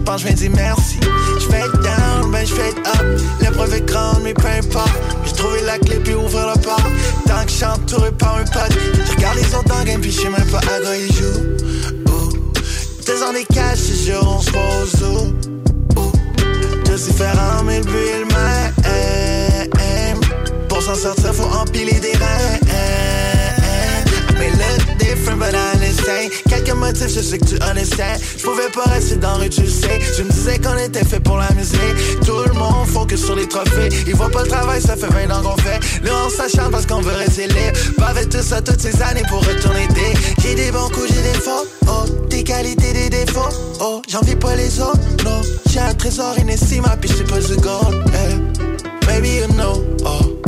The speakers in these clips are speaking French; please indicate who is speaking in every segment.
Speaker 1: Tu penses, je vais dire merci. Je être down, ben je être up. L'épreuve est grande, mais peu importe. J'ai trouvé la clé puis ouvrir le port. Tant que je entouré par un pote. Je regarde les autres en game puis je sais même pas à quoi ils jouent. Oh. Deux ans des cash, c'est sûr, on se pose où. Tous différents, mais le but est le même. Pour s'en sortir, faut empiler des reins may look different, but Quelques motifs, je sais que tu understand. Je pouvais pas rester dans rue, tu le sais. Tu me disais qu'on était fait pour la musique. Tout le monde focus sur les trophées. Ils voient pas le travail, ça fait 20 ans qu'on fait. Là, on s'acharne parce qu'on veut rester libre. Pas avec tout ça toutes ces années pour retourner des. J'ai des bons coups, j'ai des faux. Oh, des qualités, des défauts. Oh, j'en vis pas les autres. Non, j'ai un trésor inestimable, puis je pas du gold. Hey. Baby, you know. Oh,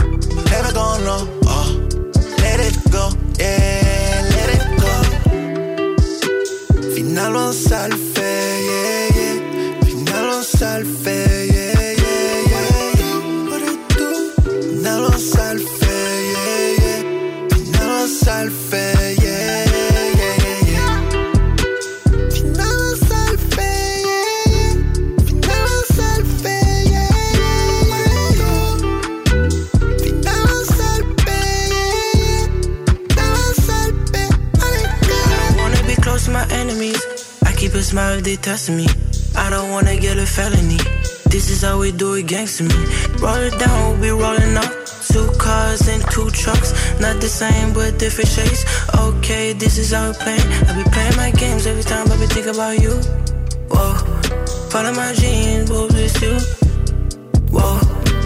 Speaker 1: never gonna know. Oh, let it go. Yeah. Finalement ça le fait, yeah, yeah. Finalement ça le fait, yeah, yeah, yeah. Finalement ça le fait, yeah, yeah. Finalement ça le
Speaker 2: smile they testing me. I don't wanna get a felony. This is how we do it, gangsta me. Roll it down, we rolling up. Two cars and two trucks, not the same but different shapes. Okay, this is how we play. I be playing my games every time I be think about you. Whoa, follow my dreams, but it's you. Whoa,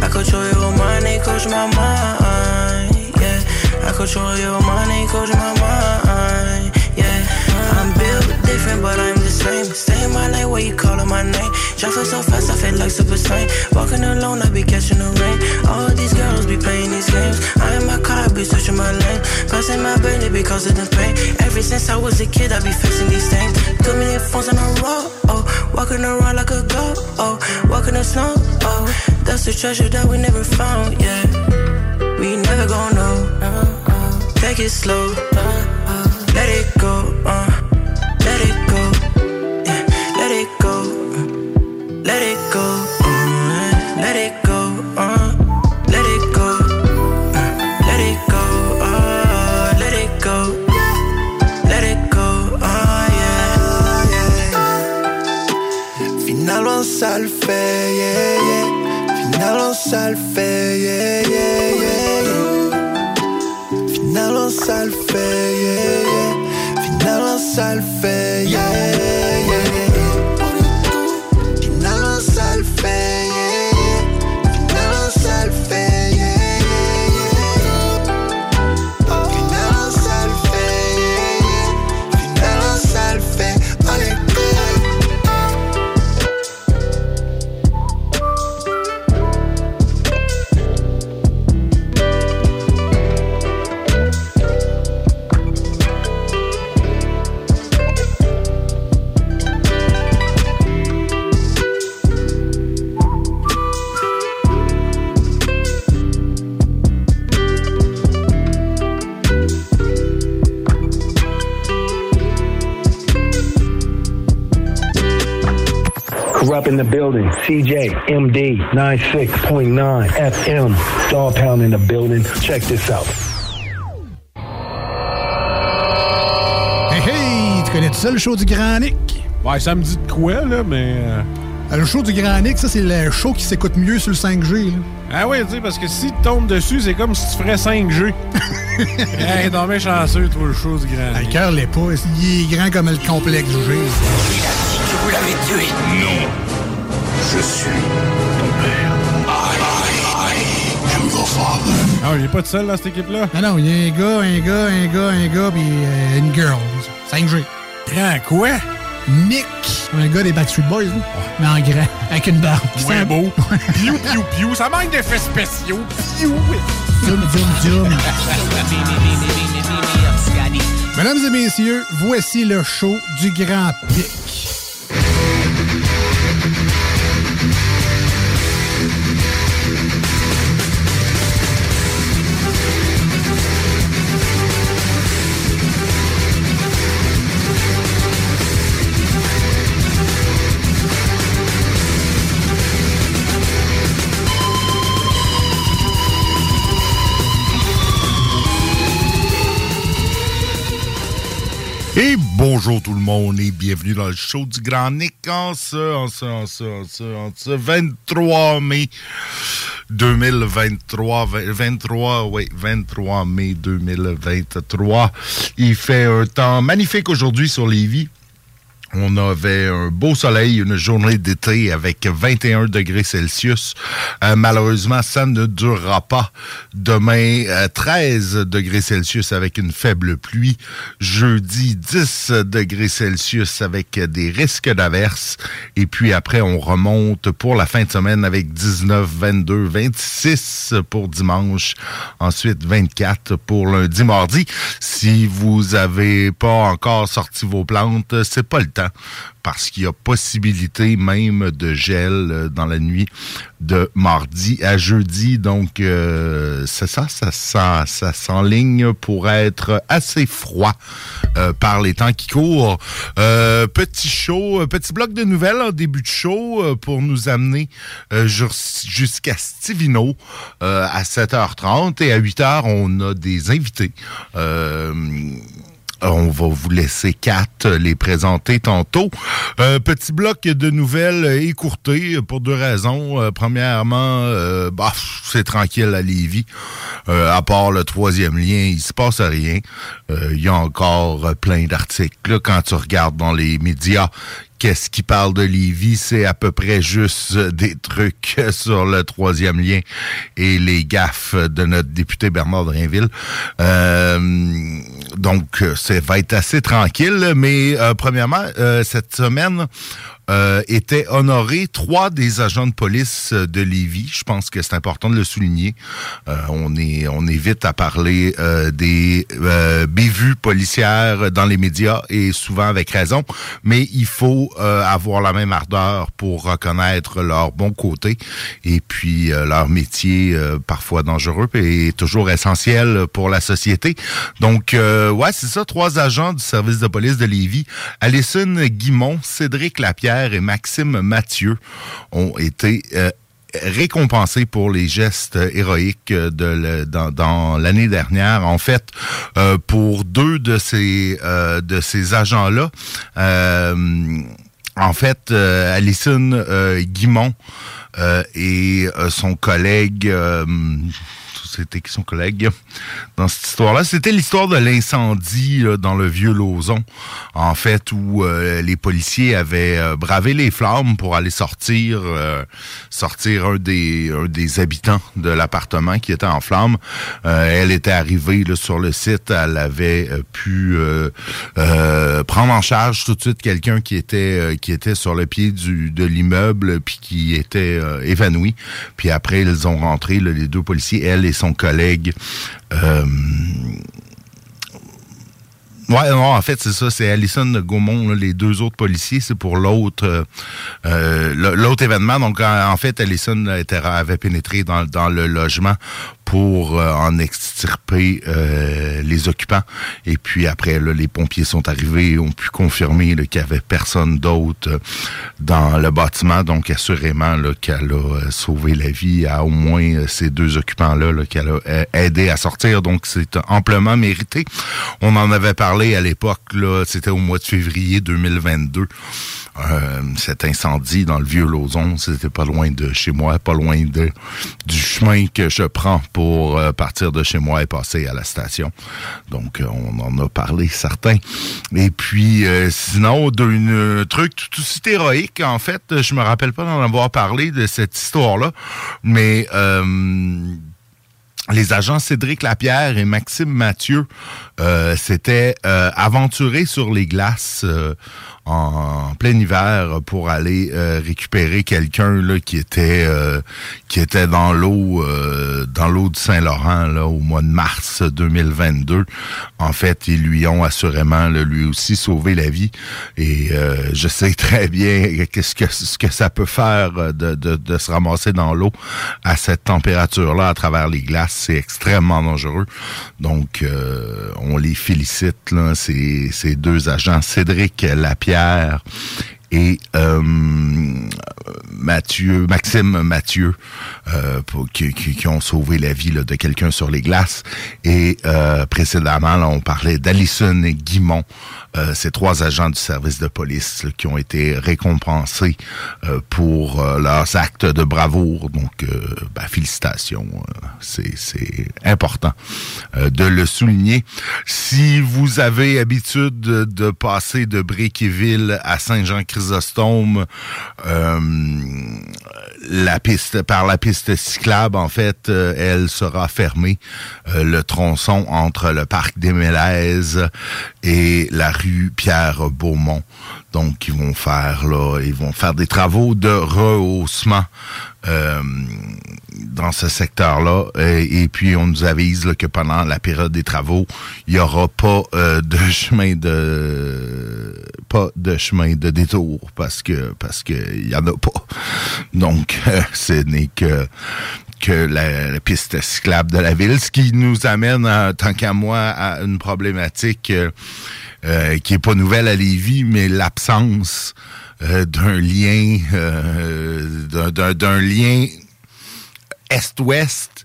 Speaker 2: I control your mind, they coach my mind. Yeah, I control your mind, they coach my mind. Yeah, I'm built different, but I'm same. Stay in my lane where you calling my name. Driving so fast, I feel like Super Saiyan. Walking alone, I be catching the rain. All these girls be playing these games. I in my car, I be searching my lane. Passing my brain because of the pain. Ever since I was a kid, I be facing these things. Too many phones on the road, oh. Walking around like a goat, oh. Walking the snow, oh. That's the treasure that we never found, yeah. We never gon' know. Take it slow, let it go, uh.
Speaker 1: Ça le fait, yeah, yeah. Finalement ça le fait, yeah, yeah, yeah, yeah. Yeah, yeah,
Speaker 3: in the building. CJ MD 96.9 FM. Dog Pound in the building. Check this out.
Speaker 4: Connais-tu ça, le show du Grand Nick?
Speaker 5: Ouais, ça me dit de quoi, là, mais... Euh,
Speaker 4: le show du Grand Nick, ça, c'est le show qui s'écoute mieux sur le 5G.
Speaker 5: Ah oui, tu sais, parce que si tu tombes dessus, c'est comme si tu ferais 5G. hey, non, mais chanceux, toi, le show du Grand
Speaker 4: Nick. Le cœur l'est pas. Il est grand comme le complexe G.
Speaker 6: Il a dit que vous l'avez tué.
Speaker 7: Non. Je suis ton père. I, I, I am your father.
Speaker 5: Ah, il est pas tout seul dans cette équipe-là?
Speaker 4: Ah non, il y a un gars, un gars, un gars, un gars, puis euh, une girl. 5G.
Speaker 5: Grand quoi?
Speaker 4: Nick, un gars des Backstreet Boys, là. mais en grand, avec une barbe.
Speaker 5: C'est beau. piou, piou, piou. Ça manque d'effets spéciaux. Piou.
Speaker 4: Zoom, zoom, zoom. Mesdames et messieurs, voici le show du Grand Pic.
Speaker 8: Bonjour tout le monde et bienvenue dans le show du Grand Nick en ce, en ce, en ce, en ce, en ce 23 mai 2023, 23, oui, 23 mai 2023. Il fait un temps magnifique aujourd'hui sur Lévis. On avait un beau soleil, une journée d'été avec 21 degrés Celsius. Euh, malheureusement, ça ne durera pas. Demain, 13 euh, degrés Celsius avec une faible pluie. Jeudi, 10 degrés Celsius avec des risques d'averse. Et puis après, on remonte pour la fin de semaine avec 19, 22, 26 pour dimanche. Ensuite, 24 pour lundi, mardi. Si vous avez pas encore sorti vos plantes, c'est pas le temps parce qu'il y a possibilité même de gel euh, dans la nuit de mardi à jeudi. Donc, euh, c'est ça, ça, s'enligne pour être assez froid euh, par les temps qui courent. petit show, petit bloc de nouvelles en début de show pour nous amener jusqu'à Stivino à 7h30 et à 8h, on a des invités. On va vous laisser quatre les présenter tantôt. Euh, petit bloc de nouvelles écourtées pour deux raisons. Euh, premièrement, euh, bah, c'est tranquille à Lévis. à part le troisième lien, il se passe rien. Il y a encore plein d'articles. Quand tu regardes dans les médias, qu'est-ce qui parle de Lévis, c'est à peu près juste des trucs sur le troisième lien et les gaffes de notre député Bernard Drainville. Euh, donc, ça va être assez tranquille, mais euh, premièrement, euh, cette semaine, euh, étaient honorés trois des agents de police euh, de Lévis. Je pense que c'est important de le souligner. Euh, on est on évite à parler euh, des bévues policières dans les médias et souvent avec raison, mais il faut avoir la même ardeur pour reconnaître leur bon côté et puis leur métier parfois dangereux et toujours essentiel pour la société. Donc ouais, c'est ça, trois agents du service de police de Lévis, Alison Guimont, Cédric Lapierre et Maxime Mathieu ont été euh, récompensés pour les gestes héroïques de dans, l'année dernière. En fait, euh, pour deux de ces euh, de ces agents-là, en fait, Alison Guimont et son collègue c'était qui son collègue dans cette histoire-là. C'était l'histoire de l'incendie dans le vieux Lauson, en fait, où euh, les policiers avaient euh, bravé les flammes pour aller sortir euh, sortir un des des habitants de l'appartement qui était en flammes. elle était arrivée sur le site, elle avait pu prendre en charge tout de suite quelqu'un qui était qui était sur le pied du de l'immeuble puis qui était évanoui. Puis après ils ont rentré les deux policiers, elle et son collègue. Euh, Ouais, non, en fait, c'est ça, c'est Alison Gaumont, les deux autres policiers, c'est pour l'autre euh, euh l'autre événement. Donc, en, fait, Alison avait pénétré dans, dans le logement pour euh, en extirper euh, les occupants. Et puis après, là, les pompiers sont arrivés et ont pu confirmer qu'il y avait personne d'autre euh, dans le bâtiment. Donc, assurément qu'elle a sauvé la vie à au moins ces deux occupants-là qu'elle a aidé à sortir. Donc, c'est amplement mérité. On en avait parlé à l'époque, là, c'était au mois de février 2022. Euh, cet incendie dans le vieux Lauson, c'était pas loin de chez moi, pas loin de du chemin que je prends pour euh, partir de chez moi et passer à la station. Donc, euh, on en a parlé certains. Et puis, sinon, d'un truc tout aussi héroïque, en fait, je me rappelle pas d'en avoir parlé de cette histoire-là, mais les agents Cédric Lapierre et Maxime Mathieu euh, s'étaient aventurés sur les glaces en, plein hiver pour aller euh, récupérer quelqu'un là qui était euh, qui était dans l'eau euh, dans l'eau de Saint-Laurent là au mois de mars 2022. En fait, ils lui ont assurément lui aussi sauvé la vie et je sais très bien qu'est-ce que ce que ça peut faire de, de, de se ramasser dans l'eau à cette température là à travers les glaces, c'est extrêmement dangereux. Donc on les félicite ces deux agents Cédric Lapierre et euh, Mathieu, Maxime Mathieu, euh, qui, ont sauvé la vie de quelqu'un sur les glaces. Et euh, précédemment, on parlait d'Alison Guimont, euh, ces trois agents du service de police qui ont été récompensés euh, pour euh, leurs actes de bravoure. Donc, ben, félicitations. C'est important de le souligner. Si vous avez habitude de, passer de Briqueville à Saint-Jean-Chrysostome, la piste par la piste cyclable, en fait, elle sera fermée. le tronçon entre le parc des Mélèzes et la rue Pierre Beaumont. Donc, ils vont faire là, ils vont faire des travaux de rehaussement euh, dans ce secteur-là. Et, puis, on nous avise que pendant la période des travaux, il n'y aura pas euh, de chemin de pas de chemin de détour parce que parce que il y en a pas. Donc, ce n'est que que la, piste cyclable de la ville, ce qui nous amène, tant qu'à moi, à une problématique euh, euh, qui est pas nouvelle à Lévis, mais l'absence euh, d'un lien, d'un lien est-ouest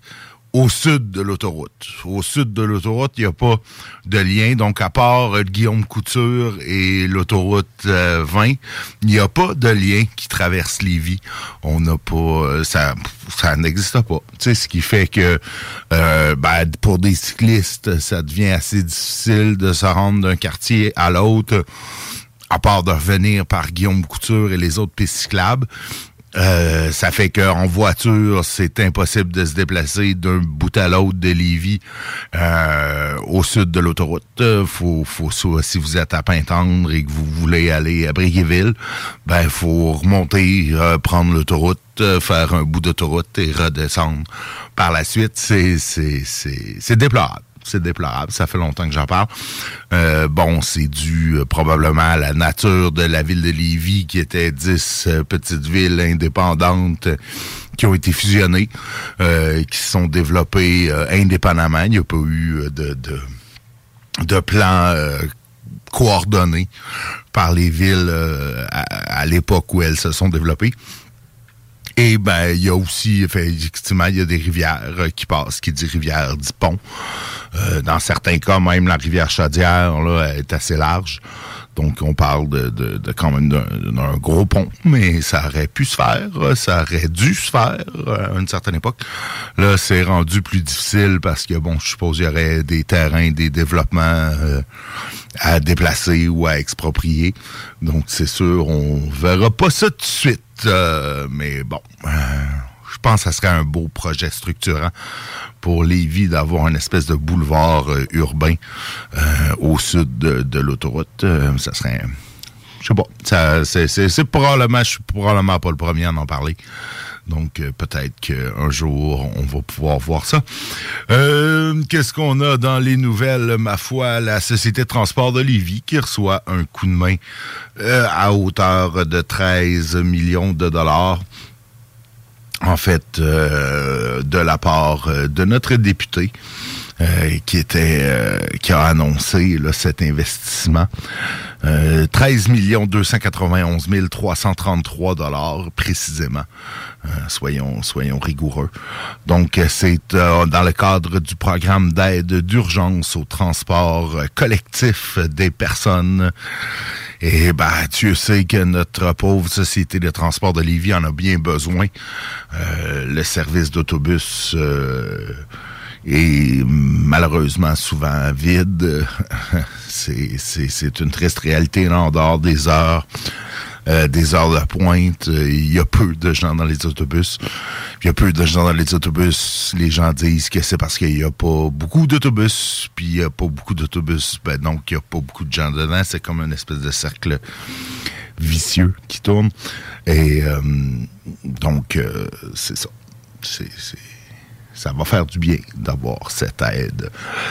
Speaker 8: au sud de l'autoroute. Au sud de l'autoroute, il n'y a pas de lien. Donc, à part euh, Guillaume Couture et l'autoroute 20, euh, il n'y a pas de lien qui traverse Lévis. On n'a pas... Euh, ça ça n'existe pas. Tu sais, ce qui fait que ben, pour des cyclistes, ça devient assez difficile de se rendre d'un quartier à l'autre à part de revenir par Guillaume Couture et les autres pistes cyclables. Euh, ça fait qu'en voiture, c'est impossible de se déplacer d'un bout à l'autre de Lévis euh, au sud de l'autoroute. Faut, faut si vous êtes à Pintendre et que vous voulez aller à Brigueville, ben faut remonter, euh, prendre l'autoroute, faire un bout d'autoroute et redescendre. Par la suite, c'est déplorable c'est déplorable. Ça fait longtemps que j'en parle. Euh, bon, c'est dû euh, probablement à la nature de la ville de Lévis, qui était dix euh, petites villes indépendantes qui ont été fusionnées, qui se sont développées indépendamment. Il n'y a pas eu de, de, de plan coordonné par les villes à l'époque où elles se sont développées. Et ben, il y a aussi, effectivement, il y a des rivières euh, qui passent, qui dit rivière dit pont. Euh, dans certains cas, même la rivière Chaudière là, est assez large. Donc, on parle de, de, quand même d'un gros pont, mais ça aurait pu se faire, ça aurait dû se faire euh, à une certaine époque. Là, c'est rendu plus difficile parce que, bon, je suppose qu'il y aurait des terrains, des développements à déplacer ou à exproprier. Donc, c'est sûr, on verra pas ça tout de suite. Euh, mais bon, euh, je pense que ça serait un beau projet structurant pour Lévis d'avoir une espèce de boulevard euh, urbain au sud de, l'autoroute. ça serait... Je sais pas. C'est probablement... Je suis probablement pas le premier à en parler. Donc, euh, peut-être qu'un jour, on va pouvoir voir ça. Euh, qu'est-ce qu'on a dans les nouvelles? Ma foi, la Société de transport de qui reçoit un coup de main euh, à hauteur de 13 millions de dollars en fait, de la part de notre député. Qui était qui a annoncé là, cet investissement. 13 291 333 dollars précisément. Euh, soyons, soyons rigoureux. Donc, euh, c'est euh, dans le cadre du programme d'aide d'urgence au transport collectif des personnes. Et bah, tu sais que notre pauvre société de transport de Lévis en a bien besoin. le service d'autobus est malheureusement souvent vide. c'est une triste réalité en dehors des heures. Euh, des heures de pointe. Euh, il y a peu de gens dans les autobus. Il y a peu de gens dans les autobus. Les gens disent que c'est parce qu'il n'y a pas beaucoup d'autobus. Puis il n'y a pas beaucoup d'autobus. Ben, donc, il n'y a pas beaucoup de gens dedans. C'est comme une espèce de cercle vicieux qui tourne. Et euh, donc, c'est ça. C'est ça va faire du bien d'avoir cette aide,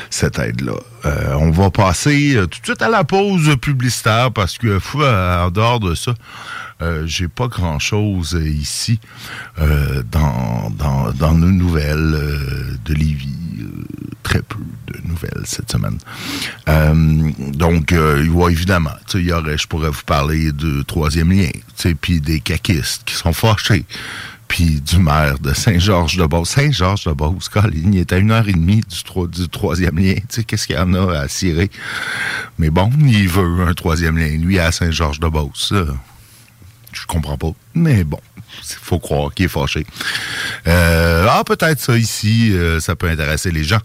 Speaker 8: cette aide-là. Euh, on va passer euh, tout de suite à la pause publicitaire parce que en dehors de ça, euh, j'ai pas grand chose ici dans, nos nouvelles de Lévis. très peu de nouvelles cette semaine. donc, évidemment, il y aurait, je pourrais vous parler de troisième lien, puis des caquistes qui sont fâchés puis du maire de Saint-Georges-de-Beauce. Saint-Georges-de-Beauce, il est à une heure et demie du, troisième lien. Tu sais, qu'est-ce qu'il y en a à cirer? Mais bon, il veut un troisième lien, lui, à Saint-Georges-de-Beauce. Je comprends pas. Mais bon, il faut croire qu'il est fâché. Euh, ah, peut-être ça ici, euh, ça peut intéresser les gens.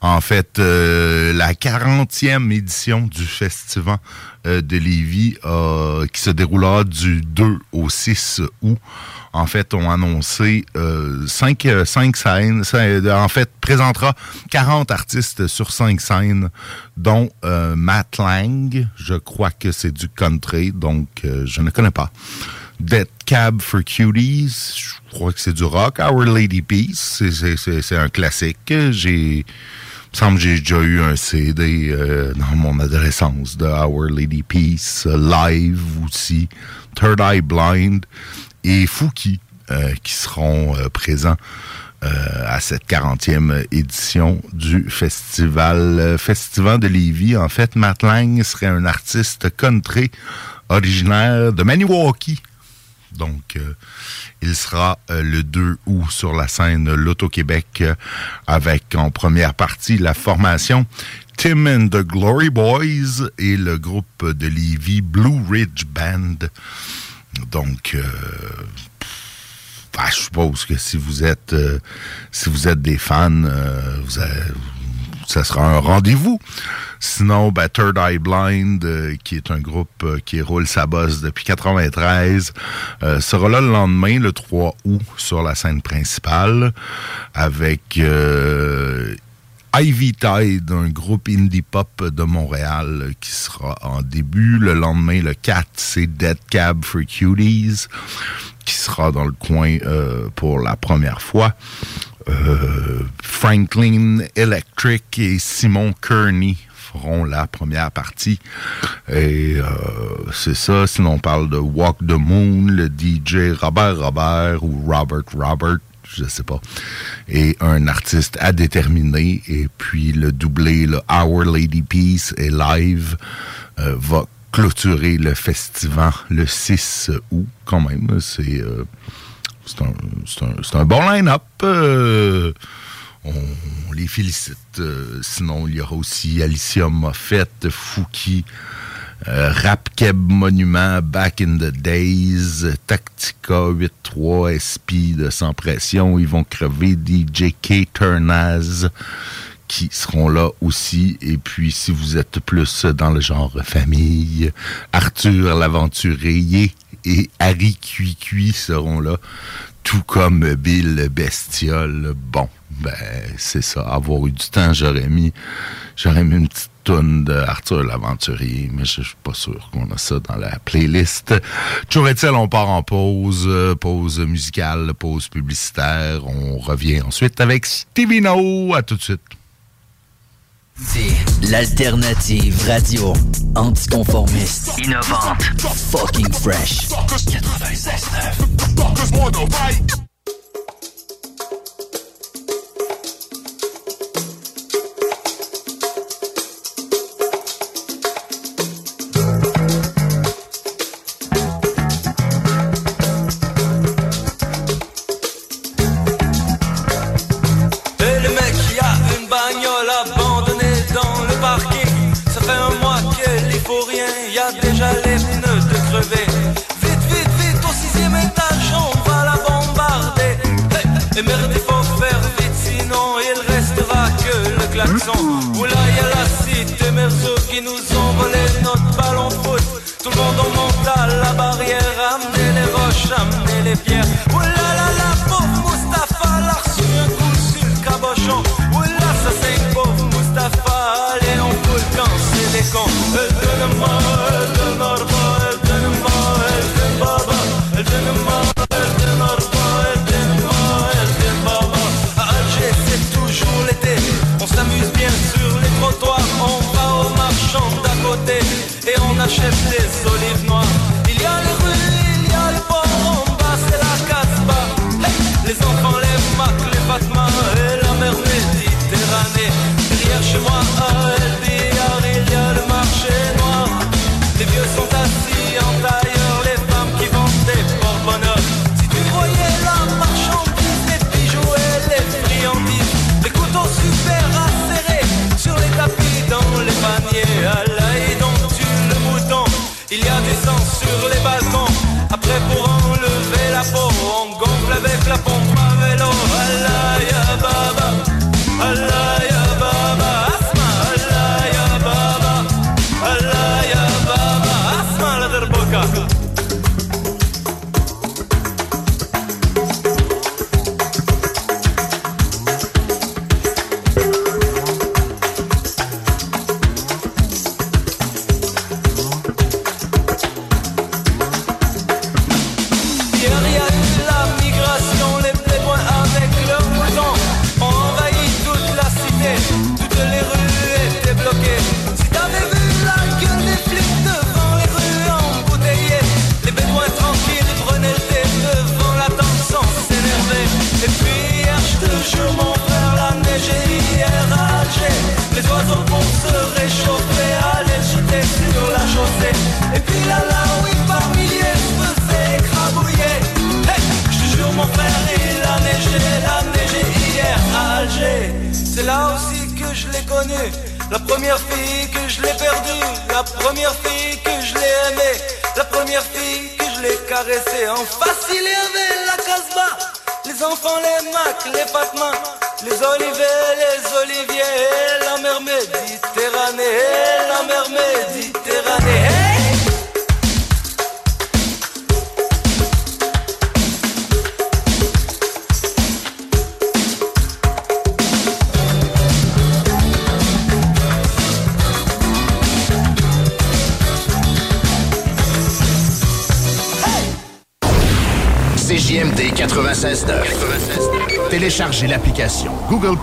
Speaker 8: En fait, euh, la 40e édition du Festival de Lévis qui se déroulera du 2 au 6 août en fait, ont annoncé euh, cinq, euh, cinq scènes. Euh, en fait, présentera 40 artistes sur cinq scènes, dont euh, Matt Lang. Je crois que c'est du country, donc je ne connais pas. Dead Cab for Cuties, je crois que c'est du rock. Our Lady Peace, c'est un classique. J'ai me semble que j'ai déjà eu un CD dans mon adolescence de Our Lady Peace, live aussi, Third Eye Blind et Fouki euh, qui seront euh, présents euh, à cette 40e édition du festival Festival de Lévis. En fait, Matt Lang serait un artiste country originaire de Maniwaki. Donc, il sera le 2 août sur la scène Loto-Québec avec en première partie la formation Tim and the Glory Boys et le groupe de Lévis Blue Ridge Band. Donc, euh, bah, je suppose que si vous êtes, euh, si vous êtes des fans, euh, vous ça sera un rendez-vous. Sinon, ben, Third Eye Blind, qui est un groupe qui roule sa bosse depuis 93, sera là le lendemain, le 3 août, sur la scène principale, avec Ivy Tide, un groupe indie pop de Montréal qui sera en début. Le lendemain, le 4, c'est Dead Cab for Cuties qui sera dans le coin euh, pour la première fois. Euh, Franklin Electric et Simon Kearney feront la première partie. Et euh, c'est ça. Sinon, on parle de Walk the Moon, le DJ Robert Robert ou Robert Robert je sais pas, et un artiste à déterminer, et puis le doublé, le Our Lady Peace et live euh, va clôturer le festival le 6 août, quand même. C'est euh, un, un, bon line-up. Euh, on, les félicite. sinon, il y aura aussi Alicia Moffett, Fouki, euh, Rapkeb Monument, Back in the Days, Tactica 8.3, SP de Sans Pression, ils vont crever, DJ K. Turnaz qui seront là aussi. Et puis, si vous êtes plus dans le genre famille, Arthur l'aventurier et Harry Cui seront là, tout comme Bill Bestiole. Bon, ben, c'est ça. Avoir eu du temps, j'aurais mis, j'aurais mis une petite tonne de Arthur l'Aventurier, mais je, suis pas sûr qu'on a ça dans la playlist. Toujours on part en pause, euh, pause musicale, pause publicitaire. On revient ensuite avec Stevie No. À tout de suite.
Speaker 9: C'est l'alternative radio anticonformiste, innovante, fucking fresh. 96.9.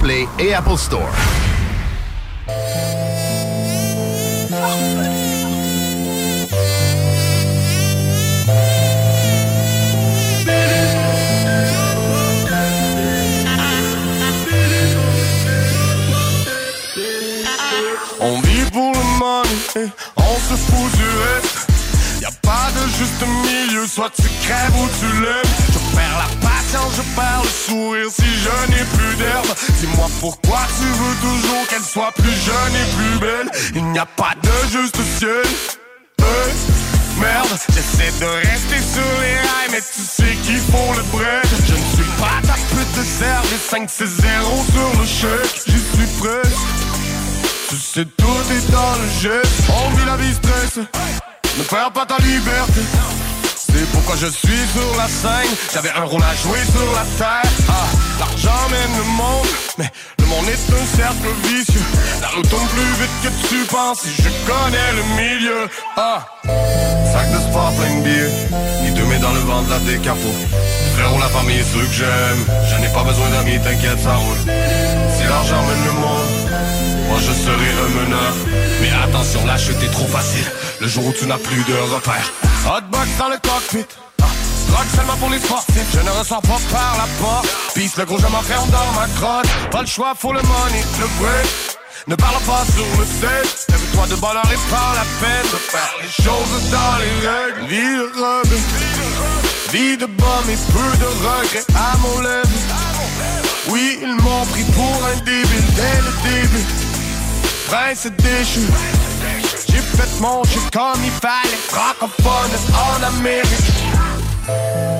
Speaker 10: Play et Apple Store.
Speaker 11: On vit pour le money, on se fout du reste. Y a pas de juste milieu, soit tu crèves ou tu lèves. Soit plus jeune et plus belle. Il n'y a pas de juste ciel. Hey, merde, j'essaie de rester sur les rails, mais tu sais qu'il faut le break. Je ne suis pas ta pute de serre, j'ai 5 c'est 0 sur le chèque. J'y suis presque. Tu sais, tout est dans le jeu. On vit la vie. Ne perds pas ta liberté. Pourquoi je suis sur la scène. J'avais un rôle à jouer sur la terre. Ah, l'argent mène le monde. Mais le monde est un cercle vicieux. La route tourne plus vite que tu penses. Et je connais le milieu. Ah, sac de sport plein de billets. Ni deux mains dans le ventre, là des capots. Frérot, la famille, ceux que j'aime. Je n'ai pas besoin d'amis, t'inquiète, ça roule. Si l'argent mène le monde. Moi je serai un meneur. Mais attention la chute est trop facile. Le jour où tu n'as plus de repères. Hotbox dans le cockpit. Drogue seulement pour les sportifs. Je ne ressors pas par la porte. Pisse le gros je m'enferme dans ma crotte Pas le choix faut le money, le break ne parle pas sur le set Lève-toi de bonheur et par la peine De faire les choses dans les règles. Vie de rebelle. Vie de bum et peu de regrets. À mon lèvre Oui, ils m'ont pris pour un débile. Dès le début Prince déchu. J'ai fait mon comme il fallait. Francophone en Amérique.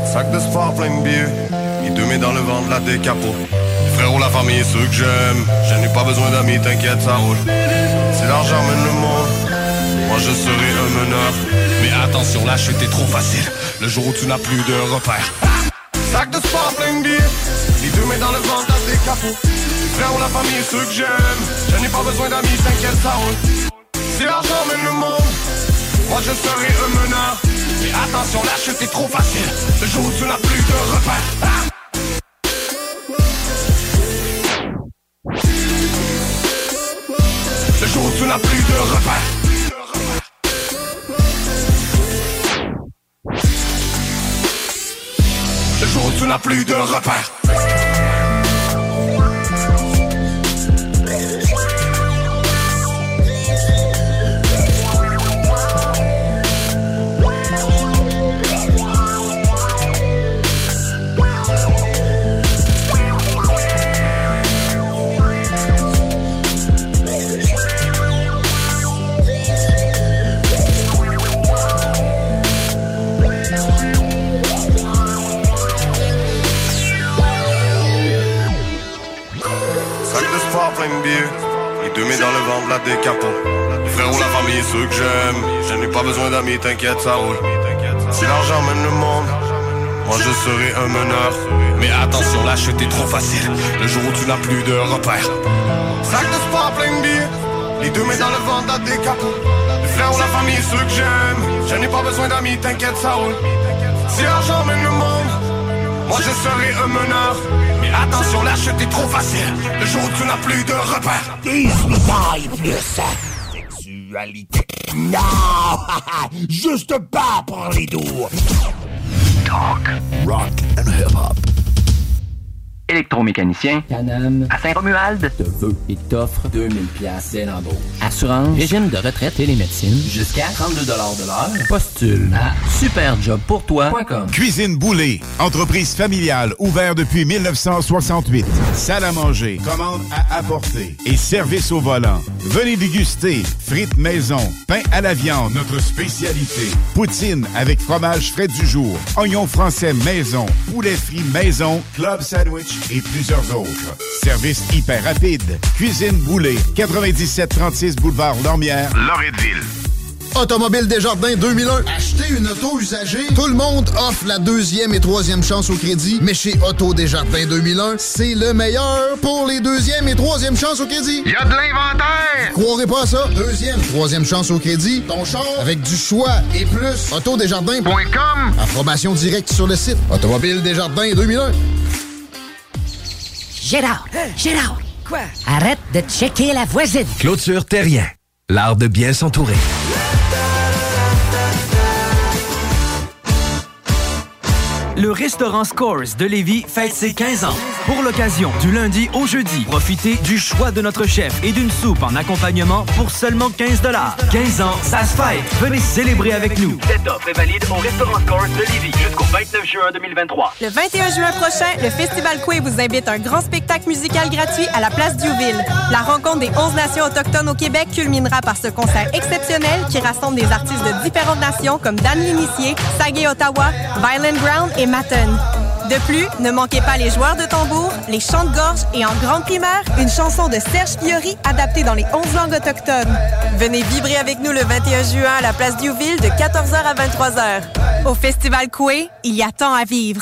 Speaker 11: Sac de sport plein de billets. Mis deux mains dans le ventre, là des capots Frérot, la famille, ceux que j'aime. Je n'ai pas besoin d'amis, t'inquiète, ça roule. Si l'argent mène le monde. Moi je serai un meneur. Mais attention, la chute est trop facile. Le jour où tu n'as plus de repères. Sac de sport plein de billets, les deux mains dans le ventre, frères ou la famille, ceux que j'aime. Je n'ai pas besoin d'amis, t'inquiète, ça roule. Si l'argent mène le monde, moi je serai un meneur. Mais attention, la chute est trop facile. Le jour où tu n'as plus de repères. Ah! Le jour où tu n'as plus de repères. Le jour où tu n'as plus de repères. 5 billets et deux mains dans le ventre, la décapote. Frérot, la famille ceux que j'aime. Je n'ai pas besoin d'amis, t'inquiète, ça roule. Si l'argent mène le monde, moi je serai un meneur. Mais attention, la chute est trop facile. Le jour où tu n'as plus de repères. Sac de sport, plein de. Les deux mains dans le ventre, la décapote. ou la famille ceux que j'aime. Je n'ai pas besoin d'amis, t'inquiète, ça roule. Si l'argent mène le monde, moi je serai un meneur. Mais attention, la chute est trop facile. Le jour où tu n'as plus de repères.
Speaker 7: 18 plus sexualité. Non! Juste pas pour les doux. Talk, rock and hip-hop.
Speaker 12: Électromécanicien.
Speaker 13: Canam.
Speaker 12: À Saint-Romuald.
Speaker 13: Te veut et t'offre 2000 pièces dès l'embauche.
Speaker 12: Assurance.
Speaker 13: Régime de retraite et les médecines.
Speaker 12: Jusqu'à 32 de l'heure.
Speaker 13: Postule à superjobpourtoi.com.
Speaker 14: Cuisine Boulée, entreprise familiale ouverte depuis 1968. Salle à manger, commande à apporter et service au volant. Venez déguster frites maison, pain à la viande, notre spécialité. Poutine avec fromage frais du jour, oignons français maison, poulet frit maison, club sandwich et plusieurs autres. Service hyper rapide. Cuisine Boulée, 9736 boulevard Lormière, Loretteville.
Speaker 15: Automobile Desjardins 2001. Acheter une auto usagée. Tout le monde offre la deuxième et troisième chance au crédit, mais chez Auto Desjardins 2001, c'est le meilleur pour les deuxième et troisième chances au crédit.
Speaker 7: Y a de l'inventaire!
Speaker 15: Croirez pas à ça. Deuxième, troisième chance au crédit. Ton char avec du choix et plus. Autodesjardins.com. Approbation directe sur le site. Automobile Desjardins 2001.
Speaker 16: Gérard, Gérard. Quoi? Arrête de checker la voisine.
Speaker 17: Clôture Terrien, l'art de bien s'entourer.
Speaker 18: Le restaurant Scores de Lévis fête ses 15 ans. Pour l'occasion, du lundi au jeudi, profitez du choix de notre chef et d'une soupe en accompagnement pour seulement 15 15 ans, ça se fête. Venez célébrer avec nous.
Speaker 19: Cette offre est valide au restaurant Scores de Lévis jusqu'au 29 juin 2023.
Speaker 20: Le 21 juin prochain, le Festival Coué vous invite à un grand spectacle musical gratuit à la place Diouville. La rencontre des 11 nations autochtones au Québec culminera par ce concert exceptionnel qui rassemble des artistes de différentes nations comme Dan L'Initié, Sagé Ottawa, Violent Ground et Matten. De plus, ne manquez pas les joueurs de tambour, les chants de gorge et en grande primeur, une chanson de Serge Fiori adaptée dans les 11 langues autochtones. Venez vibrer avec nous le 21 juin à la place Diouville de 14h à 23h. Au Festival Coué, il y a tant à vivre.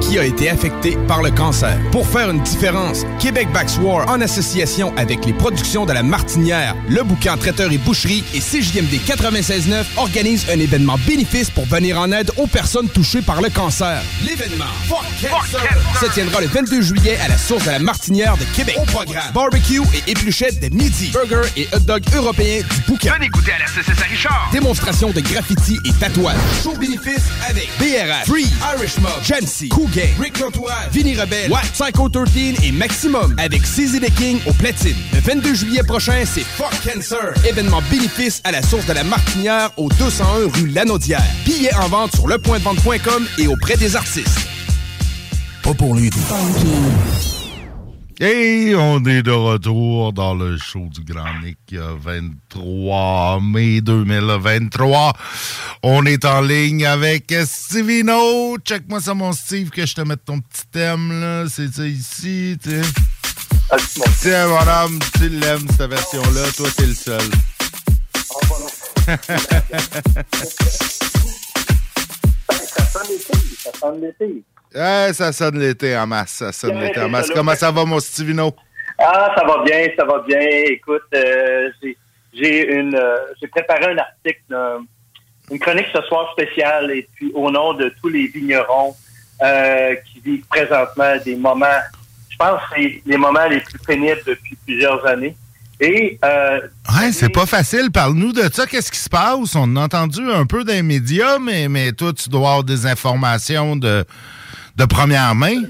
Speaker 21: qui a été affecté par le cancer. Pour faire une différence, Québec Backs War, en association avec les productions de la Martinière, le bouquin Traiteur et Boucherie et CJMD 96.9 organise un événement bénéfice pour venir en aide aux personnes touchées par le cancer. L'événement Fuck se tiendra le 22 juillet à la source de la Martinière de Québec. Au programme, barbecue et épluchettes de midi, burger et hot dog européens du bouquin.
Speaker 7: Venez goûter à la à Richard.
Speaker 21: Démonstration de graffiti et tatouage. Show bénéfice avec BRH, Free, Irish Mob, Jancy, Cool Gang, Rick Nortois, Vinny Rebelle, White, Psycho 13 et
Speaker 22: maximum avec CZ The King au platine. Le 22 juillet prochain, c'est Fuck Cancer. Événement bénéfice à la source de la Martinière au 201 rue Lanaudière. Billets en vente sur lepointdevente.com et auprès des artistes.
Speaker 23: Pas pour lui.
Speaker 8: Et on est de retour dans le show du Grand Nick euh, 23 mai 2023. On est en ligne avec Stevino. Check-moi ça, mon Steve, que je te mette ton petit thème, là. C'est ça ici, tu sais. Tiens, madame, tu l'aimes, cette version-là. Toi, t'es le seul.
Speaker 24: Ça sonne l'été, ça sonne l'été.
Speaker 8: Ouais, ça sonne l'été en masse. Ça sonne l'été en masse. Comment ça va, mon Stevino?
Speaker 24: Ah, ça va bien, ça va bien. Écoute, euh, j'ai- une, euh, j'ai préparé un article, euh, une chronique ce soir spéciale, et puis au nom de tous les vignerons qui vivent présentement des moments, je pense, c'est les moments les plus pénibles depuis plusieurs années. Et euh,
Speaker 8: Ouais, c'est pas facile. Parle-nous de ça. Qu'est-ce qui se passe? On a entendu un peu dans les médias, mais, mais toi, tu dois avoir des informations de, de première main?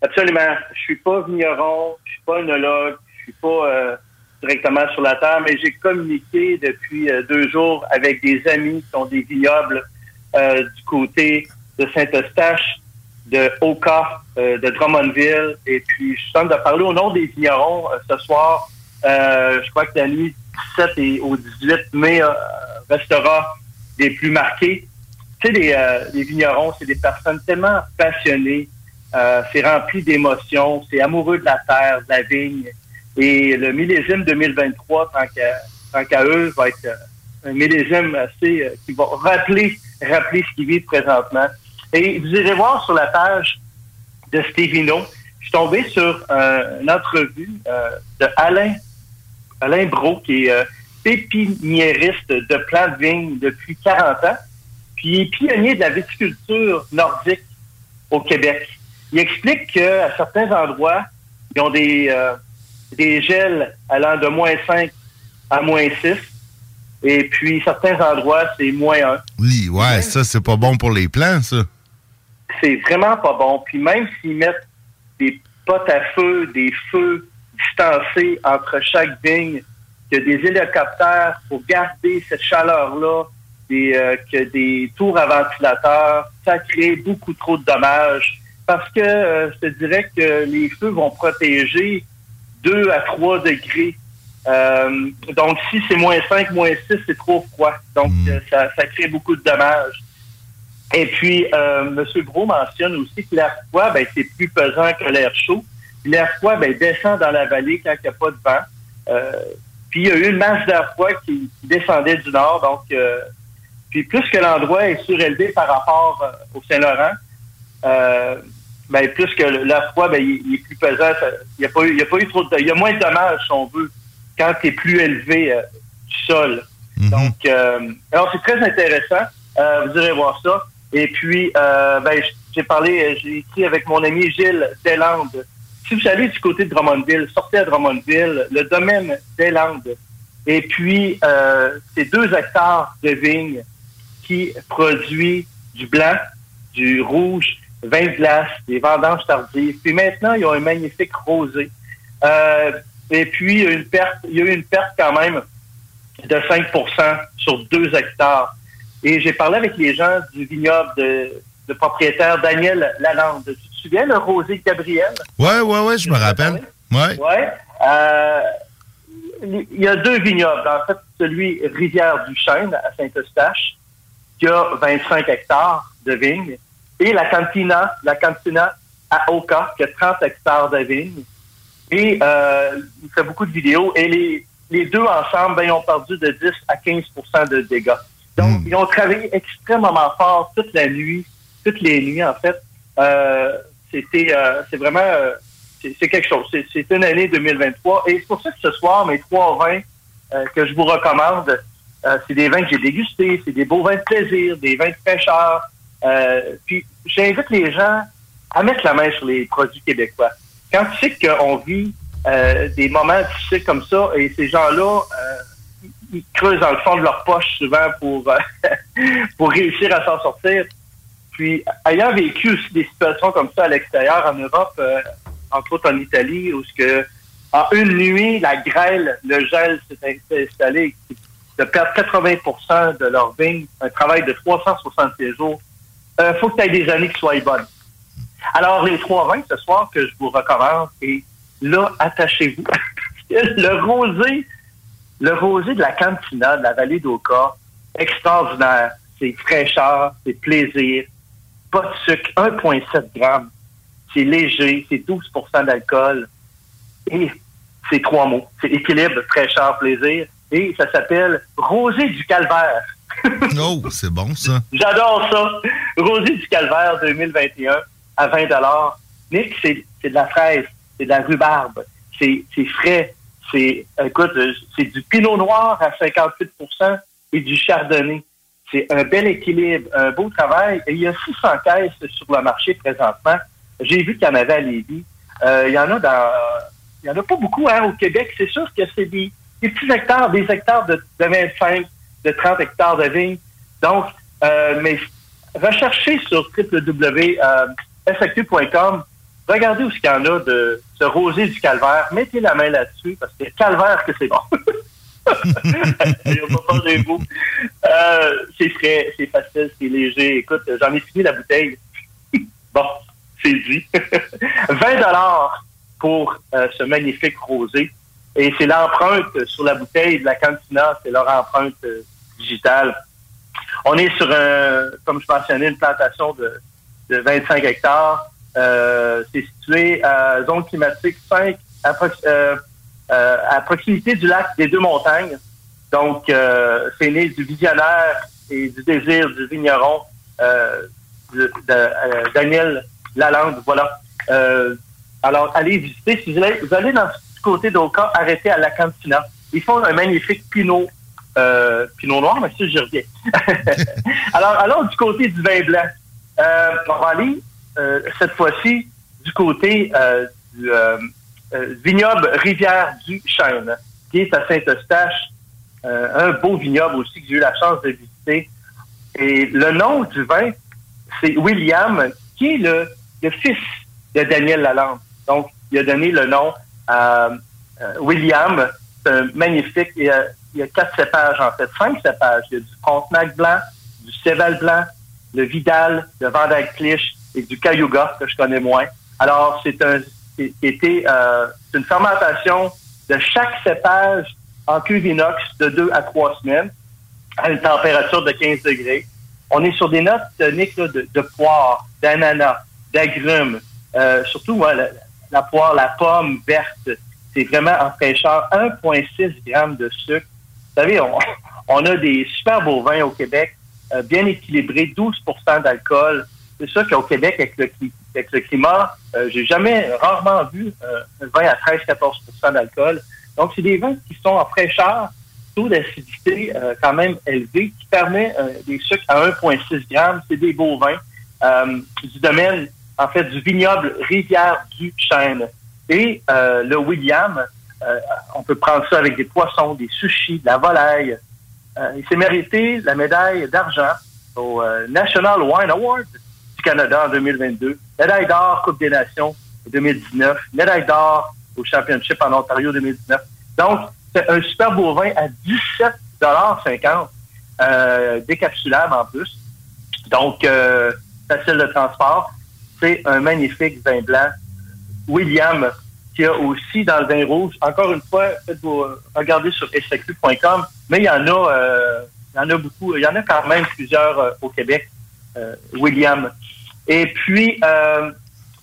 Speaker 24: Absolument. Je suis pas vigneron, je suis pas œnologue, je suis pas euh, directement sur la terre, mais j'ai communiqué depuis euh, deux jours avec des amis qui ont des vignobles euh, du côté de Saint-Eustache, de Oka, de Drummondville, et puis je tente de parler au nom des vignerons ce soir. Je crois que la nuit du 17 et au 18 mai restera des plus marqués. Tu sais, les, euh, les vignerons, c'est des personnes tellement passionnées, euh, c'est rempli d'émotions, c'est amoureux de la terre, de la vigne. Et le millésime 2023, tant qu'à, tant qu'à eux, va être euh, un millésime assez euh, qui va rappeler, rappeler ce qu'ils vivent présentement. Et vous irez voir sur la page de Stevino, je suis tombé sur une entrevue euh, de Alain, Alain Bro, qui est euh, pépiniériste de plants de vigne depuis 40 ans, puis il est pionnier de la viticulture nordique au Québec. Il explique qu'à certains endroits, ils ont des, euh, des gels allant de moins 5 à moins 6. Et puis, certains endroits, c'est moins 1.
Speaker 8: Oui, ouais, ça, c'est pas bon pour les plants, ça.
Speaker 24: C'est vraiment pas bon. Puis même s'ils mettent des potes à feu, des feux distancés entre chaque vigne, que des hélicoptères pour garder cette chaleur-là, des, euh, que des tours à ventilateurs, ça crée beaucoup trop de dommages. Parce que euh, je te dirais que les feux vont protéger 2 à 3 degrés. Euh, donc, si c'est moins 5, moins 6, c'est trop froid. Donc, euh, ça, ça crée beaucoup de dommages. Et puis, euh, M. Gros mentionne aussi que l'air froid, ben, c'est plus pesant que l'air chaud. L'air froid ben, descend dans la vallée quand il n'y a pas de vent. Puis, il y a eu une masse d'air froid qui, qui descendait du nord. Donc, euh, puis plus que l'endroit est surélevé par rapport euh, au Saint-Laurent, euh, ben, plus que l'air froid, ben, il, il est plus pesant. Il n'y a, pas eu- il y a pas eu trop de... Il y a moins de dommages, si on veut, quand tu es plus élevé euh, du sol. Donc, euh, alors c'est très intéressant. Euh, vous irez voir ça. Et puis, euh, ben, j'ai parlé, j'ai écrit avec mon ami Gilles Deslandes. Si vous allez du côté de Drummondville, sortez à Drummondville, le domaine Deslandes. Et puis, euh, c'est deux hectares de vignes qui produit du blanc, du rouge, vin de glace, des vendanges tardives. Puis maintenant, ils ont un magnifique rosé. Euh, et puis, il y a une perte, il y a eu une perte quand même de 5% sur deux hectares. Et j'ai parlé avec les gens du vignoble de, de propriétaire Daniel Lalande. Tu te souviens, le rosé de Gabriel?
Speaker 8: Ouais, ouais, ouais, je me rappelle. Ouais.
Speaker 24: Ouais. Euh, il y a deux vignobles. En fait, celui Rivière-du-Chêne à Saint-Eustache, qui a 25 hectares de vignes, et la Cantina, la Cantina à Oka, qui a 30 hectares de vignes. Et euh, il fait beaucoup de vidéos. Et les, les deux ensemble, ben, ils ont perdu de 10 à 15% de dégâts. Donc, ils ont travaillé extrêmement fort toute la nuit, toutes les nuits, en fait. Euh, c'était, euh, c'est vraiment, euh, c'est quelque chose. C'est- C'est une année 2023. Et c'est pour ça que ce soir, mes trois vins euh, que je vous recommande, euh, c'est des vins que j'ai dégustés, c'est des beaux vins de plaisir, des vins de fraîcheur. Euh, puis, j'invite les gens à mettre la main sur les produits québécois. Quand tu sais qu'on vit euh, des moments difficiles comme ça, et ces gens-là, ils- creusent dans le fond de leur poche souvent pour, pour réussir à s'en sortir. Puis, ayant vécu aussi des situations comme ça à l'extérieur, en Europe, entre autres en Italie, où ce que en une nuit, la grêle, le gel s'est installé, de perdre 80% de leur vigne, un travail de 366 jours. Il faut que tu aies des années qui soient bonnes. Alors, les trois vins ce soir que je vous recommande, et là, attachez-vous. le rosé, le rosé de la Cantina, de la vallée d'Oka, extraordinaire. C'est fraîcheur, c'est plaisir, pas de sucre, 1,7 grammes. C'est léger, c'est 12% d'alcool. Et c'est trois mots. C'est équilibre, fraîcheur, plaisir. Et ça s'appelle Rosé du Calvaire.
Speaker 8: oh, c'est bon, ça.
Speaker 24: J'adore ça. Rosé du Calvaire 2021 à 20 Nick, c'est de la fraise, c'est de la rhubarbe, c'est c'est frais, c'est écoute, euh, c'est du pinot noir à 58% et du chardonnay. C'est un bel équilibre, un beau travail. Et il y a 600 caisses sur le marché présentement. J'ai vu qu'il y en avait à Lévis. Euh, il y en a dans, il y en a pas beaucoup hein, au Québec. C'est sûr que c'est des, des petits hectares, des hectares de, de 25, de 30 hectares de vignes. Donc, euh, mais recherchez sur www.faq.com. Regardez où il y en a de ce rosé du calvaire. Mettez la main là-dessus parce que calvaire que c'est bon. Euh, c'est frais, c'est facile, c'est léger. Écoute, j'en ai fini la bouteille. bon, c'est dit. 20 dollars pour euh, ce magnifique rosé. Et c'est l'empreinte sur la bouteille de la Cantina, c'est leur empreinte euh, digitale. On est sur un, comme je mentionnais, une plantation de, de 25 hectares. Euh, c'est situé à zone climatique 5, à, prox- euh, à proximité du lac des deux montagnes. Donc, c'est né du visionnaire et du désir du vigneron de, Daniel Lalande. Voilà. Alors, allez visiter. Si vous allez, vous allez dans ce côté d'Oka, arrêtez à la Cantina. Ils font un magnifique pinot, euh, pinot noir, mais j'y reviens. alors, alors, du côté du vin blanc, euh, on va aller euh, cette fois-ci du côté euh, du vignoble Rivière du Chêne, qui est à Saint-Eustache. Un beau vignoble aussi que j'ai eu la chance de visiter. Et le nom du vin, c'est William, qui est le, le fils de Daniel Lalande. Donc, il a donné le nom William. C'est un magnifique. Il y, a, il y a quatre cépages, en fait, cinq cépages. Il y a du Frontenac blanc, du Céval blanc, le Vidal, le Vendac Clich et du Cayuga, que je connais moins. Alors, c'est un, euh, une fermentation de chaque cépage en cuve inox de deux à trois semaines à une température de 15 degrés. On est sur des notes toniques là, de, de poire, d'ananas, d'agrumes, euh, surtout ouais, la poire, la pomme verte. C'est vraiment en fraîcheur 1,6 grammes de sucre. Vous savez, on, a des super beaux vins au Québec, euh, bien équilibrés, 12% d'alcool. C'est sûr qu'au Québec, avec le, climat, euh, j'ai jamais, rarement vu euh, un vin à 13-14% d'alcool. Donc, c'est des vins qui sont en fraîcheur, taux d'acidité quand même élevé, qui permet des sucres à 1,6 grammes. C'est des beaux vins du domaine, en fait, du vignoble Rivière du Chêne. Et euh, le William, euh, on peut prendre ça avec des poissons, des sushis, de la volaille. Euh, il s'est mérité la médaille d'argent au euh, National Wine Award du Canada en 2022, médaille d'or Coupe des Nations en 2019, médaille d'or au Championship en Ontario 2019. Donc, c'est un super beau vin à 17,50 euh, décapsulable en plus. Donc, euh, facile de transport. C'est un magnifique vin blanc. William, qui a aussi dans le vin rouge, encore une fois, faites-vous regarder sur saq.com, mais il y en a, euh, il y en a beaucoup, il y en a quand même plusieurs euh, au Québec, euh, William. Et puis,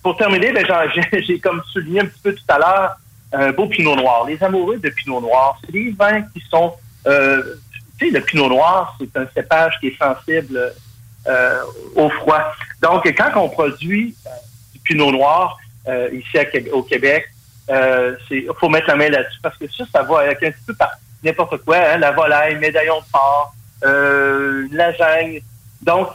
Speaker 24: pour terminer, ben, j'ai comme souligné un petit peu tout à l'heure, un beau pinot noir. Les amoureux de pinot noir, c'est des vins qui sont, tu sais, le pinot noir, c'est un cépage qui est sensible au froid. Donc, quand on produit euh, du pinot noir euh, ici au Québec, euh, c'est faut mettre la main là-dessus parce que ça, ça va avec un petit peu par n'importe quoi, hein, la volaille, médaillon de porc, euh, la lasagne. Donc,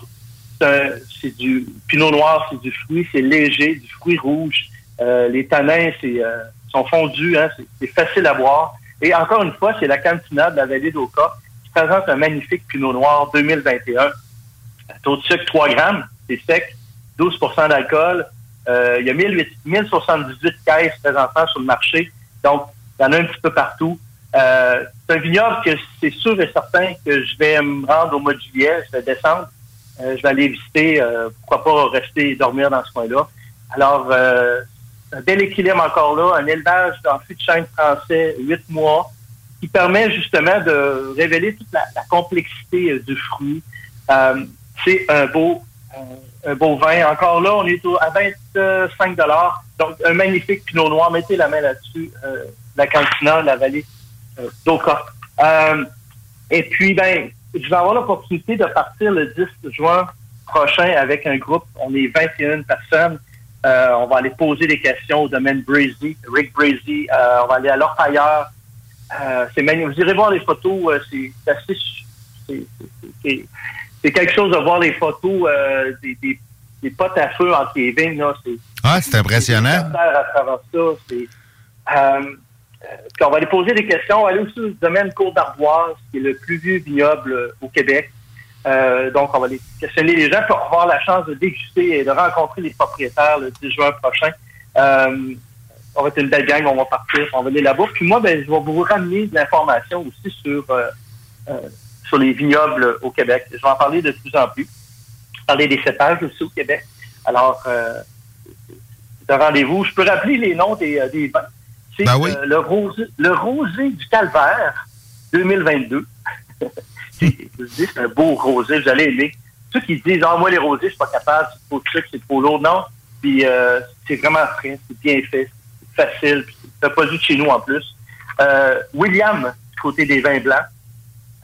Speaker 24: c'est du pinot noir, c'est du fruit, c'est léger, du fruit rouge. Euh, les tanins, c'est euh, sont fondus, hein, c'est facile à boire. Et encore une fois, c'est la cantina de la vallée d'Oka qui présente un magnifique pinot noir 2021. Taux de sucre 3 grammes, c'est sec, 12% d'alcool. Euh, il y a 1008 1078 caisses présentement sur le marché. Donc, il y en a un petit peu partout. Euh, c'est un vignoble que c'est sûr et certain que je vais me rendre au mois de juillet. Je vais. Euh, je vais aller visiter. pourquoi pas rester et dormir dans ce coin-là. Alors, un bel équilibre encore là. Un élevage en fût de chêne français, huit mois, qui permet justement de révéler toute la, la complexité du fruit. Euh, c'est un beau, un, un beau vin. Encore là, on est à 25 Donc, un magnifique pinot noir. Mettez la main là-dessus. Euh, la cantina, la vallée euh, d'Oka. Euh, et puis, ben, je vais avoir l'opportunité de partir le 10 juin prochain avec un groupe. On est 21 personnes. Euh, on va aller poser des questions au domaine Brazy, Rick Brazy. Euh, on va aller à l'Orpailleur. Euh, c'est magnifique. Vous irez voir les photos. euh, c'est assez... c'est- quelque chose de voir les photos euh, des, des, des potes à feu entre les vignes. Là. C'est,
Speaker 8: Ah, c'est impressionnant.
Speaker 24: à travers ça. C'est, euh, euh, puis on va aller poser des questions. On va aller aussi au domaine Côte d'Arboise, qui est le plus vieux vignoble euh, au Québec. Euh, donc, on va aller questionner les gens pour avoir la chance de déguster et de rencontrer les propriétaires le 10 juin prochain. Euh, on va être une belle gang, on va partir, on va aller là-bas. Puis moi, ben, je vais vous ramener de l'information aussi sur, euh, euh, sur les vignobles au Québec. Je vais en parler de plus en plus. Parler des cépages aussi au Québec. Alors, euh, c'est un rendez-vous. Je peux rappeler les noms des, euh, des vins. C'est euh, le, rosé, le rosé du calvaire 2022. C'est- je vous dis, c'est un beau rosé, vous allez aimer. Ceux qui disent, ah, moi, les rosés, je suis pas capable, c'est trop sucre, c'est trop lourd. Non. Puis, euh, c'est vraiment frais, c'est bien fait, c'est facile, puis c'est un produit de chez nous en plus. Euh, William, du côté des vins blancs,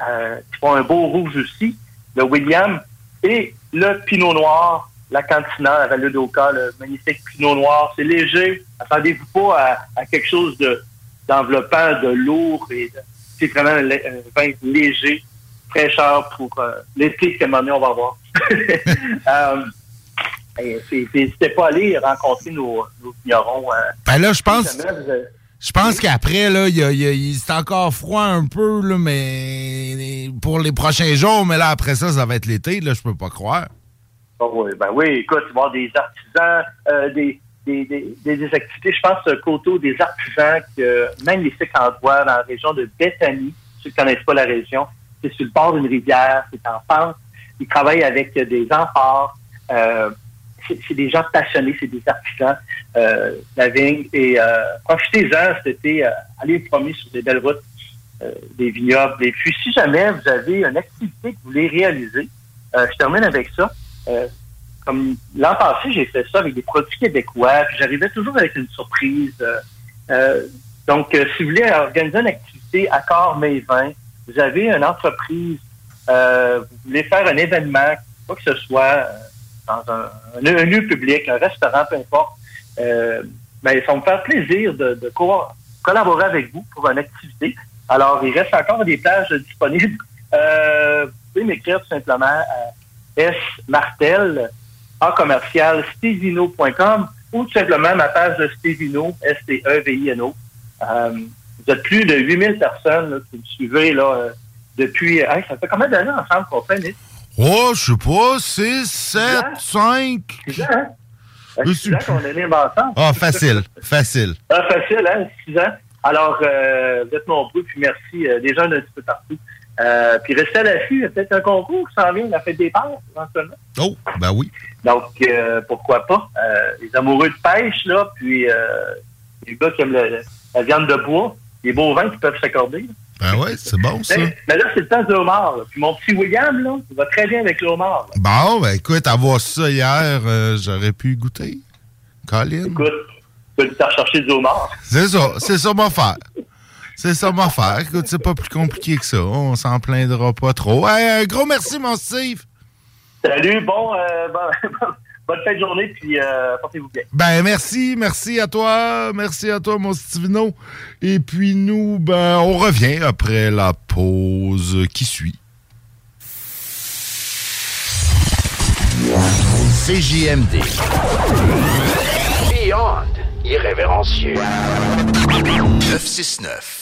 Speaker 24: euh, qui font un beau rouge aussi, le William, et le Pinot Noir, la Cantina, la Vallée d'Oka, le magnifique Pinot Noir. C'est léger. Attendez-vous pas à, à quelque chose de d'enveloppant, de lourd. et de- C'est vraiment un, un vin léger, fraîcheur pour euh, l'été moment donné, on va euh, c'est- N'hésitez pas à aller rencontrer nos, nos vignerons. euh,
Speaker 8: Ben là, je pense- Je pense qu'après, là, il c'est encore froid un peu, là, mais pour les prochains jours, mais là, après ça, ça va être l'été, là, je peux pas croire.
Speaker 24: Ah oui, ben oui, écoute, il va y avoir des artisans, euh, des, des, des, des- activités, je pense, euh, qu'autour des artisans, que même les bois dans la région de Bethany, ceux qui connaissent pas la région, c'est sur le bord d'une rivière, c'est en pente, ils travaillent avec euh, des amphores, c'est des gens passionnés, c'est des artisans, euh, de la vigne, et euh, profitez-en cet été, euh, allez promener sur des belles routes, euh, des vignobles, et puis si jamais vous avez une activité que vous voulez réaliser, euh, je termine avec ça, euh, comme l'an passé, j'ai fait ça avec des produits québécois, puis j'arrivais toujours avec une surprise. euh, euh, donc, euh, si vous voulez organiser une activité à corps mes vous avez une entreprise, euh, vous voulez faire un événement, quoi que ce soit, euh, dans un, lieu public, un restaurant, peu importe, euh, ben, ça me faire plaisir de, de co- collaborer avec vous pour une activité. Alors, il reste encore des plages disponibles. Euh, vous pouvez m'écrire tout simplement à S Martel, en commercial, stevino.com ou tout simplement ma page de Stevino, S-T-E-V-I-N-O. Euh, vous êtes plus de 8000 personnes qui me suivez là, euh, depuis... hey, ça fait combien d'années ensemble qu'on fait, Nick?
Speaker 8: Oh, je sais pas, 6, 7, 5.
Speaker 24: Six ans, hein? Fait six ans qu'on est nés ensemble.
Speaker 8: Ah, facile, facile.
Speaker 24: Ah, facile, hein? Six ans. Alors, euh, vous êtes nombreux, puis merci. euh, des gens d'un petit peu partout. Euh, puis restez à l'affût, il y a peut-être un concours qui s'en vient, la fête des pères, éventuellement.
Speaker 8: Oh, ben oui.
Speaker 24: Donc, pourquoi pas? Les amoureux de pêche, là, puis euh, les gars qui aiment le- la viande de bois, les beaux vins qui peuvent s'accorder. là.
Speaker 8: Ben ouais, c'est bon, ça.
Speaker 24: Mais, mais là, c'est le temps du homard. là. Puis mon petit William, là, il va très bien avec le homard. là.
Speaker 8: Bon, ben écoute, avoir ça hier, euh, j'aurais pu goûter. Colin?
Speaker 24: Écoute, tu peux aller chercher du homard.
Speaker 8: C'est ça, c'est ça ma faire. C'est ça ma faire. Écoute, c'est pas plus compliqué que ça. On s'en plaindra pas trop. Hey, un gros merci, mon Steve.
Speaker 24: Salut, bon, euh, bon- bonne fin de journée, puis euh, portez-vous bien.
Speaker 8: Ben merci, merci à toi, merci à toi mon Stivino. Et puis nous, ben on revient après la pause qui suit.
Speaker 10: CJMD.
Speaker 25: Beyond irrévérencieux.
Speaker 10: 969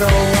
Speaker 10: Lévis.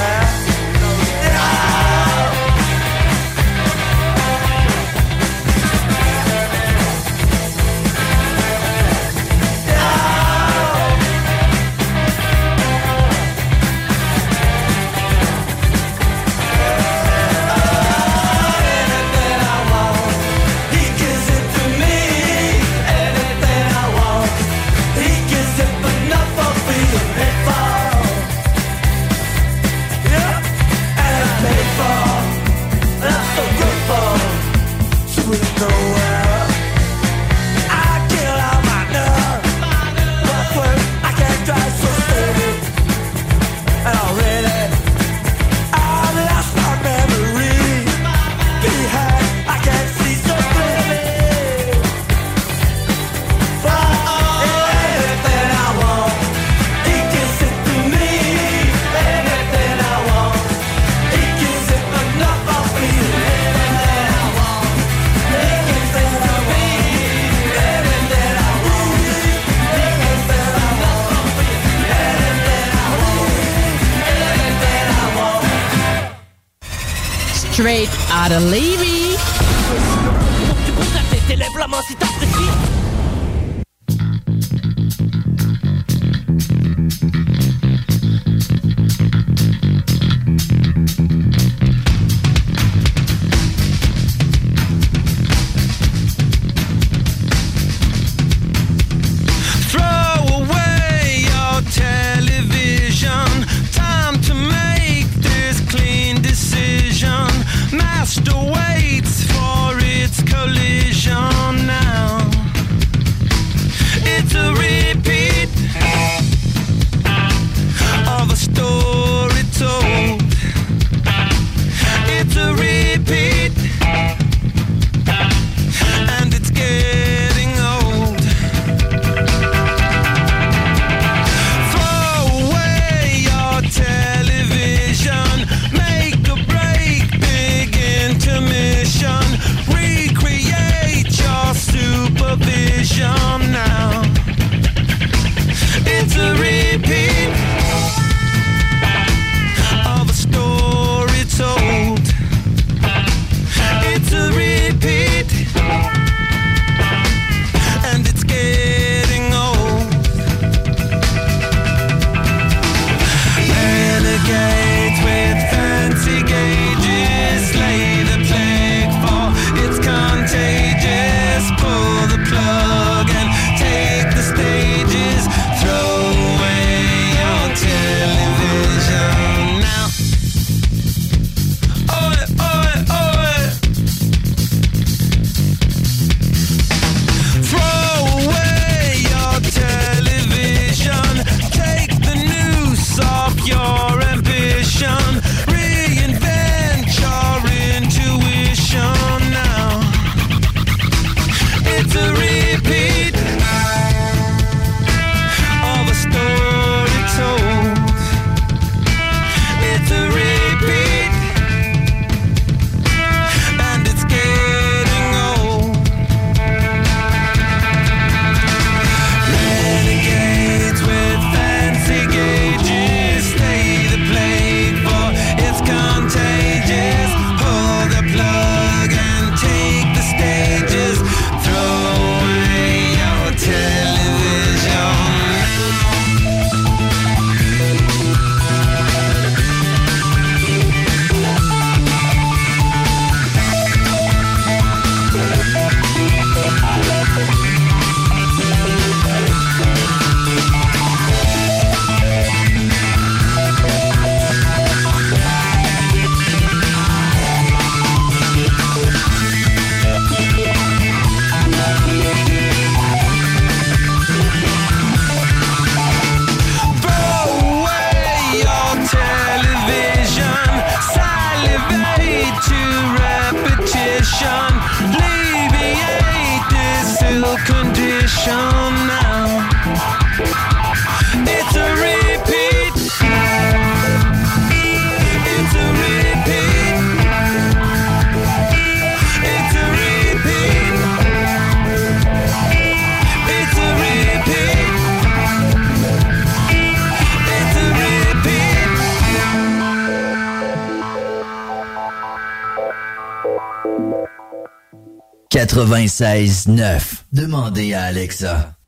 Speaker 9: 96.9. Demandez à Alexa.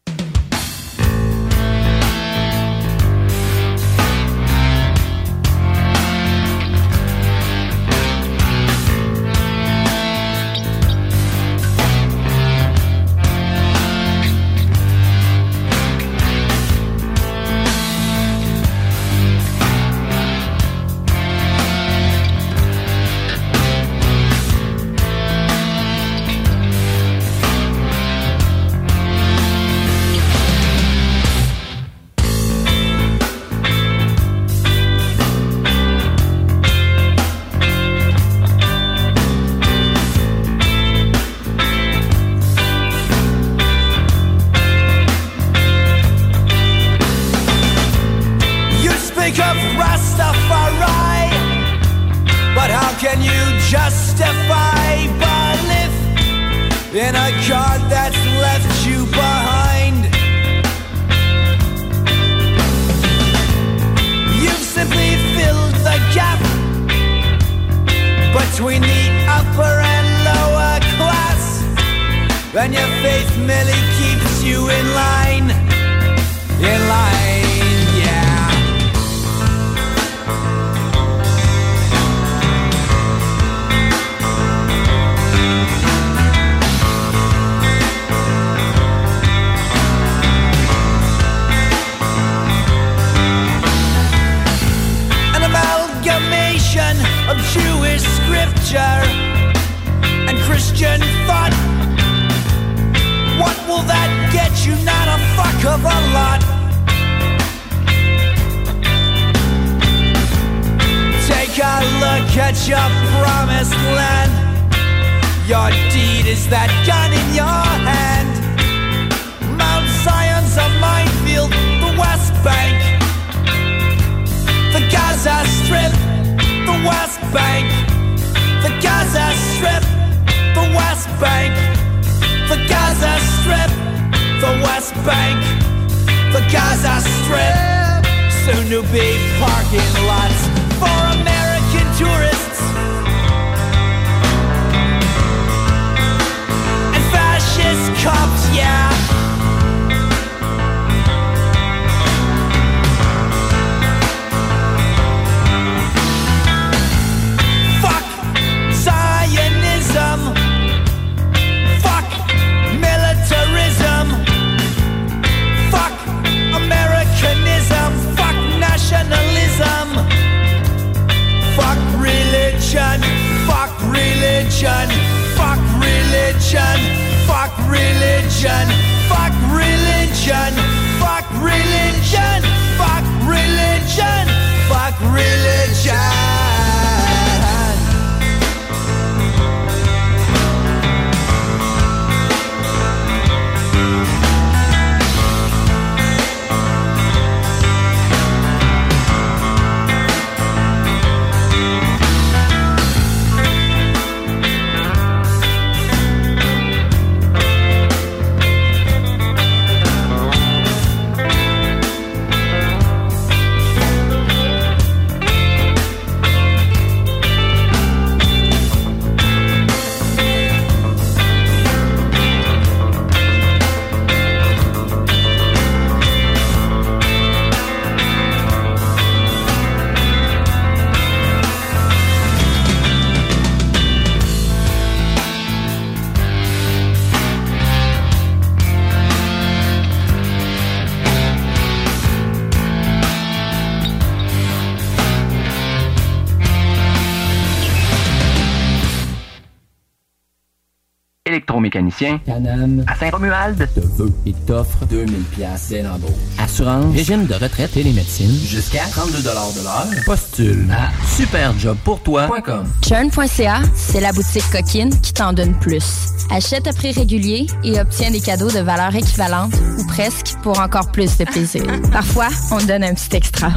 Speaker 13: Canam,
Speaker 17: à Saint-Romuald,
Speaker 13: te veut et t'offre 2000 pièces dès l'embauche. Assurance, régime de retraite et les médecines,
Speaker 17: jusqu'à 32 de l'heure.
Speaker 13: postule à superjobpourtoi.com.
Speaker 26: Churn.ca, c'est la boutique coquine qui t'en donne plus. Achète à prix régulier et obtiens des cadeaux de valeur équivalente ou presque pour encore plus de plaisir. Parfois, on te donne un petit extra.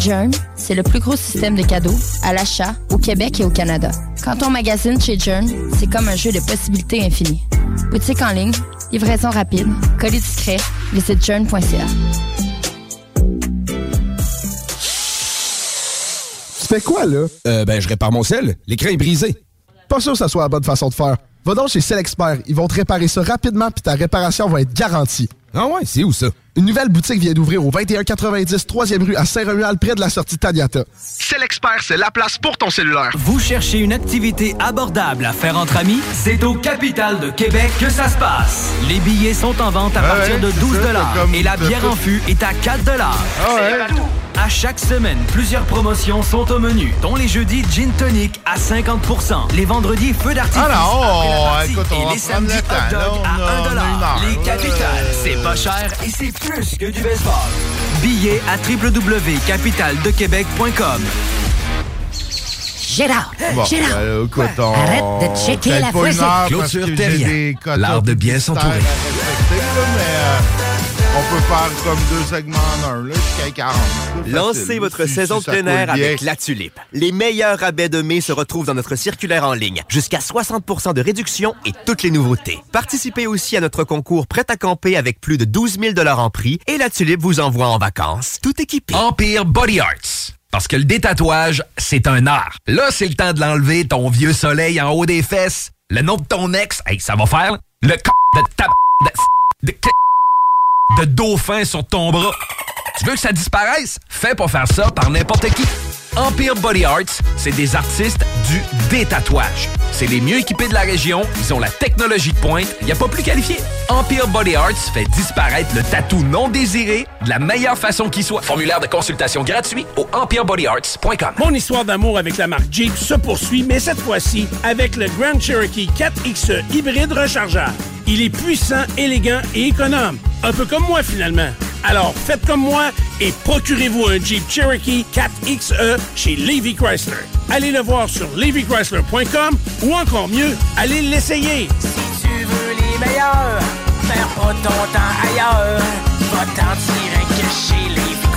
Speaker 26: Jern, c'est le plus gros système de cadeaux à l'achat au Québec et au Canada. Quand on magasine chez Jern, c'est comme un jeu de possibilités infinies. Boutique en ligne, livraison rapide, colis discret, visite.
Speaker 27: Tu fais quoi, là?
Speaker 21: Euh, ben, je répare mon sel. L'écran est brisé.
Speaker 27: Pas sûr que ça soit la bonne façon de faire. Va donc chez Selexpert. Ils vont te réparer ça rapidement puis ta réparation va être garantie.
Speaker 22: Ah ouais, c'est où ça?
Speaker 27: Une nouvelle boutique vient d'ouvrir au 2190 3e rue à Saint-Romuald près de la sortie Tadiata.
Speaker 28: Selexpert, c'est la place pour ton cellulaire.
Speaker 18: Vous cherchez une activité abordable à faire entre amis? C'est au Capital de Québec que ça se passe. Les billets sont en vente à
Speaker 8: Ouais,
Speaker 18: partir de
Speaker 8: c'est
Speaker 18: 12
Speaker 8: ça, c'est
Speaker 18: et la
Speaker 8: c'est
Speaker 18: bière en fût est à 4
Speaker 8: Ah ouais?
Speaker 18: À chaque semaine, plusieurs promotions sont au menu, dont les jeudis Gin Tonic à 50% les vendredis Feu d'artifice
Speaker 8: Ah non,
Speaker 18: après la partie,
Speaker 8: écoute, on
Speaker 18: et les samedis
Speaker 8: le
Speaker 18: Hot Dog à
Speaker 8: on a
Speaker 18: 1
Speaker 8: une heure,
Speaker 18: Les capitales, c'est pas cher et c'est plus que du baseball. Billets à www.capitaldequebec.com
Speaker 16: Gérard,
Speaker 8: Bon,
Speaker 16: Gérard.
Speaker 8: ben, on...
Speaker 16: Arrête de checker la
Speaker 8: parce
Speaker 16: Clôture
Speaker 8: que j'ai
Speaker 16: terrien.
Speaker 8: des quotas
Speaker 16: L'art de bien s'entourer.
Speaker 8: On peut faire comme deux segments en un, là, jusqu'à 40. C'est
Speaker 29: Lancez
Speaker 8: facile.
Speaker 29: votre
Speaker 8: Si-
Speaker 29: saison
Speaker 8: si
Speaker 29: de plein air avec La Tulipe. Les meilleurs rabais de mai se retrouvent dans notre circulaire en ligne. Jusqu'à 60% de réduction et toutes les nouveautés. Participez aussi à notre concours Prêt à camper avec plus de 12 000 en prix et La Tulipe vous envoie en vacances, tout équipé.
Speaker 17: Empire Body Arts. Parce que le détatouage, c'est un art. Là, c'est le temps de l'enlever, ton vieux soleil en haut des fesses. Le nom de ton ex, hey, ça va faire. Le c de ta... de... de, de dauphin sur ton bras. Tu veux que ça disparaisse? Fais pas faire ça par n'importe qui. Empire Body Arts, c'est des artistes du détatouage. C'est les mieux équipés de la région, ils ont la technologie de pointe, il n'y a pas plus qualifié. Empire Body Arts fait disparaître le tatou non désiré de la meilleure façon qui soit. Formulaire de consultation gratuit au empirebodyarts.com.
Speaker 30: Mon histoire d'amour avec la marque Jeep se poursuit, mais cette fois-ci avec le Grand Cherokee 4XE hybride rechargeable. Il est puissant, élégant et économe. Un peu comme moi finalement. Alors faites comme moi et procurez-vous un Jeep Cherokee 4XE chez Levy Chrysler. Allez le voir sur levychrysler.com ou encore mieux, allez l'essayer.
Speaker 31: Si tu veux les meilleurs, perds pas ailleurs. Va t'en direct chez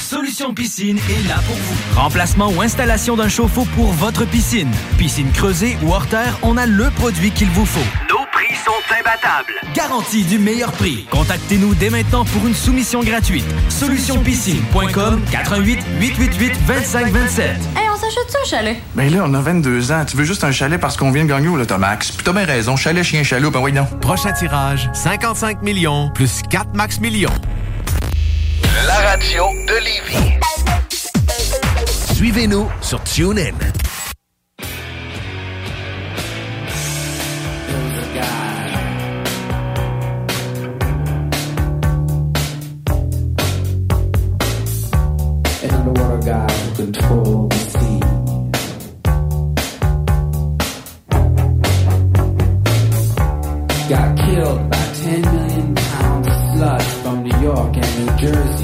Speaker 18: Solution Piscine est là pour vous. Remplacement ou installation d'un chauffe-eau pour votre piscine. Piscine creusée ou hors terre, on a le produit qu'il vous faut.
Speaker 32: Nos prix sont imbattables.
Speaker 18: Garantie du meilleur prix. Contactez-nous dès maintenant pour une soumission gratuite. Solutionpiscine.com 88 888 2527.
Speaker 33: Hey, on s'achète ça, un chalet?
Speaker 34: Ben là, on a 22 ans. Tu veux juste un chalet parce qu'on vient de gagner au Lotomax. Puis t'as bien raison. Chalet, chien, chaloup, ben oui, non.
Speaker 35: Prochain tirage, 55 millions plus 4 max millions.
Speaker 25: La radio de Lévis.
Speaker 35: Suivez-nous sur TuneIn.
Speaker 36: an underwater guy who controlled the sea. Got killed by 10 million pounds of sludge from New York and New Jersey.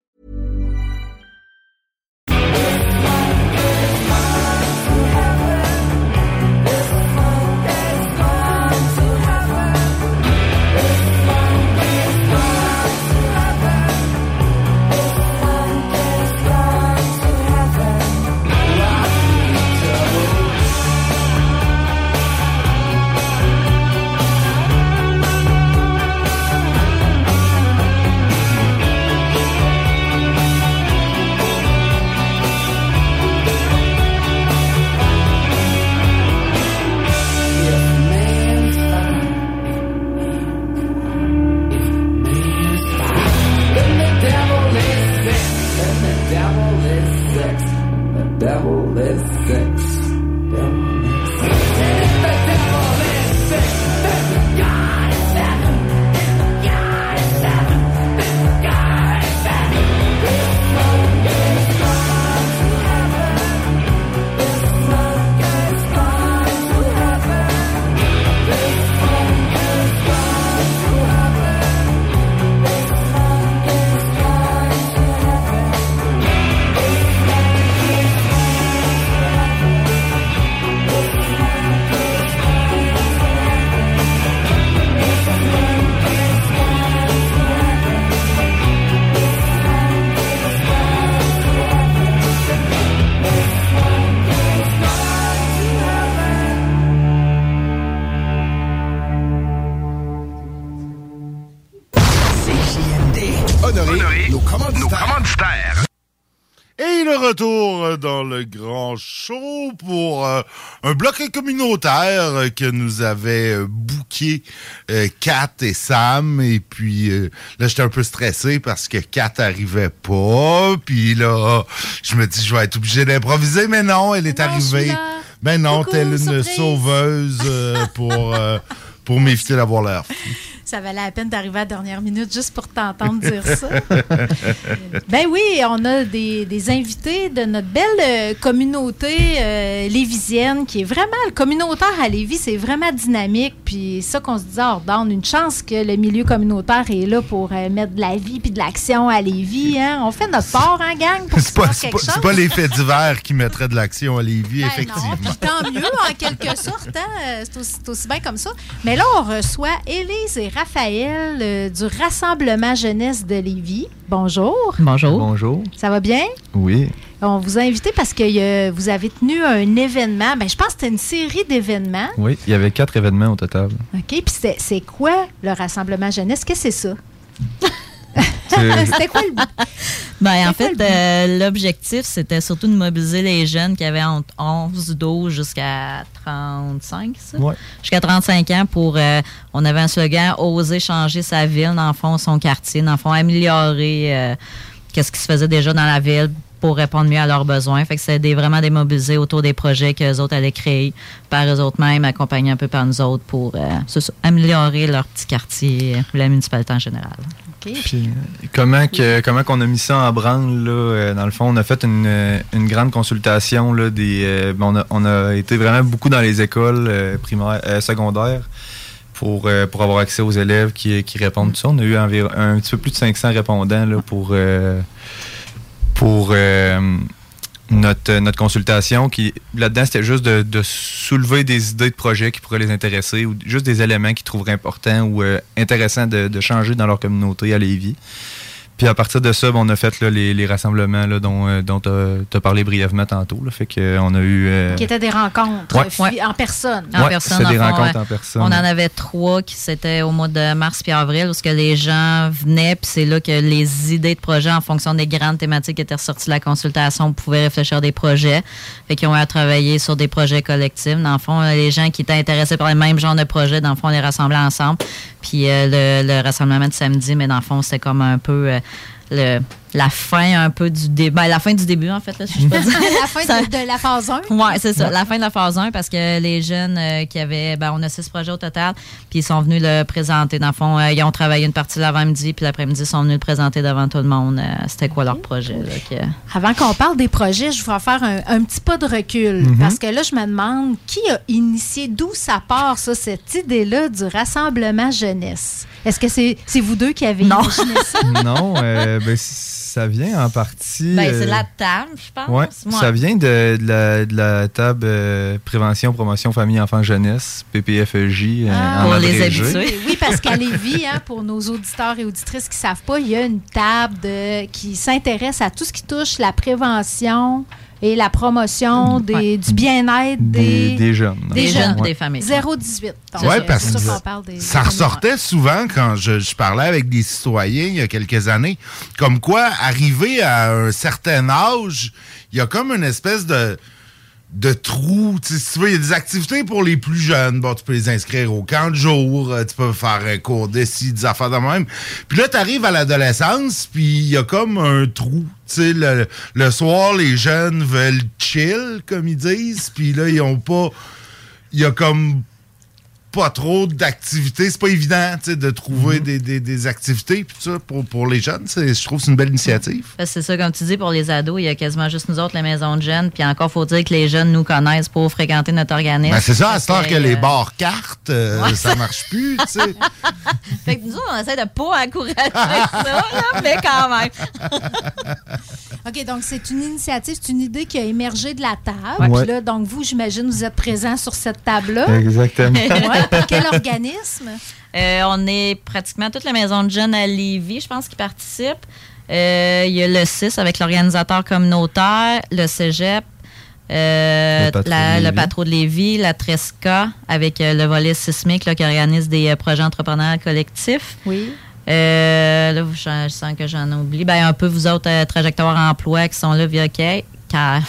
Speaker 8: Bloc communautaire que nous avait euh, booké euh, Kat et Sam. Et puis euh, là, j'étais un peu stressé parce que Kat arrivait pas. Puis là, je me dis, je vais être obligé d'improviser. Mais non, elle est arrivée. Ben non,
Speaker 37: Coucou,
Speaker 8: telle une
Speaker 37: surprise.
Speaker 8: sauveuse euh, pour, pour m'éviter d'avoir l'air.
Speaker 37: Ça valait la peine d'arriver à la dernière minute juste pour t'entendre dire ça. ben oui, on a des, des invités de notre belle euh, communauté euh, lévisienne qui est vraiment, le communautaire à Lévis, c'est vraiment dynamique. Puis ça qu'on se disait hors d'onde, une chance que le milieu communautaire est là pour euh, mettre de la vie puis de l'action à Lévis. Hein? On fait notre part, hein, gang, pour
Speaker 8: C'est pas,
Speaker 37: quelque
Speaker 8: pas- c'est
Speaker 37: chose.
Speaker 8: pas les faits divers qui mettraient de l'action à Lévis,
Speaker 37: Ben
Speaker 8: effectivement.
Speaker 37: non, puis tant mieux, en quelque sorte. hein, C'est aussi, c'est aussi bien comme ça. Mais là, on reçoit Élise et Raphaël euh, du Rassemblement Jeunesse de Lévis. Bonjour.
Speaker 38: Bonjour. Bonjour.
Speaker 37: Ça va bien?
Speaker 38: Oui.
Speaker 37: On vous a invité parce que euh, vous avez tenu un événement. Ben, je pense que c'était une série d'événements.
Speaker 38: Oui, il y avait quatre événements au total.
Speaker 37: OK. Puis c'est quoi le Rassemblement Jeunesse? Qu'est-ce que c'est ça? C'était quoi le but?
Speaker 39: Ben, en fait, euh, l'objectif, c'était surtout de mobiliser les jeunes qui avaient entre 11, 12 jusqu'à 35, ça?
Speaker 38: Ouais.
Speaker 39: Jusqu'à 35 ans pour. euh, on avait un slogan Oser changer sa ville, dans le fond, son quartier, dans le fond, améliorer euh, qu'est-ce qui se faisait déjà dans la ville pour répondre mieux à leurs besoins. Fait que c'est des, vraiment démobiliser autour des projets que les autres allaient créer par eux autres mêmes, accompagnés un peu par nous autres pour euh, améliorer leur petit quartier ou la municipalité en général.
Speaker 38: Comment que comment qu'on a mis ça en branle là, euh, dans le fond on a fait une, euh, une grande consultation là, des euh, ben, on, a, on a été vraiment beaucoup dans les écoles primaires secondaires pour, pour avoir accès aux élèves qui, qui répondent. On a eu environ un petit peu plus de 500 répondants là, pour pour
Speaker 40: notre, euh, notre consultation qui, là-dedans, c'était juste de, de soulever des idées de projets qui pourraient les intéresser ou juste des éléments qu'ils trouveraient importants ou euh, intéressants de, de changer dans leur communauté à Lévis. Puis à partir de ça, ben, on a fait là, les, les rassemblements là, dont, tu as, parlé brièvement tantôt. Là, fait qu'on a eu. euh,
Speaker 37: Qui étaient des rencontres
Speaker 40: Ouais.
Speaker 37: en personne.
Speaker 39: En
Speaker 40: Ouais,
Speaker 39: personne,
Speaker 40: des
Speaker 39: dans le fond,
Speaker 40: rencontres
Speaker 39: ouais.
Speaker 40: en personne.
Speaker 39: On en avait trois qui c'était au mois de mars puis avril où que les gens venaient puis c'est là que les idées de projets en fonction des grandes thématiques qui étaient ressorties de la consultation on pouvait réfléchir à des projets. Fait qu'ils ont eu à travailler sur des projets collectifs. Dans le fond, euh, les gens qui étaient intéressés par les mêmes genres de projets, dans le fond, on les rassemblait ensemble. Puis euh, le, le rassemblement de samedi, mais dans le fond, c'était comme un peu euh, le, la fin un peu du début. la fin du début, en fait, là, si je peux dire.
Speaker 37: la fin
Speaker 39: Ça-
Speaker 37: de, de la phase 1.
Speaker 39: Oui, c'est ça, la fin de la phase 1, parce que les jeunes euh, qui avaient, ben, on a six projets au total, puis ils sont venus le présenter. Dans le fond, euh, ils ont travaillé une partie l'avant-midi, puis l'après-midi, ils sont venus le présenter devant tout le monde. euh, C'était quoi leur projet? là, que-
Speaker 37: Avant qu'on parle des projets, je vais faire un, un petit pas de recul.
Speaker 39: Mhm.
Speaker 37: Parce que là, je me demande qui a initié, d'où ça part, ça, cette idée-là du rassemblement jeunesse? Est-ce que c'est c'est vous deux qui avez imaginé ça?
Speaker 40: non, euh, ben, ça vient en partie.
Speaker 39: Ben,
Speaker 40: euh,
Speaker 39: c'est la table, je pense.
Speaker 40: Ouais,
Speaker 39: Ouais.
Speaker 40: ça vient de, de la, de la table euh, prévention, promotion, famille, enfants, jeunesse, PPFEJ. euh,
Speaker 37: Ah.
Speaker 40: en
Speaker 39: Pour les habitués.
Speaker 37: Oui, parce qu'à Lévis, hein, pour nos auditeurs et auditrices qui ne savent pas, il y a une table de- qui s'intéresse à tout ce qui touche la prévention et la promotion des, du bien-être des,
Speaker 40: Des, des jeunes.
Speaker 37: des
Speaker 39: Des
Speaker 37: jeunes.
Speaker 39: jeunes et des familles.
Speaker 37: 0-18. Donc,
Speaker 8: Oui, parce que ça ressortait souvent quand je, je parlais avec des citoyens il y a quelques années, comme quoi, arrivé à un certain âge, il y a comme une espèce de de trou. Tu sais, si tu veux, il y a des activités pour les plus jeunes. Bon, tu peux les inscrire au camp de jour, euh, tu peux faire un cours d'essai, des affaires de même. Puis là, tu arrives à l'adolescence, puis il y a comme un trou. Tu sais, le, le soir, les jeunes veulent chill, comme ils disent, puis là, ils ont pas... Il y a comme pas trop d'activités. C'est pas évident tu sais, de trouver des, des- des activités ça, pour, pour les jeunes. Je trouve que c'est une belle initiative.
Speaker 39: Que C'est ça, comme tu dis, pour les ados, il y a quasiment juste nous autres, la maison de jeunes. Puis encore, faut dire que les jeunes nous connaissent pour fréquenter notre organisme.
Speaker 8: Ben, c'est ça, à que
Speaker 39: euh,
Speaker 8: les bars cartes, euh,
Speaker 39: Ouais.
Speaker 8: ça marche plus. tu sais.
Speaker 39: Fait que nous autres, on essaie de pas encourager ça, là, mais quand même.
Speaker 37: OK, donc c'est une initiative, c'est une idée qui a émergé de la table.
Speaker 40: Ouais.
Speaker 37: Puis là, donc vous, j'imagine, vous êtes présents sur cette table-là.
Speaker 40: Exactement.
Speaker 37: Ouais, quel organisme?
Speaker 39: Euh, on est pratiquement toute la maison de jeunes à Lévis, je pense, qui participent. Euh, Il y a le 6 avec l'organisateur communautaire, le cégep, euh,
Speaker 40: Le Patro
Speaker 39: la-
Speaker 40: de
Speaker 39: le
Speaker 40: Lévis.
Speaker 39: Patro de Lévis, la Tresca, avec euh, le volet sismique là, qui organise des euh, projets entrepreneuriaux collectifs.
Speaker 37: Oui.
Speaker 39: Euh, là, je, je sens que j'en oublie. Ben, un peu vous autres, euh, Trajectoire Emploi, qui sont là via. Car...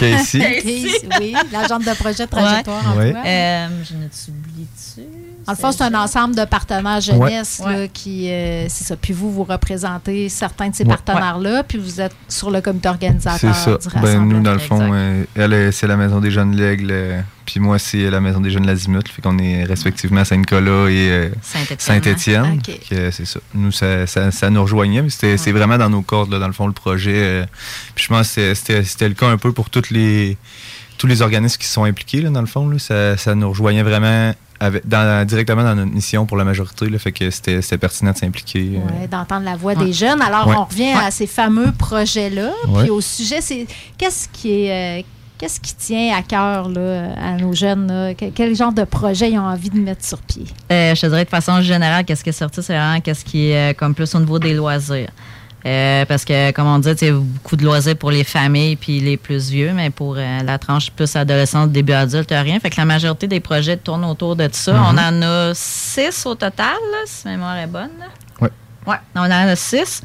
Speaker 40: Casey.
Speaker 37: Casey, oui, l'agente de projet Trajectoire
Speaker 40: Ouais.
Speaker 39: Euh, je ne t'oublie dessus.
Speaker 37: Dans le fond, c'est un ensemble de partenaires jeunesse
Speaker 39: Ouais.
Speaker 37: là, qui, euh, c'est ça. Puis vous, vous représentez certains de ces
Speaker 40: Ouais.
Speaker 37: partenaires-là, puis vous êtes sur le comité organisateur
Speaker 40: C'est ça.
Speaker 37: du
Speaker 40: Ben, nous, dans le fond, euh, elle, c'est la Maison des Jeunes L'Aigle, euh, puis moi, c'est la Maison des Jeunes L'Azimut. Fait qu'on est respectivement à Saint-Nicolas et euh,
Speaker 39: Saint-Étienne.
Speaker 37: Hein?
Speaker 40: C'est ça. Nous, ça, ça, ça nous rejoignait, mais c'était, c'est vraiment dans nos cordes, là, dans le fond, le projet. euh, puis je pense que c'était- c'était, c'était le cas un peu pour toutes les, tous les organismes qui se sont impliqués, là, dans le fond. Là. Ça, ça nous rejoignait vraiment avec, dans- directement dans notre mission pour la majorité. Là, fait que c'était, pertinent de s'impliquer. euh.
Speaker 37: Ouais, d'entendre la voix des jeunes. Alors,
Speaker 40: Ouais.
Speaker 37: on revient à ces fameux projets-là.
Speaker 40: Ouais.
Speaker 37: Puis au sujet, c'est qu'est-ce qui est. euh, Qu'est-ce qui tient à cœur là, à nos jeunes? là? Quel genre de projet ils ont envie de mettre sur pied?
Speaker 39: Euh, je te dirais de façon générale, qu'est-ce qui est sorti, c'est vraiment qu'est-ce qui est euh, comme plus au niveau des loisirs. Euh, parce que, comme on dit, a beaucoup de loisirs pour les familles puis les plus vieux, mais pour euh, la tranche plus adolescente, début adulte, rien. Fait que la majorité des projets tournent autour de ça.
Speaker 40: Mhm.
Speaker 39: On en a six au total, là, si ma mémoire est bonne. là.
Speaker 40: Ouais.
Speaker 39: On en a six.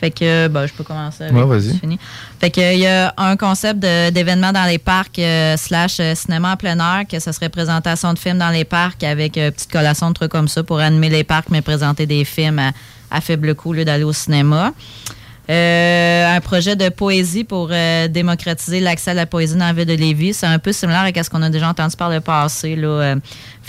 Speaker 39: Fait que, ben, je peux commencer avec
Speaker 40: Ouais, vas-y.
Speaker 39: c'est fini. Fait que, il y a un concept d'événement dans les parcs euh, slash euh, cinéma en plein air, que ce serait présentation de films dans les parcs avec euh, petite collation de trucs comme ça pour animer les parcs, mais présenter des films à, à faible coût au d'aller au cinéma. Euh, un projet de poésie pour euh, démocratiser l'accès à la poésie dans la ville de Lévis. C'est un peu similaire à ce qu'on a déjà entendu par le passé, là, euh,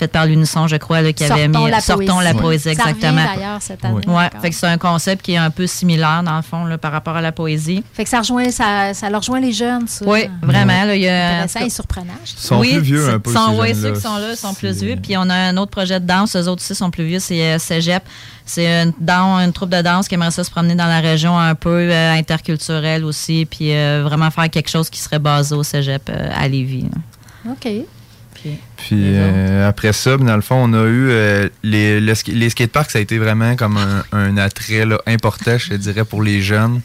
Speaker 39: fait par l'Unisson, je crois, là, qui avait mis
Speaker 37: la
Speaker 39: Sortons
Speaker 37: poésie.
Speaker 39: la poésie, exactement.
Speaker 37: d'ailleurs cette année.
Speaker 39: Ouais, fait que c'est un concept qui est un peu similaire, dans le fond, là, par rapport à la poésie.
Speaker 37: Fait que ça rejoint, ça, ça leur rejoint les jeunes, ça.
Speaker 39: Oui, vraiment. Là, il y a,
Speaker 37: Intéressant et surprenant.
Speaker 40: Ils sont
Speaker 39: oui,
Speaker 40: plus vieux
Speaker 39: c'est-
Speaker 40: un peu,
Speaker 39: sont-
Speaker 40: ces
Speaker 39: oui,
Speaker 40: jeunes-là.
Speaker 39: ceux qui sont là sont plus vieux. Puis on a un autre projet de danse, eux autres aussi sont plus vieux, c'est euh, Cégep. c'est une, dan- une troupe de danse qui aimerait ça se promener dans la région un peu euh, interculturelle aussi, puis euh, vraiment faire quelque chose qui serait basé au cégep euh, à Lévis. là.
Speaker 37: OK.
Speaker 40: Puis euh, après ça, ben, dans le fond, on a eu euh, les, le les skateparks, ça a été vraiment comme un, un attrait là, important, je te dirais, pour les jeunes.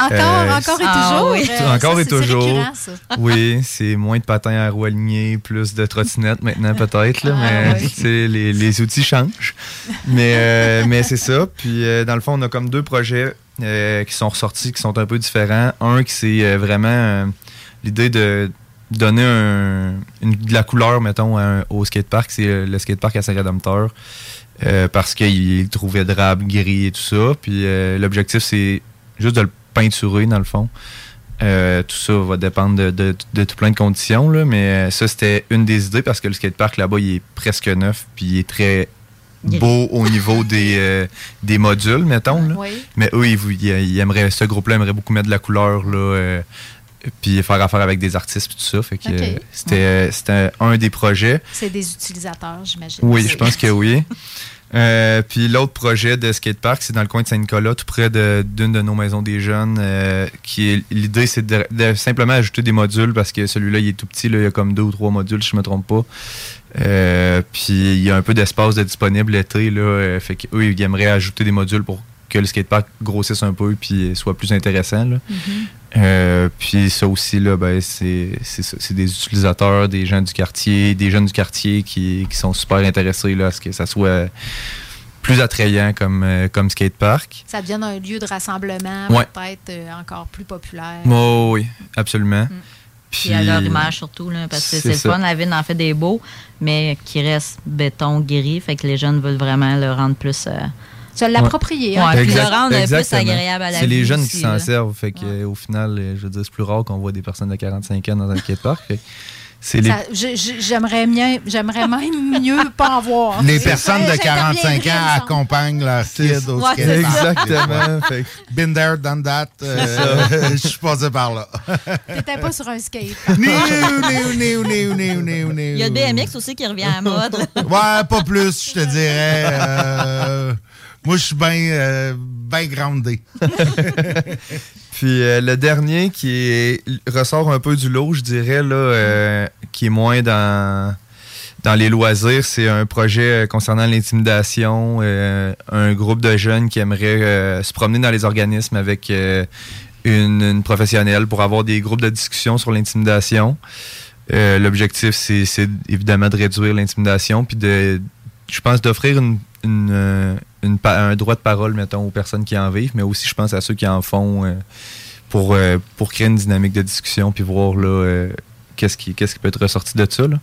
Speaker 37: Encore,
Speaker 40: Euh,
Speaker 37: encore et
Speaker 39: Ah
Speaker 37: toujours?
Speaker 39: oui.
Speaker 37: euh,
Speaker 40: encore
Speaker 37: ça,
Speaker 40: et toujours.
Speaker 37: ça.
Speaker 40: oui, c'est moins de patins à roues alignées, plus de trottinettes maintenant peut-être,
Speaker 37: Ah,
Speaker 40: mais
Speaker 37: oui.
Speaker 40: les, les outils changent. Mais, euh, mais c'est ça. Puis euh, dans le fond, on a comme deux projets euh, qui sont ressortis, qui sont un peu différents. Un qui c'est euh, vraiment euh, l'idée de donner un- une- de la couleur, mettons, un- au skatepark. C'est euh, le skatepark à Saint-Rédempteur. euh, parce qu'il trouvait drabe, gris et tout ça. Puis euh, l'objectif, c'est juste de le peinturer, dans le fond. Euh, tout ça va dépendre de, de- de tout plein de conditions, là, mais ça, c'était une des idées parce que le skatepark là-bas, il est presque neuf, puis il est très beau au niveau des, euh, des modules, mettons. là.
Speaker 37: Oui.
Speaker 40: Mais eux, ils, vou- ils- ils aimeraient, ce groupe-là aimerait beaucoup mettre de la couleur, là, euh, puis faire affaire avec des artistes, puis tout ça. Fait que euh, c'était c'était un des projets.
Speaker 37: C'est des utilisateurs, j'imagine.
Speaker 40: Oui, je pense que oui. Euh, puis l'autre projet de skatepark, c'est dans le coin de Saint-Nicolas, tout près de- d'une de, nos maisons des jeunes. euh, qui l'idée, c'est de, de simplement ajouter des modules parce que celui-là, il est tout petit. Là, il y a comme deux ou trois modules, si je me trompe pas. Euh, puis il y a un peu d'espace de disponible l'été. Là, fait qu'eux, ils aimeraient ajouter des modules pour que le skatepark grossisse un peu puis soit plus intéressant. Là. Euh, puis ça aussi, là, ben, c'est c'est ça. C'est des utilisateurs, des gens du quartier, des jeunes du quartier qui, qui sont super intéressés là, à ce que ça soit plus attrayant comme, euh, comme skatepark.
Speaker 37: Ça devient un lieu de rassemblement,
Speaker 40: Ouais.
Speaker 37: peut-être euh, encore plus populaire.
Speaker 40: Oh, oui, absolument.
Speaker 39: Puis à leur image surtout, là, parce que
Speaker 40: c'est
Speaker 39: le fun, la ville en fait des beaux, mais qui reste béton gris, fait que les jeunes veulent vraiment le rendre plus. euh,
Speaker 37: Se l'approprier.
Speaker 39: Ouais,
Speaker 37: hein.
Speaker 39: puis le rendre plus agréable à la
Speaker 40: C'est les jeunes
Speaker 39: aussi,
Speaker 40: qui s'en servent. Fait que, euh, au final, euh, je veux dire, c'est plus rare qu'on voit des personnes de 45 ans dans un skatepark. Fait que c'est les...
Speaker 37: J'aimerais même mieux pas en voir.
Speaker 8: Les personnes de
Speaker 37: ça
Speaker 8: 45 ans accompagnent leur kid au
Speaker 37: Ouais,
Speaker 8: skate park.
Speaker 40: Exactement. Fait
Speaker 8: Been there, done that. euh, je suis passé par là.
Speaker 37: T'étais pas sur un skate.
Speaker 39: Il y a le BMX aussi qui revient à la mode.
Speaker 8: Ouais, pas plus, je te dirais. Moi, je suis bien euh, ben groundé.
Speaker 40: Puis euh, le dernier qui ressort un peu du lot, je dirais, là, euh, qui est moins dans, dans les loisirs, c'est un projet euh, concernant l'intimidation. un groupe de jeunes qui aimeraient euh, se promener dans les organismes avec une, professionnelle pour avoir des groupes de discussion sur l'intimidation. L'objectif, c'est évidemment de réduire l'intimidation, puis de, je pense, d'offrir une, une un droit de parole, mettons, aux personnes qui en vivent, mais aussi, je pense, à ceux qui en font euh, pour, euh, pour créer une dynamique de discussion, puis voir là, euh, qu'est-ce qui, qu'est-ce qui peut être ressorti de ça. Là.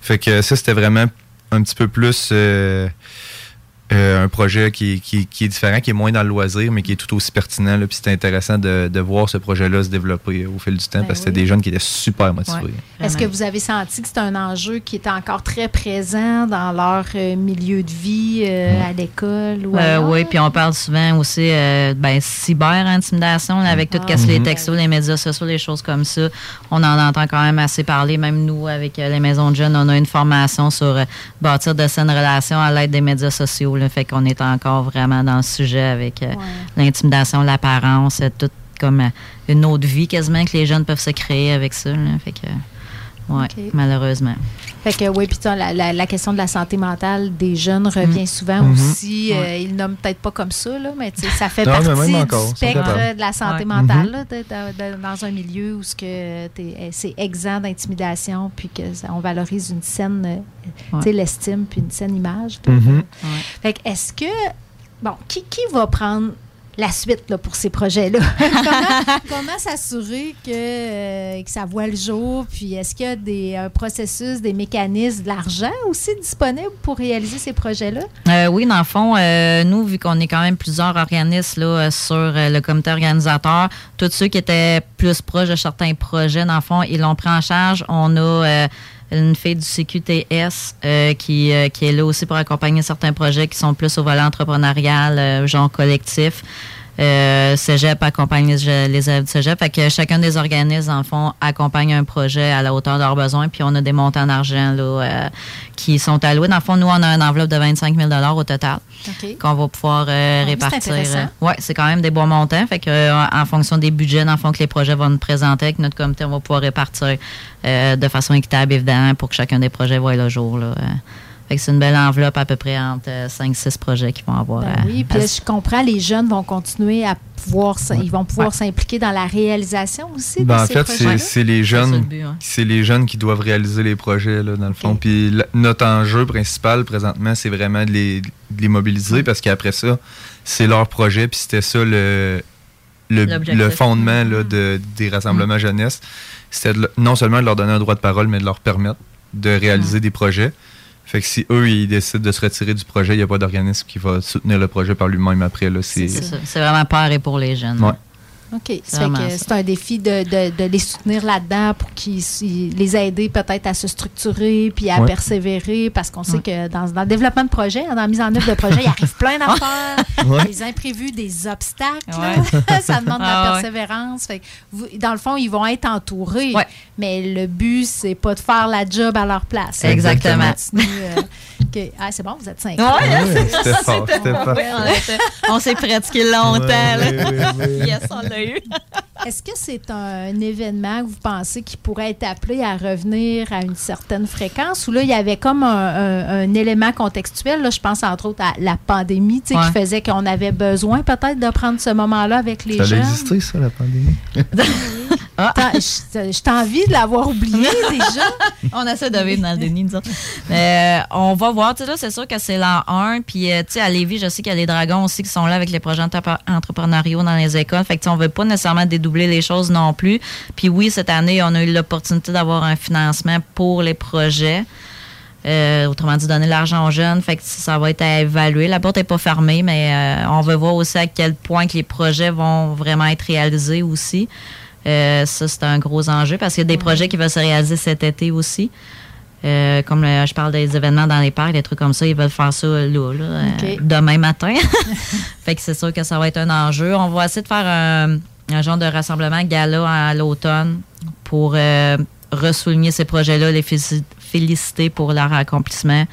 Speaker 40: Fait que ça, c'était vraiment un petit peu plus euh, euh, un projet qui, qui, qui est différent, qui est moins dans le loisir, mais qui est tout aussi pertinent. Là, puis c'était intéressant de, de voir ce projet-là se développer au fil du temps,
Speaker 37: Ben
Speaker 40: parce que c'était des jeunes qui étaient super motivés.
Speaker 39: Ouais.
Speaker 37: Est-ce que vous avez senti que c'est un enjeu qui était encore très présent dans leur euh, milieu de vie, euh, à l'école ou
Speaker 39: Euh, oui, puis on parle souvent aussi euh, ben, cyber-intimidation, avec tout
Speaker 37: Ah.
Speaker 39: ce qui est les
Speaker 37: Mhm.
Speaker 39: textos, les médias sociaux, les choses comme ça. On en entend quand même assez parler. Même nous, avec euh, les maisons de jeunes, on a une formation sur euh, bâtir de saines relations à l'aide des médias sociaux. Là, fait qu'on est encore vraiment dans le sujet avec euh, l'intimidation, l'apparence, euh, tout comme euh, une autre vie quasiment que les jeunes peuvent se créer avec ça. là. fait que, ouais,
Speaker 37: Ok.
Speaker 39: malheureusement.
Speaker 37: Fait que oui, puis la, la, la question de la santé mentale des jeunes revient
Speaker 39: Mm.
Speaker 37: souvent
Speaker 39: Mhm.
Speaker 37: aussi.
Speaker 39: Ouais.
Speaker 37: Euh, ils le nomment peut-être pas comme ça, là, mais tu sais, ça fait
Speaker 40: Non,
Speaker 37: partie
Speaker 40: même
Speaker 37: du spectre de la santé
Speaker 39: Ouais.
Speaker 37: mentale
Speaker 40: Mhm.
Speaker 37: là, de- de- de- dans un milieu où ce que t'es- euh, c'est exempt d'intimidation, puis que ça- on valorise une saine, euh, tu sais, l'estime, puis une saine image. Fait que est-ce que bon, qui, qui va prendre la suite là, pour ces projets-là? comment comment s'assurer que, euh, que ça voit le jour? Puis est-ce qu'il y a des un processus, des mécanismes, de l'argent aussi disponible pour réaliser ces projets-là?
Speaker 39: Euh, oui, dans le fond, euh, nous, vu qu'on est quand même plusieurs organismes là, sur euh, le comité organisateur, tous ceux qui étaient plus proches de certains projets, dans le fond, ils l'ont pris en charge. On a euh, une fille du CQTS euh, qui, euh, qui est là aussi pour accompagner certains projets qui sont plus au volet entrepreneurial, euh, genre collectif. Euh, Cégep accompagne les, les élèves du Cégep. Fait que chacun des organismes, en fond, accompagne un projet à la hauteur de leurs besoins. Puis on a des montants d'argent là, euh, qui sont alloués. Dans le fond, nous, on a une enveloppe de 25 000 au total qu'on va pouvoir euh,
Speaker 37: Ah
Speaker 39: répartir. oui, c'est quand même des bons montants. Fait que euh, en fonction des budgets, dans le fond, que les projets vont nous présenter avec notre comité, on va pouvoir répartir euh, de façon équitable, évidemment, pour que chacun des projets voie le jour. Là. Euh, Fait que c'est une belle enveloppe à peu près entre 5-6 projets qui vont avoir.
Speaker 37: Ben
Speaker 39: à-
Speaker 37: oui, puis je comprends, les jeunes vont continuer à pouvoir, ils vont pouvoir s'impliquer dans la réalisation aussi
Speaker 40: Ben,
Speaker 37: de
Speaker 40: en
Speaker 37: ces
Speaker 40: fait,
Speaker 37: projets.
Speaker 40: c'est c'est les jeunes,
Speaker 39: le but, ouais.
Speaker 40: c'est les jeunes qui doivent réaliser les projets là, dans le fond. Puis la- notre enjeu principal présentement, c'est vraiment de les, de les mobiliser parce qu'après ça, c'est leur projet. Puis c'était ça le le, fondement là, de, des rassemblements jeunesse. C'était non seulement de leur donner un droit de parole, mais de leur permettre de réaliser des projets. Fait que si eux, ils décident de se retirer du projet, il n'y a pas d'organisme qui va soutenir le projet par lui-même après. là. C'est
Speaker 39: vraiment paré pour les jeunes.
Speaker 40: Ouais.
Speaker 37: OK. C'est un défi de, de- de les soutenir là-dedans pour qu'ils les aider peut-être à se structurer puis à
Speaker 40: Ouais.
Speaker 37: persévérer parce qu'on sait que dans, dans le développement de projet, dans la mise en œuvre de projet, il arrive plein d'affaires,
Speaker 40: Ouais.
Speaker 37: des imprévus, des obstacles. Ça demande de la
Speaker 39: Ah
Speaker 37: persévérance. Fait que vous- dans le fond, ils vont être entourés, mais le but, c'est pas de faire la job à leur place.
Speaker 39: Exactement.
Speaker 37: que- Ah, c'est bon, vous êtes cinq.
Speaker 39: Ouais,
Speaker 40: Ouais, c'était fort, c'était fort.
Speaker 39: Ouais, on s'est pratiqué longtemps. yes, on l'a eu.
Speaker 37: Est-ce que c'est un événement que vous pensez qui pourrait être appelé à revenir à une certaine fréquence? Ou là, il y avait comme un, un- un élément contextuel, là, je pense entre autres à la pandémie, tu sais, qui faisait qu'on avait besoin peut-être de prendre ce moment-là avec les
Speaker 40: Ça a
Speaker 37: jeunes?
Speaker 40: existé, ça, la pandémie?
Speaker 37: Attends, je je t'ai envie de l'avoir oublié déjà.
Speaker 39: on essaie de vivre dans le déni, disons. Mais euh, on va voir. Tu sais, là, c'est sûr que c'est l'an 1. Puis, euh, tu sais, à Lévis, je sais qu'il y a les dragons aussi qui sont là avec les projets entrep- entrepreneuriaux dans les écoles. Fait que, tu sais, on veut pas nécessairement dédoubler les choses non plus. Puis, oui, cette année, on a eu l'opportunité d'avoir un financement pour les projets. Euh, autrement dit, donner l'argent aux jeunes. Fait que ça va être à évaluer. La porte n'est pas fermée, mais euh, on veut voir aussi à quel point que les projets vont vraiment être réalisés aussi. Euh, ça, c'est un gros enjeu parce qu'il y a des projets qui vont se réaliser cet été aussi. Euh, comme le- je parle des événements dans les parcs, des trucs comme ça, ils veulent faire ça là, là, euh, demain matin. fait que c'est sûr que ça va être un enjeu. On va essayer de faire un, un genre de rassemblement gala à l'automne pour euh, ressouligner ces projets-là, les félici- féliciter pour leur accomplissement.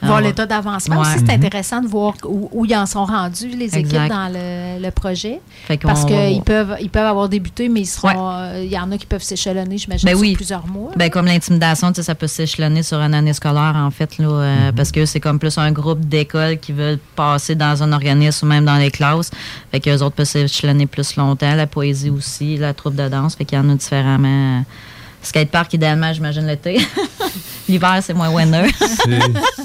Speaker 37: Voir
Speaker 39: va-
Speaker 37: l'état d'avancement.
Speaker 39: Ouais.
Speaker 37: Aussi, c'est intéressant de voir où, où ils en sont rendus, les équipes, dans le, le projet. Parce qu'ils peuvent, ils peuvent avoir débuté, mais ils seront. euh, Il y en a qui peuvent s'échelonner, j'imagine,
Speaker 39: Ben
Speaker 37: sur
Speaker 39: oui.
Speaker 37: plusieurs mois.
Speaker 39: Ben, comme l'intimidation, ça peut s'échelonner sur une année scolaire, en fait, là, euh, parce que c'est comme plus un groupe d'écoles qui veulent passer dans un organisme ou même dans les classes. Fait qu'eux autres peuvent s'échelonner plus longtemps. La poésie aussi, la troupe de danse. Fait qu'il y en a différemment. Skatepark, idéalement, j'imagine l'été. L'hiver, c'est moins winner.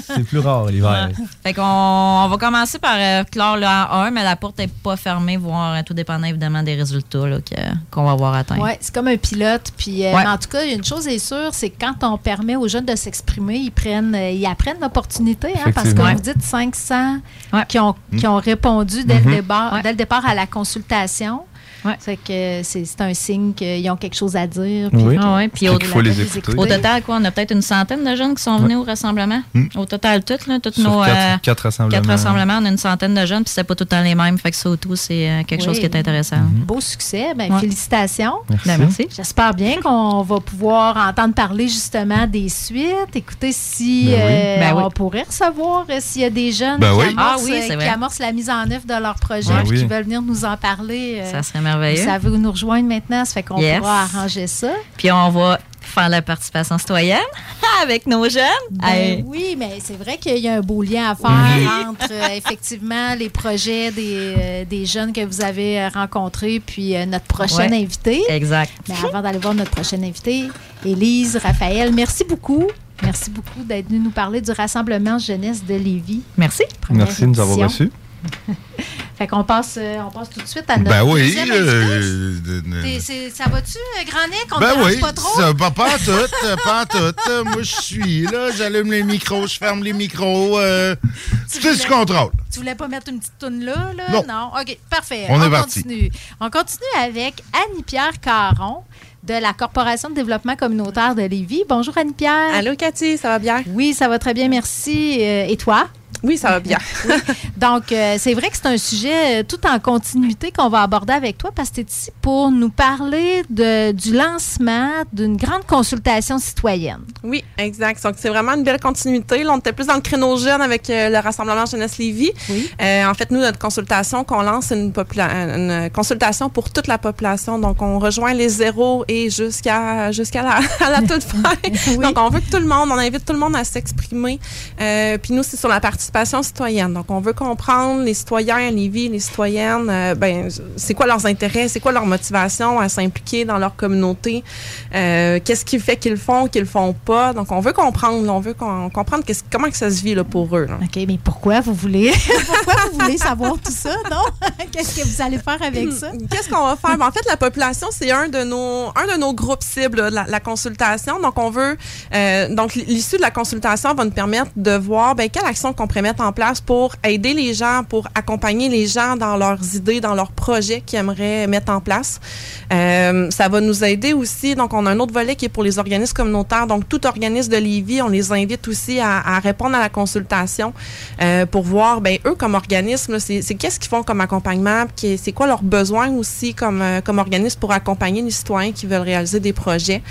Speaker 38: C'est plus rare l'hiver.
Speaker 39: Fait qu'on on va commencer par euh, clore le A1, mais la porte n'est pas fermée, voir euh, tout dépendant évidemment des résultats là, que- qu'on va avoir atteints.
Speaker 37: Oui, c'est comme un pilote. Puis, euh,
Speaker 39: Ouais.
Speaker 37: en tout cas, une chose est sûre, c'est que quand on permet aux jeunes de s'exprimer, ils prennent, ils apprennent l'opportunité. Hein, parce que vous dites 500 qui, ont, qui ont répondu dès,
Speaker 39: Mhm.
Speaker 37: le départ, dès le départ à la consultation. Fait que c'est un signe qu'ils ont quelque chose à dire. puis que-
Speaker 39: Ah ouais, puis au,
Speaker 37: faut les écouter.
Speaker 39: au total, quoi, on a peut-être une centaine de jeunes qui sont venus au rassemblement. Au total, toutes, là, toutes
Speaker 40: Sur
Speaker 39: nos
Speaker 40: quatre-
Speaker 39: euh,
Speaker 40: quatre rassemblements.
Speaker 39: quatre rassemblements, on a une centaine de jeunes, puis c'est pas tout le temps les mêmes. Fait que ça, au tout, c'est euh, quelque
Speaker 37: Oui.
Speaker 39: chose qui est intéressant.
Speaker 37: Beau succès. Ben,
Speaker 39: Ouais.
Speaker 37: Félicitations.
Speaker 39: Merci. Ben, merci.
Speaker 37: J'espère bien qu'on va pouvoir entendre parler justement des suites. Écoutez, si
Speaker 39: Ben oui.
Speaker 37: euh,
Speaker 39: Ben oui.
Speaker 37: on pourrait recevoir euh, s'il y a des jeunes
Speaker 39: Ben
Speaker 37: qui,
Speaker 39: oui.
Speaker 37: amorcent,
Speaker 39: Ah oui,
Speaker 37: euh,
Speaker 39: c'est
Speaker 37: qui amorcent la mise en œuvre de leur projet
Speaker 39: Ben oui.
Speaker 37: qui veulent venir nous en parler. euh,
Speaker 39: Ça serait merveilleux.
Speaker 37: Vous savez où nous rejoindre maintenant, ça fait qu'on
Speaker 39: Yes.
Speaker 37: pourra arranger ça.
Speaker 39: Puis on va faire la participation citoyenne avec nos jeunes.
Speaker 37: Ben. Oui, mais c'est vrai qu'il y a un beau lien à faire
Speaker 39: Oui.
Speaker 37: entre euh, effectivement les projets des, euh, des jeunes que vous avez euh, rencontrés puis euh, notre prochaine
Speaker 39: Ouais.
Speaker 37: invitée.
Speaker 39: Exact.
Speaker 37: Mais avant d'aller voir notre prochaine invitée, Élise, Raphaël, merci beaucoup. Merci beaucoup d'être venu nous parler du Rassemblement Jeunesse de Lévis.
Speaker 39: Merci.
Speaker 37: Première
Speaker 40: Merci de nous avoir reçus.
Speaker 37: Fait qu'on passe, euh, on passe tout de suite à notre
Speaker 8: Ben oui. euh,
Speaker 37: c'est- ça va-tu, euh, Grand Nick? On te
Speaker 8: Ben oui,
Speaker 37: pas trop?
Speaker 8: ça, pas, pas en tout, euh, pas en tout. Euh, Moi, je suis là, j'allume les micros, je ferme les micros. Euh,
Speaker 37: Tu
Speaker 8: c'est
Speaker 37: voulais-
Speaker 8: contrôle.
Speaker 37: Tu voulais pas mettre une petite toune là, là?
Speaker 8: Non.
Speaker 37: OK, parfait.
Speaker 8: On est parti.
Speaker 37: continue. On continue avec Annie-Pierre Caron de la Corporation de développement communautaire de Lévis. Bonjour Annie-Pierre.
Speaker 41: Allô Cathy, ça va bien?
Speaker 37: Oui, ça va très bien, merci. Euh, et toi?
Speaker 42: Oui, ça va bien.
Speaker 37: Oui. Donc, euh, c'est vrai que c'est un sujet euh, tout en continuité qu'on va aborder avec toi parce que tu es ici pour nous parler de, du lancement d'une grande consultation citoyenne.
Speaker 42: Oui, exact. Donc, c'est vraiment une belle continuité. Là, on était plus dans le créneau jeune avec euh, le Rassemblement Jeunesse Lévis. Euh, en fait, nous, notre consultation qu'on lance, c'est une, consultation pour toute la population. Donc, on rejoint les zéros et jusqu'à jusqu'à la, la toute fin. Donc, on veut que tout le monde, on invite tout le monde à s'exprimer. Puis nous, c'est sur la participation citoyenne. Donc, on veut comprendre les citoyens à Lévis, les citoyennes, euh, ben, c'est quoi leurs intérêts, c'est quoi leur motivation à s'impliquer dans leur communauté, euh, qu'est-ce qui fait qu'ils le font, qu'ils le font pas. Donc, on veut comprendre, on veut qu'on- comprendre qu'est-ce- comment que ça se vit là, pour eux. là.
Speaker 37: OK, mais pourquoi vous voulez, pourquoi vous voulez savoir tout ça, non? Qu'est-ce que vous allez faire avec ça?
Speaker 42: Qu'est-ce qu'on va faire? Ben, en fait, la population, c'est un de nos un de nos groupes cibles là, de la, la consultation. Donc, on veut euh, donc l'issue de la consultation va nous permettre de voir ben, quelle action qu'on pourrait mettre en place pour aider les gens, pour accompagner les gens dans leurs idées, dans leurs projets qu'ils aimeraient mettre en place. Euh, ça va nous aider aussi. Donc, on a un autre volet qui est pour les organismes communautaires. Donc, tout organisme de Lévis, on les invite aussi à, à répondre à la consultation euh, pour voir, ben eux comme organisme, c'est qu'est-ce qu'ils font comme accompagnement, c'est quoi leurs besoins aussi comme euh, comme organisme pour accompagner les citoyens qui veulent réaliser des projets.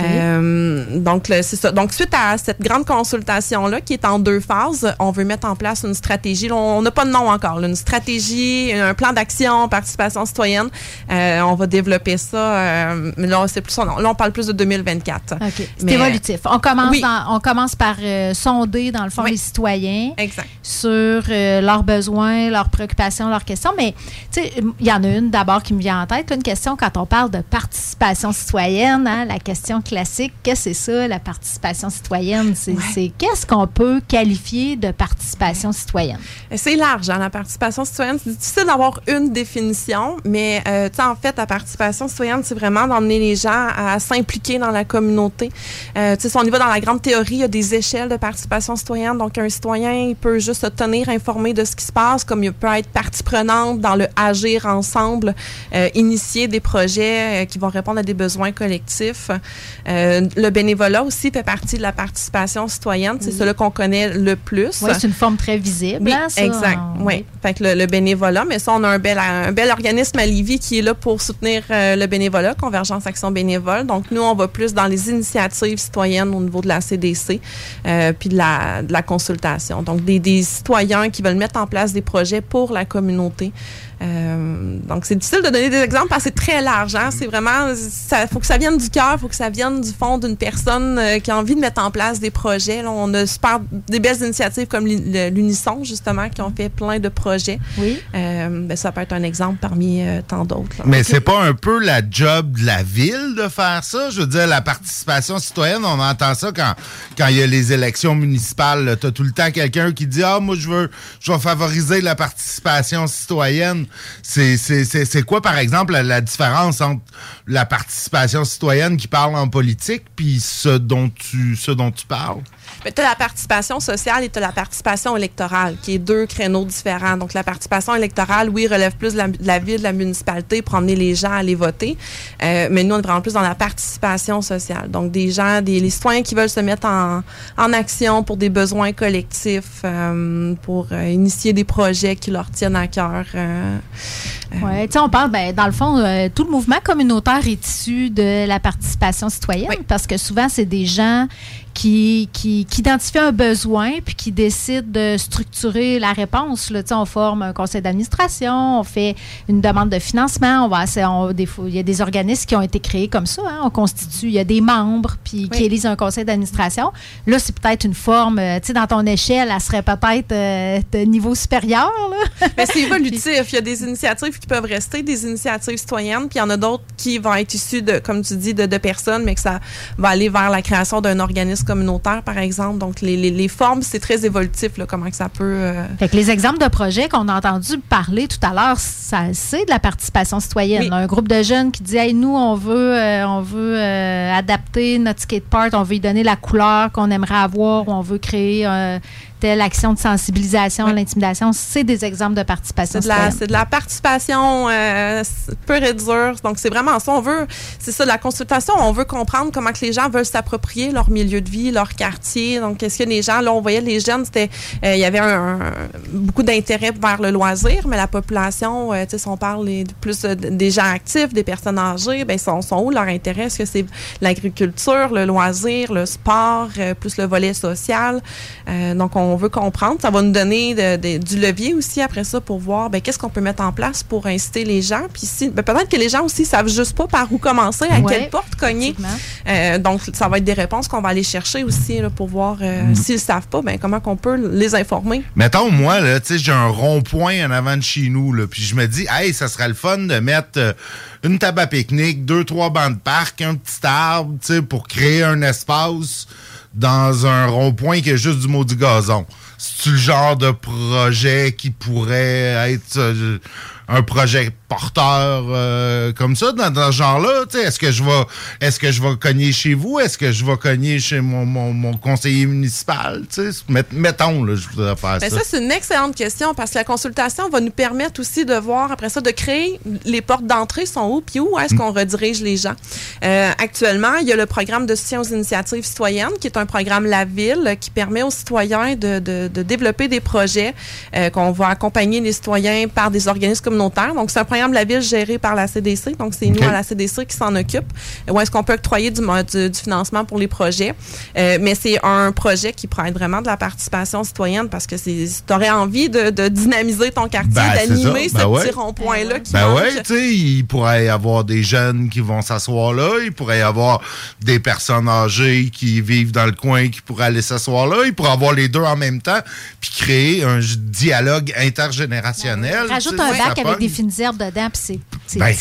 Speaker 42: Euh, donc c'est ça. Donc suite à cette grande consultation là qui est en deux phases, on veut mettre en place une stratégie. On n'a pas de nom encore. là, une stratégie, un plan d'action, participation citoyenne. Euh, on va développer ça. euh, mais là, c'est plus là, on parle plus de 2024.
Speaker 37: OK. C'est
Speaker 42: Mais-
Speaker 37: évolutif. On commence,
Speaker 42: Oui.
Speaker 37: dans- on commence par euh, sonder, dans le fond, les citoyens
Speaker 42: Exact.
Speaker 37: sur euh, leurs besoins, leurs préoccupations, leurs questions. Mais, tu sais, il y en a une d'abord qui me vient en tête. Une question quand on parle de participation citoyenne, hein, la question classique, qu'est-ce que c'est ça, la participation citoyenne? C'est c'est qu'est-ce qu'on peut qualifier de participation citoyenne?
Speaker 42: C'est large, hein, la participation citoyenne. C'est difficile d'avoir une définition, mais euh, en fait, la participation citoyenne, c'est vraiment d'emmener les gens à s'impliquer dans la communauté. Euh, si on y va dans la grande théorie, il y a des échelles de participation citoyenne. Donc, un citoyen, il peut juste se tenir informé de ce qui se passe, comme il peut être partie prenante dans le agir ensemble, euh, initier des projets euh, qui vont répondre à des besoins collectifs. Euh, le bénévolat aussi fait partie de la participation citoyenne. C'est
Speaker 37: Oui.
Speaker 42: celui qu'on connaît le plus.
Speaker 37: Oui, une forme très visible.
Speaker 42: Oui,
Speaker 37: hein, ça?
Speaker 42: exact. Oui. Fait que le, le bénévolat, mais ça, on a un bel, un bel organisme à Lévis qui est là pour soutenir euh, le bénévolat, Convergence Action Bénévole. Donc, nous, on va plus dans les initiatives citoyennes au niveau de la CDC, euh, puis de la, de la consultation. Donc, des, des citoyens qui veulent mettre en place des projets pour la communauté. Euh, donc, c'est difficile de donner des exemples parce que c'est très large. Hein? C'est vraiment, il faut que ça vienne du cœur, il faut que ça vienne du fond d'une personne euh, qui a envie de mettre en place des projets. Là, on a super, des belles initiatives comme l'Unisson, justement, qui ont fait plein de projets.
Speaker 37: Oui.
Speaker 42: Euh, ben, ça peut être un exemple parmi euh, tant d'autres.
Speaker 8: Mais c'est pas un peu la job de la ville de faire ça? Je veux dire, la participation citoyenne, on entend ça quand quand il y a les élections municipales. Tu as tout le temps quelqu'un qui dit Ah, moi, je veux je vais favoriser la participation citoyenne. C'est quoi, par exemple, la, la différence entre la participation citoyenne qui parle en politique puis ce dont tu, ce dont tu parles?
Speaker 42: Tu as la participation sociale et tu as la participation électorale, qui est deux créneaux différents. Donc, la participation électorale, oui, relève plus de la, de la ville, de la municipalité pour emmener les gens à aller voter. Euh, mais nous, on est vraiment plus dans la participation sociale. Donc, des gens, des les citoyens qui veulent se mettre en, en action pour des besoins collectifs, euh, pour euh, initier des projets qui leur tiennent à cœur. euh,
Speaker 37: Ouais, tu sais, on parle, ben, dans le fond, euh, tout le mouvement communautaire est issu de la participation citoyenne parce que souvent, c'est des gens qui, qui, qui identifient un besoin puis qui décident de structurer la réponse. Là. On forme un conseil d'administration, on fait une demande de financement, on va, on- des il y a des organismes qui ont été créés comme ça. hein. On constitue, il y a des membres puis qui élisent un conseil d'administration. Là, c'est peut-être une forme, euh, tu sais, dans ton échelle, elle serait peut-être euh, de niveau supérieur. Là.
Speaker 42: Mais c'est évolutif. Il y a des initiatives qui peuvent rester des initiatives citoyennes, puis il y en a d'autres qui vont être issues de, comme tu dis, de, de personnes, mais que ça va aller vers la création d'un organisme communautaire, par exemple. Donc, les, les, les formes, c'est très évolutif, là, comment que ça peut... euh,
Speaker 37: Fait que les exemples de projets qu'on a entendu parler tout à l'heure, ça c'est de la participation citoyenne. Un groupe de jeunes qui dit hey, nous on veut euh, on veut euh, adapter notre skatepark, on veut y donner la couleur qu'on aimerait avoir, ou on veut créer telle action de sensibilisation à l'intimidation, c'est des exemples de participation
Speaker 42: C'est de, la, de participation euh, pure et dure. Donc, c'est vraiment ça. On veut, c'est ça, de la consultation. On veut comprendre comment que les gens veulent s'approprier leur milieu de vie, leur quartier. Donc, est-ce que les gens, là, on voyait les jeunes, c'était, euh, il y avait un, un- beaucoup d'intérêt vers le loisir, mais la population, euh, tu sais, si on parle les- plus des gens actifs, des personnes âgées, ben, sont, sont où leur intérêt? Est-ce que c'est l'agriculture, le loisir, le sport, euh, plus le volet social? Euh, donc, on veut comprendre. Ça va nous donner de- de- du levier aussi après ça pour voir ben, qu'est-ce qu'on peut mettre en place pour inciter les gens. Puis si, ben, peut-être que les gens aussi savent juste pas par où commencer, à
Speaker 37: Ouais,
Speaker 42: quelle porte cogner. Euh, donc, ça va être des réponses qu'on va aller chercher aussi là, pour voir euh,
Speaker 8: Mm.
Speaker 42: s'ils savent pas, ben, comment qu'on peut les informer.
Speaker 8: Mettons, moi, là, tu sais, j'ai un rond-point en avant de chez nous, là, puis je me dis, hey, ça serait le fun de mettre euh, une table à pique-nique, deux, trois bancs de parc, un petit arbre, tu sais, pour créer un espace dans un rond-point qui est juste du maudit gazon. C'est le genre de projet qui pourrait être euh, un projet porteur euh, comme ça dans, dans ce genre-là. tu sais, Est-ce que je vais est-ce que je vais cogner chez vous? Est-ce que je vais cogner chez mon, mon, mon conseiller municipal? tu sais? Met- mettons, là, je voudrais faire
Speaker 42: Ben,
Speaker 8: ça.
Speaker 42: ça, c'est une excellente question parce que la consultation va nous permettre aussi de voir, après ça, de créer les portes d'entrée sont où, puis où est-ce
Speaker 8: Mm.
Speaker 42: qu'on redirige les gens. Euh, actuellement, il y a le programme de soutien aux initiatives citoyennes, qui est un programme La Ville, qui permet aux citoyens de, de- de développer des projets euh, qu'on va accompagner les citoyens par des organismes Donc, c'est un programme La Ville géré par la CDC. Donc, c'est nous à la CDC qui s'en occupe. Où est-ce qu'on peut octroyer du, mo- du, du financement pour les projets. Euh, mais c'est un projet qui prend vraiment de la participation citoyenne parce que c'est, tu aurais envie de, de dynamiser ton quartier,
Speaker 8: Ben,
Speaker 42: d'animer ce
Speaker 8: Ben ouais.
Speaker 42: petit rond-point-là qui
Speaker 8: Ben
Speaker 42: manque.
Speaker 8: ouais, tu sais, il pourrait y avoir des jeunes qui vont s'asseoir là, il pourrait y avoir des personnes âgées qui vivent dans le coin qui pourraient aller s'asseoir là, il pourrait avoir les deux en même temps, puis créer un dialogue intergénérationnel.
Speaker 37: Rajoute
Speaker 8: sais,
Speaker 37: un bac avec
Speaker 8: pogne.
Speaker 37: des fines herbes dedans, puis c'est c'est
Speaker 8: Ben,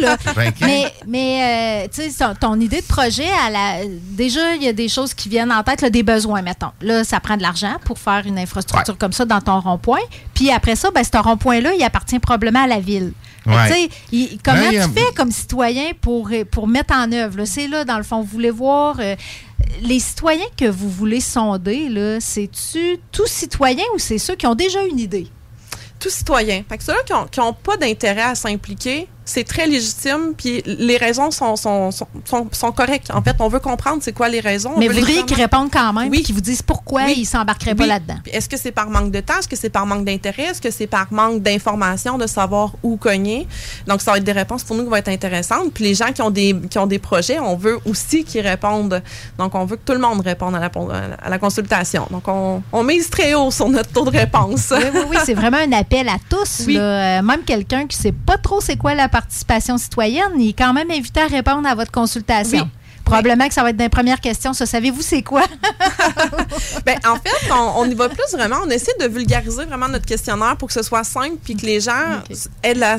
Speaker 37: là.
Speaker 8: Ben,
Speaker 37: mais mais euh, tu sais, ton, idée de projet, elle a- déjà, il y a des choses qui viennent en tête, là, des besoins, mettons. Là, ça prend de l'argent pour faire une infrastructure comme ça dans ton rond-point. Puis après ça, ben, ce rond-point-là, il appartient probablement à la ville.
Speaker 8: Ouais.
Speaker 37: tu sais, il- comment
Speaker 8: Ben, a-
Speaker 37: tu fais comme citoyen pour, pour mettre en œuvre? là? C'est là, dans le fond, vous voulez voir euh, les citoyens que vous voulez sonder, là, c'est-tu tout citoyen ou c'est ceux qui ont déjà une idée?
Speaker 42: Tout citoyen. Fait que ceux-là qui n'ont pas d'intérêt à s'impliquer, c'est très légitime, puis les raisons sont, sont, sont, sont, correctes. En fait, on veut comprendre c'est quoi les raisons. on
Speaker 37: Mais vous voudriez qu'ils répondent quand même,
Speaker 42: Oui.
Speaker 37: qu'ils vous disent pourquoi
Speaker 42: Oui.
Speaker 37: ils s'embarqueraient pas là-dedans.
Speaker 42: Est-ce que c'est par manque de temps? Est-ce que c'est par manque d'intérêt? Est-ce que c'est par manque d'information, de savoir où cogner? Donc, ça va être des réponses pour nous qui vont être intéressantes. Puis les gens qui ont des, qui ont des projets, on veut aussi qu'ils répondent. Donc, on veut que tout le monde réponde à la, à la consultation. Donc, on, on mise très haut sur notre taux de réponse.
Speaker 37: Oui, oui, oui, c'est vraiment un appel à tous. Là. Euh, même quelqu'un qui ne sait pas trop c'est quoi la participation citoyenne, il est quand même invité à répondre à votre consultation.
Speaker 42: Oui.
Speaker 37: Probablement que ça va être dans les premières questions. Ça, savez-vous c'est quoi?
Speaker 42: Ben, en fait, on, on y va plus vraiment. On essaie de vulgariser vraiment notre questionnaire pour que ce soit simple puis que les gens aient de la,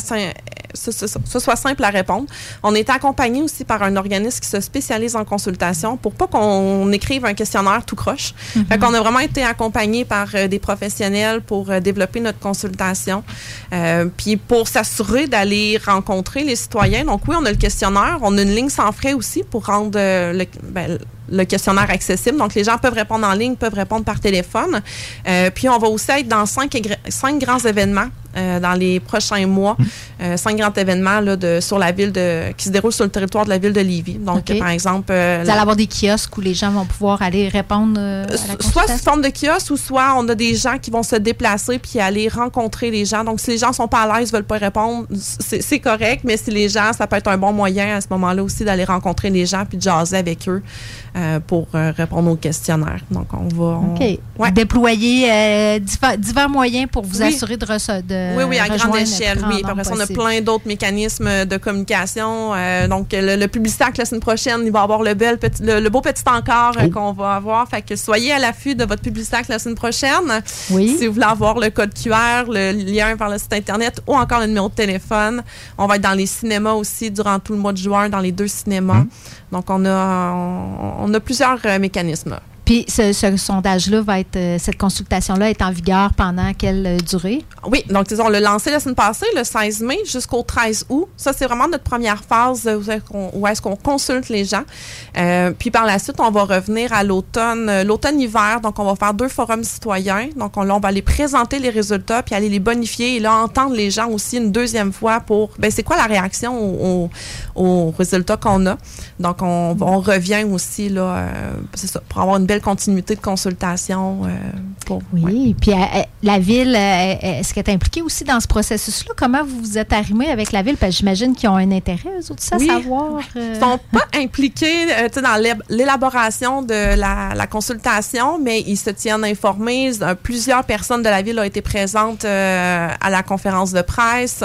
Speaker 42: ce- ce soit simple à répondre. On est accompagné aussi par un organisme qui se spécialise en consultation pour pas qu'on écrive un questionnaire tout croche. Fait qu'on a vraiment été accompagné par euh, des professionnels pour euh, développer notre consultation. Euh, puis pour s'assurer d'aller rencontrer les citoyens. Donc oui, on a le questionnaire. On a une ligne sans frais aussi pour rendre le, ben, le questionnaire accessible. Donc, les gens peuvent répondre en ligne, peuvent répondre par téléphone. Euh, puis, on va aussi être dans cinq, cinq grands événements euh, dans les prochains mois. Euh, cinq grands événements là, de, sur la ville de, qui se déroulent sur le territoire de la ville de Lévis. Donc, par exemple...
Speaker 37: Vous
Speaker 42: la-
Speaker 37: allez avoir des kiosques où les gens vont pouvoir aller répondre à la
Speaker 42: soit sous forme de kiosque ou soit on a des gens qui vont se déplacer puis aller rencontrer les gens. Donc, si les gens sont pas à l'aise, veulent pas répondre, c'est c'est correct, mais si les gens, ça peut être un bon moyen à ce moment-là aussi d'aller rencontrer les gens puis de jaser avec eux euh, pour euh, répondre aux questionnaires. Donc, on va... on-
Speaker 37: OK.
Speaker 42: Ouais.
Speaker 37: Déployer euh, divers moyens pour vous
Speaker 42: Oui.
Speaker 37: assurer de, de
Speaker 42: Oui, oui, à grande échelle, oui. Après ça, on a plein d'autres mécanismes de communication. Euh, donc, le, le Publisac, la semaine prochaine, il va avoir le, bel petit, le, le beau petit encart euh,
Speaker 37: Oh.
Speaker 42: qu'on va avoir. Fait que soyez à l'affût de votre Publisac la semaine prochaine.
Speaker 37: Oui.
Speaker 42: Si vous voulez avoir le code QR, le lien vers le site Internet ou encore le numéro de téléphone. On va être dans les cinémas aussi durant tout le mois de juin, dans les deux cinémas.
Speaker 37: Hum.
Speaker 42: Donc, on a, on, on a plusieurs euh, mécanismes.
Speaker 37: Puis ce, ce sondage-là va être, euh, cette consultation-là est en vigueur pendant quelle euh, durée?
Speaker 42: Oui, donc disons, on l'a lancé la semaine passée, le 16 mai, jusqu'au 13 août. Ça, c'est vraiment notre première phase où est-ce qu'on, consulte les gens. Euh, puis par la suite, on va revenir à l'automne, l'automne-hiver. Donc, on va faire deux forums citoyens. Donc, on, là, on va aller présenter les résultats puis aller les bonifier et là, entendre les gens aussi une deuxième fois pour, ben, c'est quoi la réaction aux résultats qu'on a. Donc, on, on revient aussi, là, euh, ça, pour avoir une belle continuité de consultation. euh, pour,
Speaker 37: Oui, puis euh, euh, la ville, est-ce qu'elle est impliquée aussi dans ce processus-là? Comment vous vous êtes arrimé avec la ville? Parce que j'imagine qu'ils ont un intérêt, eux autres, ça,
Speaker 42: Oui.
Speaker 37: savoir.
Speaker 42: Ils sont pas impliqués dans l'é- l'élaboration de la, la consultation, mais ils se tiennent informés. Plusieurs personnes de la ville ont été présentes à la conférence de presse.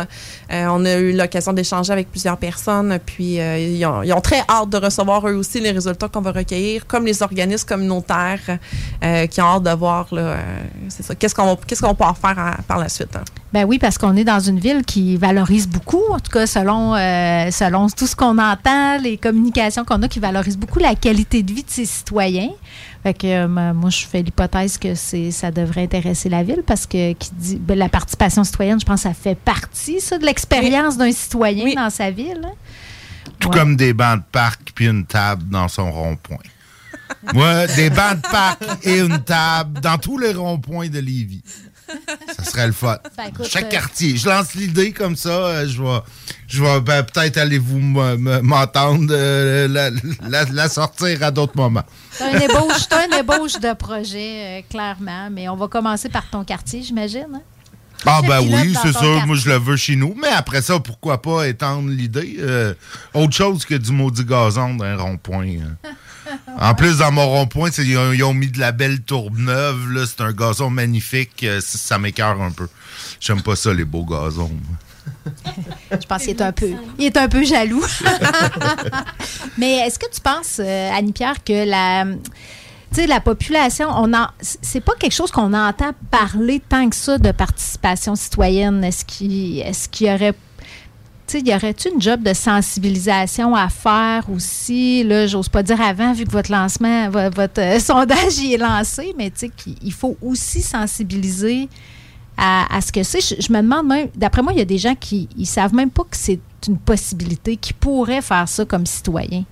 Speaker 42: On a eu l'occasion d'échanger avec plusieurs personnes, puis ils, ont, ils ont très hâte de recevoir eux aussi les résultats qu'on va recueillir, comme les organismes communautaires euh, qui ont hâte de voir là, euh, c'est ça, qu'est-ce qu'on va- qu'est-ce qu'on peut en faire à- par la suite. hein?
Speaker 37: Ben oui, parce qu'on est dans une ville qui valorise beaucoup, en tout cas selon, euh, selon tout ce qu'on entend, les communications qu'on a, qui valorise beaucoup la qualité de vie de ses citoyens. Fait que euh, moi, je fais l'hypothèse que c'est ça devrait intéresser la ville parce que qui dit ben, la participation citoyenne, je pense que ça fait partie ça, de l'expérience d'un citoyen dans sa ville. hein.
Speaker 8: Tout
Speaker 37: Ouais.
Speaker 8: comme des bancs de parc puis une table dans son rond-point. Moi, des bancs de parc et une table dans tous les ronds-points de Lévis. Ça serait le fun.
Speaker 37: Ben, écoute,
Speaker 8: Chaque
Speaker 37: euh,
Speaker 8: quartier. Je lance l'idée comme ça. euh, je vais, je vais ben, peut-être allez-vous m- m- m'entendre euh, la, la- la sortir à d'autres moments.
Speaker 37: C'est un ébauche, c'est un ébauche de projet, euh, clairement, mais on va commencer par ton quartier, j'imagine. hein?
Speaker 8: Ah ben oui, c'est ça. Moi, je le veux chez nous. Mais après ça, pourquoi pas étendre l'idée? euh, autre chose que du maudit gazon d'un rond-point. euh. En plus, dans mon rond-point, ils ont, ils ont mis de la belle tourbe neuve. là. C'est un gazon magnifique. euh, ça ça m'écœure un peu. J'aime pas ça, les beaux gazons.
Speaker 37: Je pense qu'il est un peu, il est un peu jaloux. Mais est-ce que tu penses, euh, Annie-Pierre, que la, la population, on en, c'est pas quelque chose qu'on entend parler tant que ça de participation citoyenne. Est-ce qu'il, est-ce qu'il y aurait y aurait-tu une job de sensibilisation à faire aussi? Là, j'ose pas dire avant, vu que votre lancement, vo- votre euh, sondage y est lancé, mais tu sais, qu'il il faut aussi sensibiliser à, ce que c'est. Je, me demande même, d'après moi, il y a des gens qui ils savent même pas que c'est une possibilité, qui pourraient faire ça comme citoyen.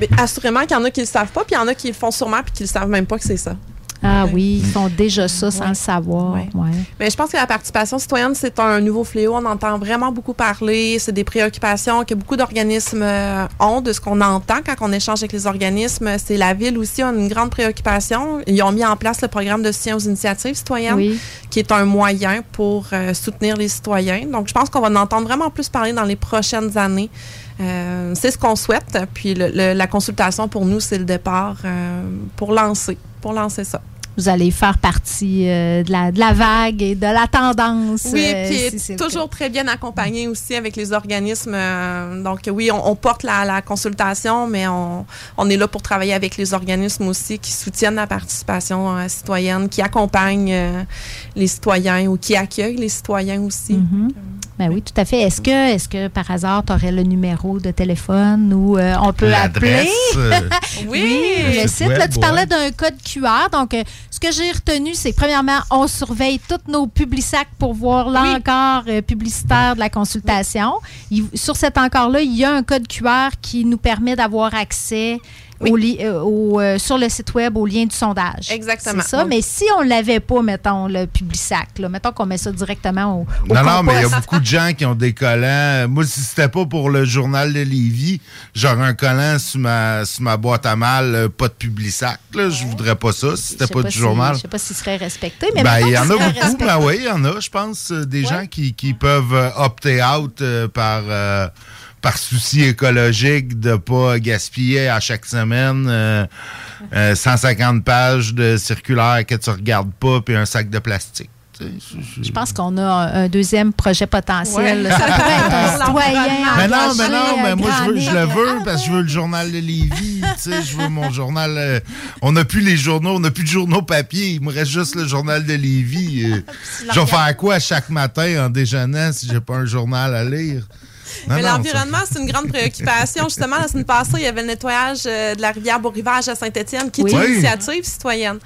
Speaker 42: Mais assurément qu'il y en a qui le savent pas, puis il y en a qui le font sûrement, puis qui le savent même pas que c'est ça.
Speaker 37: Ah oui, ils font déjà ça sans
Speaker 42: Ouais.
Speaker 37: le savoir.
Speaker 42: Ouais. Mais je pense que la participation citoyenne, c'est un nouveau fléau. On entend vraiment beaucoup parler. C'est des préoccupations que beaucoup d'organismes euh, ont de ce qu'on entend quand on échange avec les organismes. C'est la ville aussi a une grande préoccupation. Ils ont mis en place le programme de soutien aux initiatives citoyennes,
Speaker 37: Oui.
Speaker 42: qui est un moyen pour euh, soutenir les citoyens. Donc, je pense qu'on va en entendre vraiment plus parler dans les prochaines années. Euh, c'est ce qu'on souhaite. Puis le- le- la consultation, pour nous, c'est le départ euh, pour lancer, pour lancer ça.
Speaker 37: Vous allez faire partie euh, de, la, de la vague et de la tendance.
Speaker 42: Oui, puis
Speaker 37: si
Speaker 42: toujours très bien accompagné aussi avec les organismes. donc oui, on, on porte la, la consultation, mais on, on est là pour travailler avec les organismes aussi qui soutiennent la participation citoyenne, qui accompagnent les citoyens ou qui accueillent les citoyens aussi.
Speaker 37: Mhm. Ben oui, tout à fait. Est-ce que, est que par hasard, tu aurais le numéro de téléphone où euh, on peut appeler?
Speaker 8: Euh,
Speaker 42: Oui.
Speaker 37: le
Speaker 8: Le
Speaker 37: site. Là, tu parlais
Speaker 8: ouais.
Speaker 37: d'un code QR. Donc, euh, ce que j'ai retenu, c'est que premièrement, on surveille tous nos publisacs pour voir l'encart euh, publicitaire de la consultation. Il- sur cet encart-là, il y a un code QR qui nous permet d'avoir accès au li- euh, au, euh, sur le site web au lien du sondage.
Speaker 42: Exactement.
Speaker 37: C'est ça. Mais si on ne l'avait pas, mettons, le publisac, là, mettons qu'on met ça directement au, au
Speaker 8: Non, non, mais il y a beaucoup de gens qui ont des collants. Moi, si c'était pas pour le journal de Lévis, j'aurais un collant sur ma, sur ma boîte à mal, euh, pas de publisac. Là. Je voudrais pas ça si c'était
Speaker 37: sais
Speaker 8: pas, du
Speaker 37: si-
Speaker 8: journal.
Speaker 37: Je sais pas s'il serait respecté, mais
Speaker 8: Ben, il y en a beaucoup, mais oui, il y en a, je pense, des gens qui, qui peuvent opter out euh, par, euh, par souci écologique de pas gaspiller à chaque semaine euh, euh, 150 pages de circulaire que tu regardes pas puis un sac de plastique. Je-
Speaker 37: pense qu'on a un, deuxième projet potentiel.
Speaker 42: Ouais.
Speaker 37: Ça pourrait être un citoyen.
Speaker 8: Mais non, mais non, mais
Speaker 37: euh,
Speaker 8: moi, je, veux, je le veux parce que je veux le journal de Lévis. tu sais, je veux mon journal. euh, on n'a plus les journaux, on n'a plus de journaux papier. Il me reste juste le journal de Lévis. euh, je vais faire quoi chaque matin en déjeunant si j'ai pas un journal à lire?
Speaker 42: Mais l'environnement, c'est une grande préoccupation. Justement, la semaine passée, il y avait le nettoyage euh, de la rivière Beau-Rivage à Saint-Étienne, qui est
Speaker 8: Oui.
Speaker 42: une initiative citoyenne.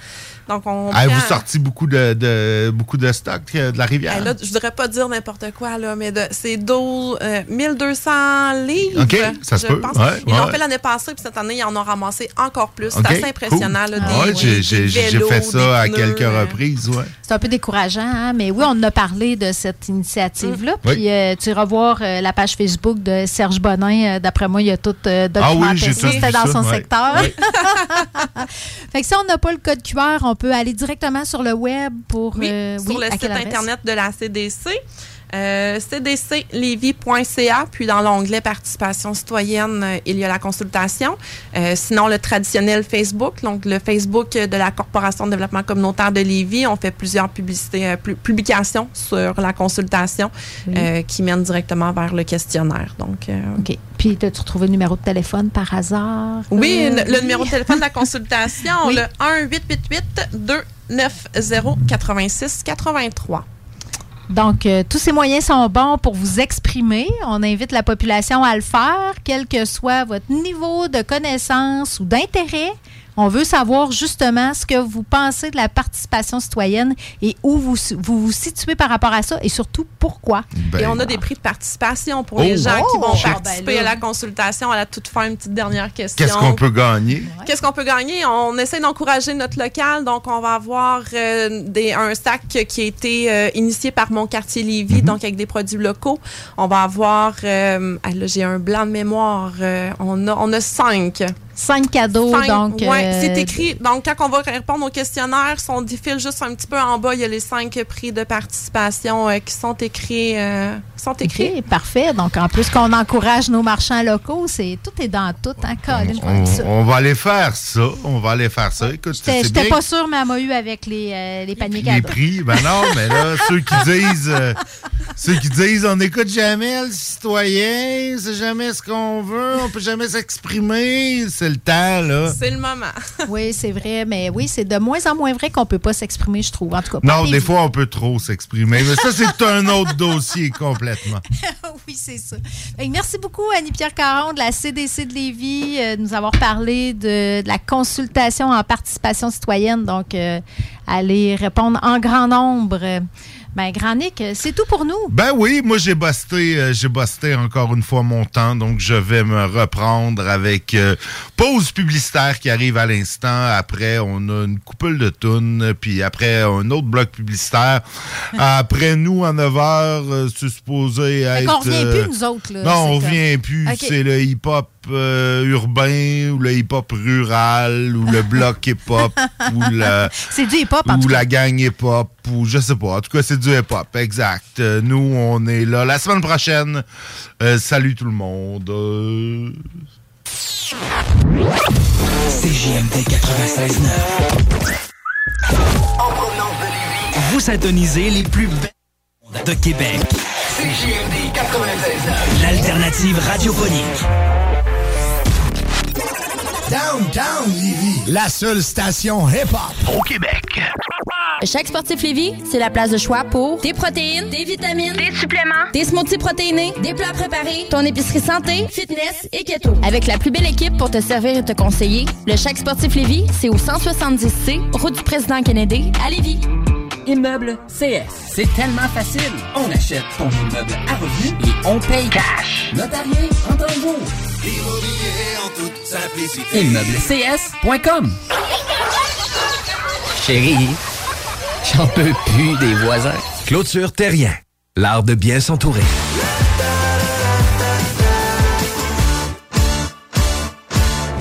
Speaker 42: Donc, on
Speaker 8: Avez-vous
Speaker 42: prend-
Speaker 8: sorti beaucoup de, de- beaucoup de stock euh, de la rivière?
Speaker 42: Là, je voudrais pas dire n'importe quoi, là, mais c'est 12, euh, 1200 livres.
Speaker 8: OK, ça se peut.
Speaker 42: pense.
Speaker 8: Ouais,
Speaker 42: Ils l'ont
Speaker 8: ouais.
Speaker 42: fait l'année passée, puis cette année, ils en ont ramassé encore plus. C'est assez impressionnant.
Speaker 8: cool.
Speaker 42: Là, des,
Speaker 8: Ouais,
Speaker 42: oui,
Speaker 8: j'ai- fait ça à
Speaker 42: pneus,
Speaker 8: quelques
Speaker 42: euh,
Speaker 8: reprises, ouais.
Speaker 37: C'est un peu décourageant, hein? mais oui, on a parlé de cette initiative-là.
Speaker 8: Oui.
Speaker 37: Puis euh, tu iras voir euh, la page Facebook de Serge Bonin. Euh, D'après moi, il a tout euh,
Speaker 8: Ah oui,
Speaker 37: documenté
Speaker 8: j'ai
Speaker 37: C'était
Speaker 8: vu
Speaker 37: dans
Speaker 8: ça,
Speaker 37: son
Speaker 8: ouais.
Speaker 37: secteur. Fait que si on n'a pas le code QR, on peut aller directement sur le web pour...
Speaker 42: Oui,
Speaker 37: euh,
Speaker 42: sur
Speaker 37: oui,
Speaker 42: le site internet de la CDC. Euh, cdclevy.ca, puis dans l'onglet participation citoyenne, euh, il y a la consultation. Euh, sinon, le traditionnel Facebook, donc le Facebook de la Corporation de développement communautaire de Lévis, on fait plusieurs publicités, euh, pu- publications sur la consultation
Speaker 37: Oui.
Speaker 42: euh, qui mènent directement vers le questionnaire. Donc, euh,
Speaker 37: OK. Puis, as-tu retrouvé le numéro de téléphone par hasard?
Speaker 42: Oui, le, le numéro de téléphone de la consultation,
Speaker 37: Oui.
Speaker 42: le 1-888-290-8683.
Speaker 37: Donc, euh, tous ces moyens sont bons pour vous exprimer. On invite la population à le faire, quel que soit votre niveau de connaissance ou d'intérêt. On veut savoir justement ce que vous pensez de la participation citoyenne et où vous vous, vous situez par rapport à ça et surtout pourquoi.
Speaker 42: Et on a des prix de participation pour
Speaker 8: Oh,
Speaker 42: les gens qui
Speaker 8: oh,
Speaker 42: vont
Speaker 8: shit.
Speaker 42: participer à la consultation. À la toute fin, une petite dernière question.
Speaker 8: Qu'est-ce qu'on peut gagner?
Speaker 42: Qu'est-ce qu'on peut gagner? On essaie d'encourager notre local, donc on va avoir euh, des, un sac qui a été euh, initié par mon quartier Lévis, donc avec des produits locaux. On va avoir, euh, ah, là j'ai un blanc de mémoire, euh, on, a, on a cinq.
Speaker 37: Cinq cadeaux,
Speaker 42: Cinq,
Speaker 37: donc.
Speaker 42: ouais,
Speaker 37: euh,
Speaker 42: c'est écrit. Donc, quand on va répondre au questionnaire, si on défile juste un petit peu en bas, il y a les cinq prix de participation euh, qui sont écrits. euh, sont écrits.
Speaker 37: Parfait. Donc, en plus qu'on encourage nos marchands locaux, c'est tout est dans tout, hein, Colin,
Speaker 8: On, va aller faire ça. On va aller faire ça. Écoute,
Speaker 37: j'étais
Speaker 8: bien
Speaker 37: pas sûre, mais elle m'a eu avec les, euh, les paniers
Speaker 8: les
Speaker 37: cadeaux.
Speaker 8: prix. Ben non, mais là, ceux qui disent, euh, ceux qui disent, on n'écoute jamais le citoyen, c'est jamais ce qu'on veut, on peut jamais s'exprimer, c'est le temps, là.
Speaker 42: C'est le moment.
Speaker 37: oui, c'est vrai, mais oui, c'est de moins en moins vrai qu'on peut pas s'exprimer, je trouve. En tout cas, pas
Speaker 8: Non,
Speaker 37: des-
Speaker 8: fois, on peut trop s'exprimer, mais ça, c'est un autre dossier complètement.
Speaker 37: oui, c'est ça. Merci beaucoup, Annie-Pierre Caron de la CDC de Lévis, euh, de nous avoir parlé de, de la consultation en participation citoyenne. Donc, euh, allez répondre en grand nombre. Euh, Ben, Grand Nick, euh, c'est tout pour nous.
Speaker 8: Ben oui, moi j'ai busté, euh, j'ai busté encore une fois mon temps, donc je vais me reprendre avec euh, pause publicitaire qui arrive à l'instant. Après, on a une couple de tunes, puis après un autre bloc publicitaire. après nous, à 9 h, c'est supposé être.
Speaker 37: qu'on revient
Speaker 8: euh,
Speaker 37: plus, nous autres, là.
Speaker 8: Non, on revient plus. C'est le hip-hop euh, urbain ou le hip-hop rural ou le bloc hip-hop ou la
Speaker 37: C'est du hip-hop, en
Speaker 8: ou
Speaker 37: tout cas.
Speaker 8: la gang hip-hop, ou je sais pas. En tout cas, c'est du hip-hop, exact. Euh, nous, on est là la semaine prochaine. Euh, salut tout le monde. Euh,
Speaker 18: CJMD 96.9. Vous syntonisez les plus belles de Québec.
Speaker 32: CJMD 96.9.
Speaker 18: L'alternative radiophonique.
Speaker 41: Downtown Lévis, la seule station hip-hop
Speaker 32: Au Québec.
Speaker 26: Chaque sportif Lévis, c'est la place de choix pour des protéines, des vitamines, des suppléments, des smoothies protéinés, des plats préparés, ton épicerie santé, fitness et keto. Avec la plus belle équipe pour te servir et te conseiller, le Chaque sportif Lévis, c'est au 170C, route du président Kennedy, à Lévis.
Speaker 43: Immeuble CS. C'est tellement facile. On achète ton immeuble à revenu et on paye cash. Notarié en temps de jour.
Speaker 32: Immobilier en toute simplicité.
Speaker 43: ImmeubleCS.com Chérie, j'en peux plus des voisins.
Speaker 44: Clôture Terrien, l'art de bien s'entourer.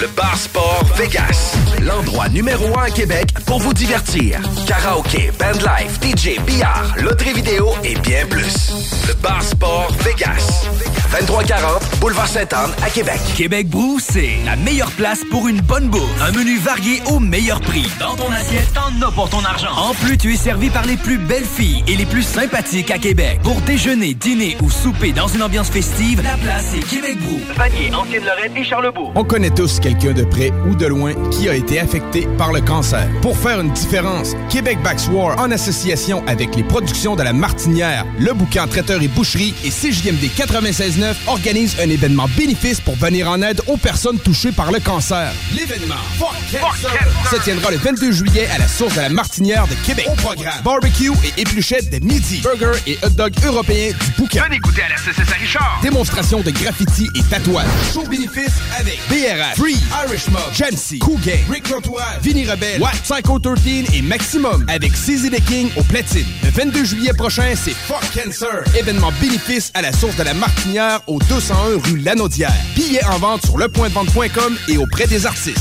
Speaker 44: Le Bar Sport Vegas. L'endroit numéro un à Québec pour vous divertir. Karaoke, bandlife, DJ, billard, loterie vidéo et bien plus. Le Bar Sport Vegas. 2340 Boulevard Sainte-Anne à Québec.
Speaker 18: Québec Brou, c'est la meilleure place pour une bonne bouffe. Un menu varié au meilleur prix. Dans ton assiette, t'en as pour ton argent. En plus, tu es servi par les plus belles filles et les plus sympathiques à Québec. Pour déjeuner, dîner ou souper dans une ambiance festive, la place est Québec Brou.
Speaker 32: Vanier, Ancienne-Lorraine et Charlebourg.
Speaker 21: On connaît tous quelqu'un de près ou de loin qui a été affecté par le cancer. Pour faire une différence, Québec Backs War, en association avec les productions de la Martinière, le bouquin Traiteur et Boucherie et CJMD 96.9 organise un événement bénéfice pour venir en aide aux personnes touchées par le cancer. L'événement Fuck Cancer se tiendra le 22 juillet à la source de la Martinière de Québec. Au programme, barbecue et épluchettes de midi, burger et hot dog européens du bouquin.
Speaker 32: Venez goûter à la CCS Richard.
Speaker 21: Démonstration de graffiti et tatouage. Show bénéfice avec BRF, Free, Irish Mob, Jamsey, Cool Gang, Rick Rotois, Vinny Rebelle, Watt, Psycho 13 et Maximum avec CZ the King au platine. Le 22 juillet prochain, c'est Fuck Cancer. Événement bénéfice à la source de la Martinière au 201 rue Lanaudière. Billets en vente sur lepointdevente.com et auprès des artistes.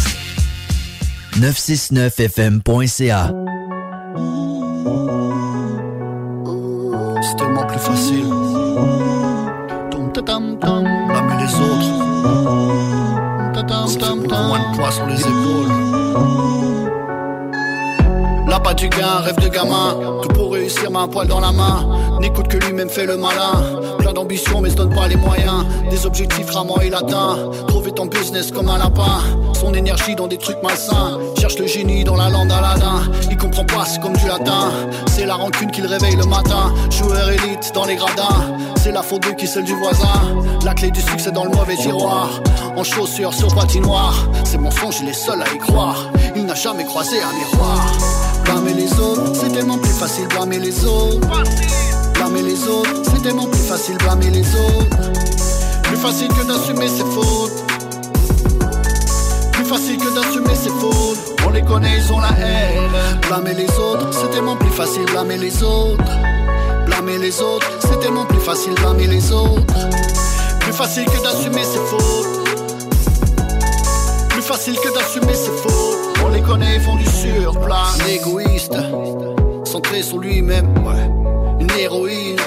Speaker 45: 969fm.ca
Speaker 46: C'est tellement plus facile. Tom, les autres. Tam. Moins de poids sur les épaules. Du gain, rêve de gamin. Tout pour réussir, ma poil dans la main. N'écoute que lui-même fait le malin. Plein d'ambition mais se donne pas les moyens. Des objectifs rarement il atteint Trouver ton business comme un lapin. Son énergie dans des trucs malsains. Cherche le génie dans la lande Aladdin Il comprend pas, c'est comme du latin C'est la rancune qui le réveille le matin. Joueur élite dans les gradins C'est la faute de qui celle du voisin La clé du succès dans le mauvais tiroir En chaussures sur patinoire Ces mensonges il est seul à y croire Il n'a jamais croisé un miroir Blâmer les autres, c'est tellement plus facile blâmer les autres. Blâmer les autres, c'est tellement plus facile blâmer les autres. Plus facile que d'assumer ses fautes. Plus facile que d'assumer ses fautes. On les connaît, ils ont la haine. Blâmer les autres, c'est tellement plus facile blâmer les autres. Les autres, c'est tellement plus facile blâmer les autres. Plus facile que d'assumer ses fautes. Plus facile que d'assumer ses fautes. On les connaît, ils font du surplace. Égoïste, centré sur lui-même, ouais. Une héroïne,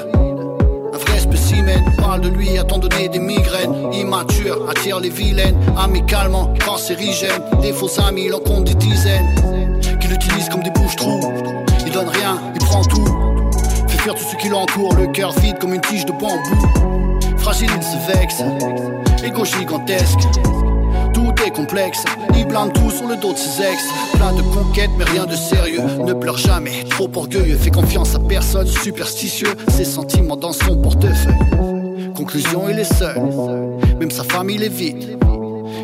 Speaker 46: un vrai spécimen. Parle de lui à t'en donner des migraines? Immature, attire les vilaines. Amicalement, cancérigène. Des faux amis, il compte des dizaines. Qui l'utilisent comme des bouches-trous. Il donne rien, il prend tout. Fait fuir tous ceux qui l'entourent. Le cœur vide comme une tige de bambou. Fragile, il se vexe. Égo gigantesque tout est complexe. Il blâme tout sur le dos de ses ex. Plein de conquêtes, mais rien de sérieux. Ne pleure jamais, trop orgueilleux. Fait confiance à personne, superstitieux. Ses sentiments dans son portefeuille. Conclusion, il est seul. Même sa famille est vide.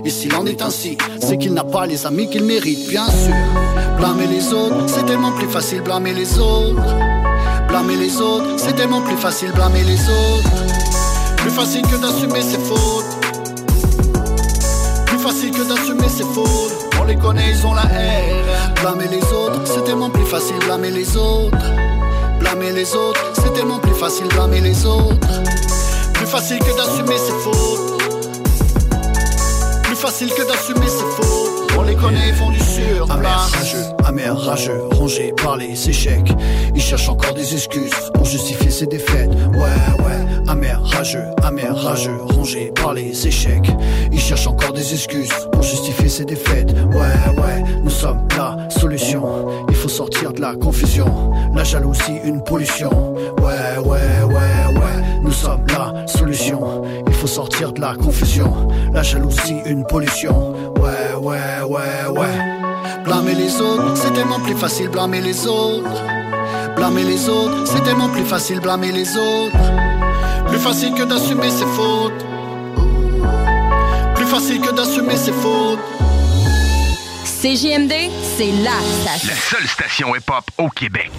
Speaker 46: Et s'il en est ainsi, c'est qu'il n'a pas les amis qu'il mérite, bien sûr. Blâmer les autres, c'est tellement plus facile blâmer les autres. Blâmer les autres, c'est tellement plus facile blâmer les autres. Plus facile que d'assumer ses fautes. Plus facile que d'assumer ses fautes. On les connaît, ils ont la haine. Blâmer les autres, c'est tellement plus facile blâmer les autres. Blâmer les autres, c'est tellement plus facile blâmer les autres. Plus facile que d'assumer ses fautes. Plus facile que d'assumer ses fautes. On les connaît, ils font du sur. Amer, rageux, rongé par les échecs. Ils cherchent encore des excuses pour justifier ses défaites. Ouais, ouais, amer, rageux, amer, rageux, rongé par les échecs. Ils cherchent encore des excuses pour justifier ses défaites. Ouais, ouais, nous sommes la solution. Il faut sortir de la confusion. La jalousie, une pollution. Ouais, ouais, ouais, ouais, nous sommes la solution. Il faut sortir de la confusion. La jalousie, une pollution. Ouais, ouais, ouais, ouais. Blâmer les autres, c'est tellement plus facile blâmer les autres. Blâmer les autres, c'est tellement plus facile blâmer les autres. Plus facile que d'assumer ses fautes. Plus facile que d'assumer ses fautes.
Speaker 26: CJMD, c'est la station.
Speaker 44: La seule station hip-hop au Québec.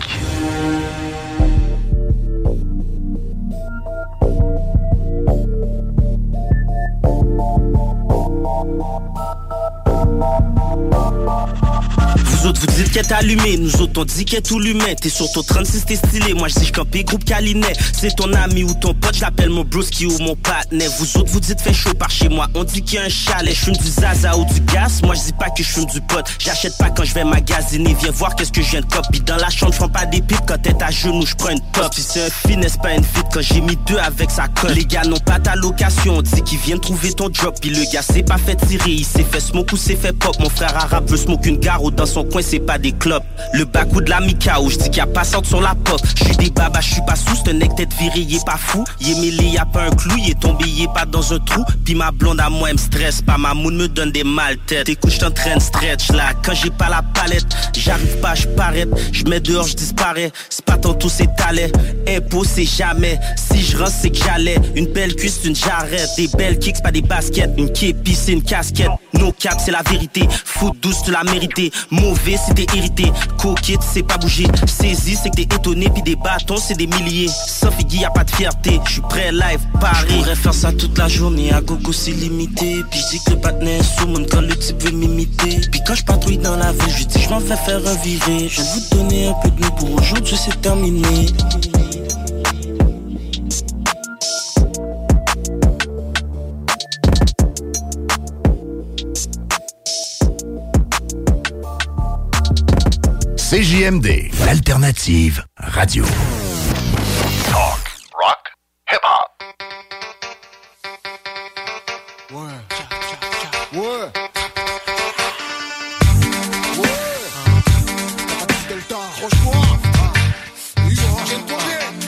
Speaker 47: Vous autres, vous dites qu'elle est allumée, nous autres, on dit qu'elle est tout l'humain. T'es sur ton 36, t'es stylé, moi je dis campé groupe Calinet. C'est ton ami ou ton pote, j'appelle mon broski ou mon patnet. Vous autres, vous dites fait chaud par chez moi, on dit qu'il y a un chalet. Je fume du zaza ou du gaz, moi je dis pas que je fume du pot. J'achète pas quand je vais magasiner, viens voir qu'est-ce que je viens de copie. Dans la chambre, je prends pas des pipes quand t'es à genoux, je prends une top. Si c'est un finesse, pas une fit quand j'ai mis deux avec sa colle. Les gars n'ont pas ta location, on dit qu'ils viennent trouver ton drop. Puis le gars s'est pas fait tirer, il s'est fait smoke ou s'est fait pop. Mon frère arabe veut smoke une garo dans son coin, c'est pas des clopes. Le bac ou de la Mikao, je dis qu'il y a pas sorte sur la pop. Je des babas, je suis pas sous, c'est un nec tête viré, est pas fou. Est mêlé, y a pas un clou, est tombé, est pas dans un trou. Puis ma blonde à moi, elle me stresse pas, ma moune me donne des mal têtes. Écoute, je en train de stretch là, quand j'ai pas la palette, j'arrive pas, je m'arrête, je mets dehors, je disparais. C'est pas tantôt, c'est talent. Impôt, c'est jamais. Si je c'est que j'allais. Une belle cuisse, une jarrette. Des belles kicks, pas des baskets. Une képi, c'est une casquette. No cap, c'est la vérité. Foot douce, tu l'as mérité. Mauvais, t'es irrité. Coquette, c'est pas bouger. Saisi, c'est que t'es étonné. Puis des bâtons, c'est des milliers. Sauf y a pas de fierté. Je suis prêt, live, Paris. Je pourrais faire ça toute la journée. À gogo, c'est limité. Puis je dis que le est sous mon quand le type veut m'imiter. Puis quand je patrouille dans la ville, je dis je m'en vais faire un viré. Je vais vous donner un peu de nous pour aujourd'hui, c'est terminé.
Speaker 41: CJMD, l'alternative radio.
Speaker 45: Talk, rock, hip hop.
Speaker 46: Ouais.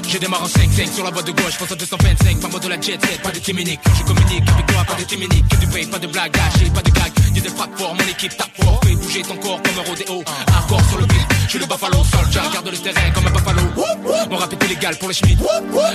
Speaker 48: Je démarre en 5-5 sur la boîte de gauche, pense à 225, par mode de la jet set, pas de timinique. Quand je communique avec toi, pas de timinique, que du paye, pas de blague lâchée, pas de gag. Dis des frappes fort, mon équipe tape fort, fais bouger ton corps comme un rodéo. Hardcore sur le beat, je suis le buffalo, soldier, garde le terrain comme un buffalo. Mon rap est illégal pour les schmitt.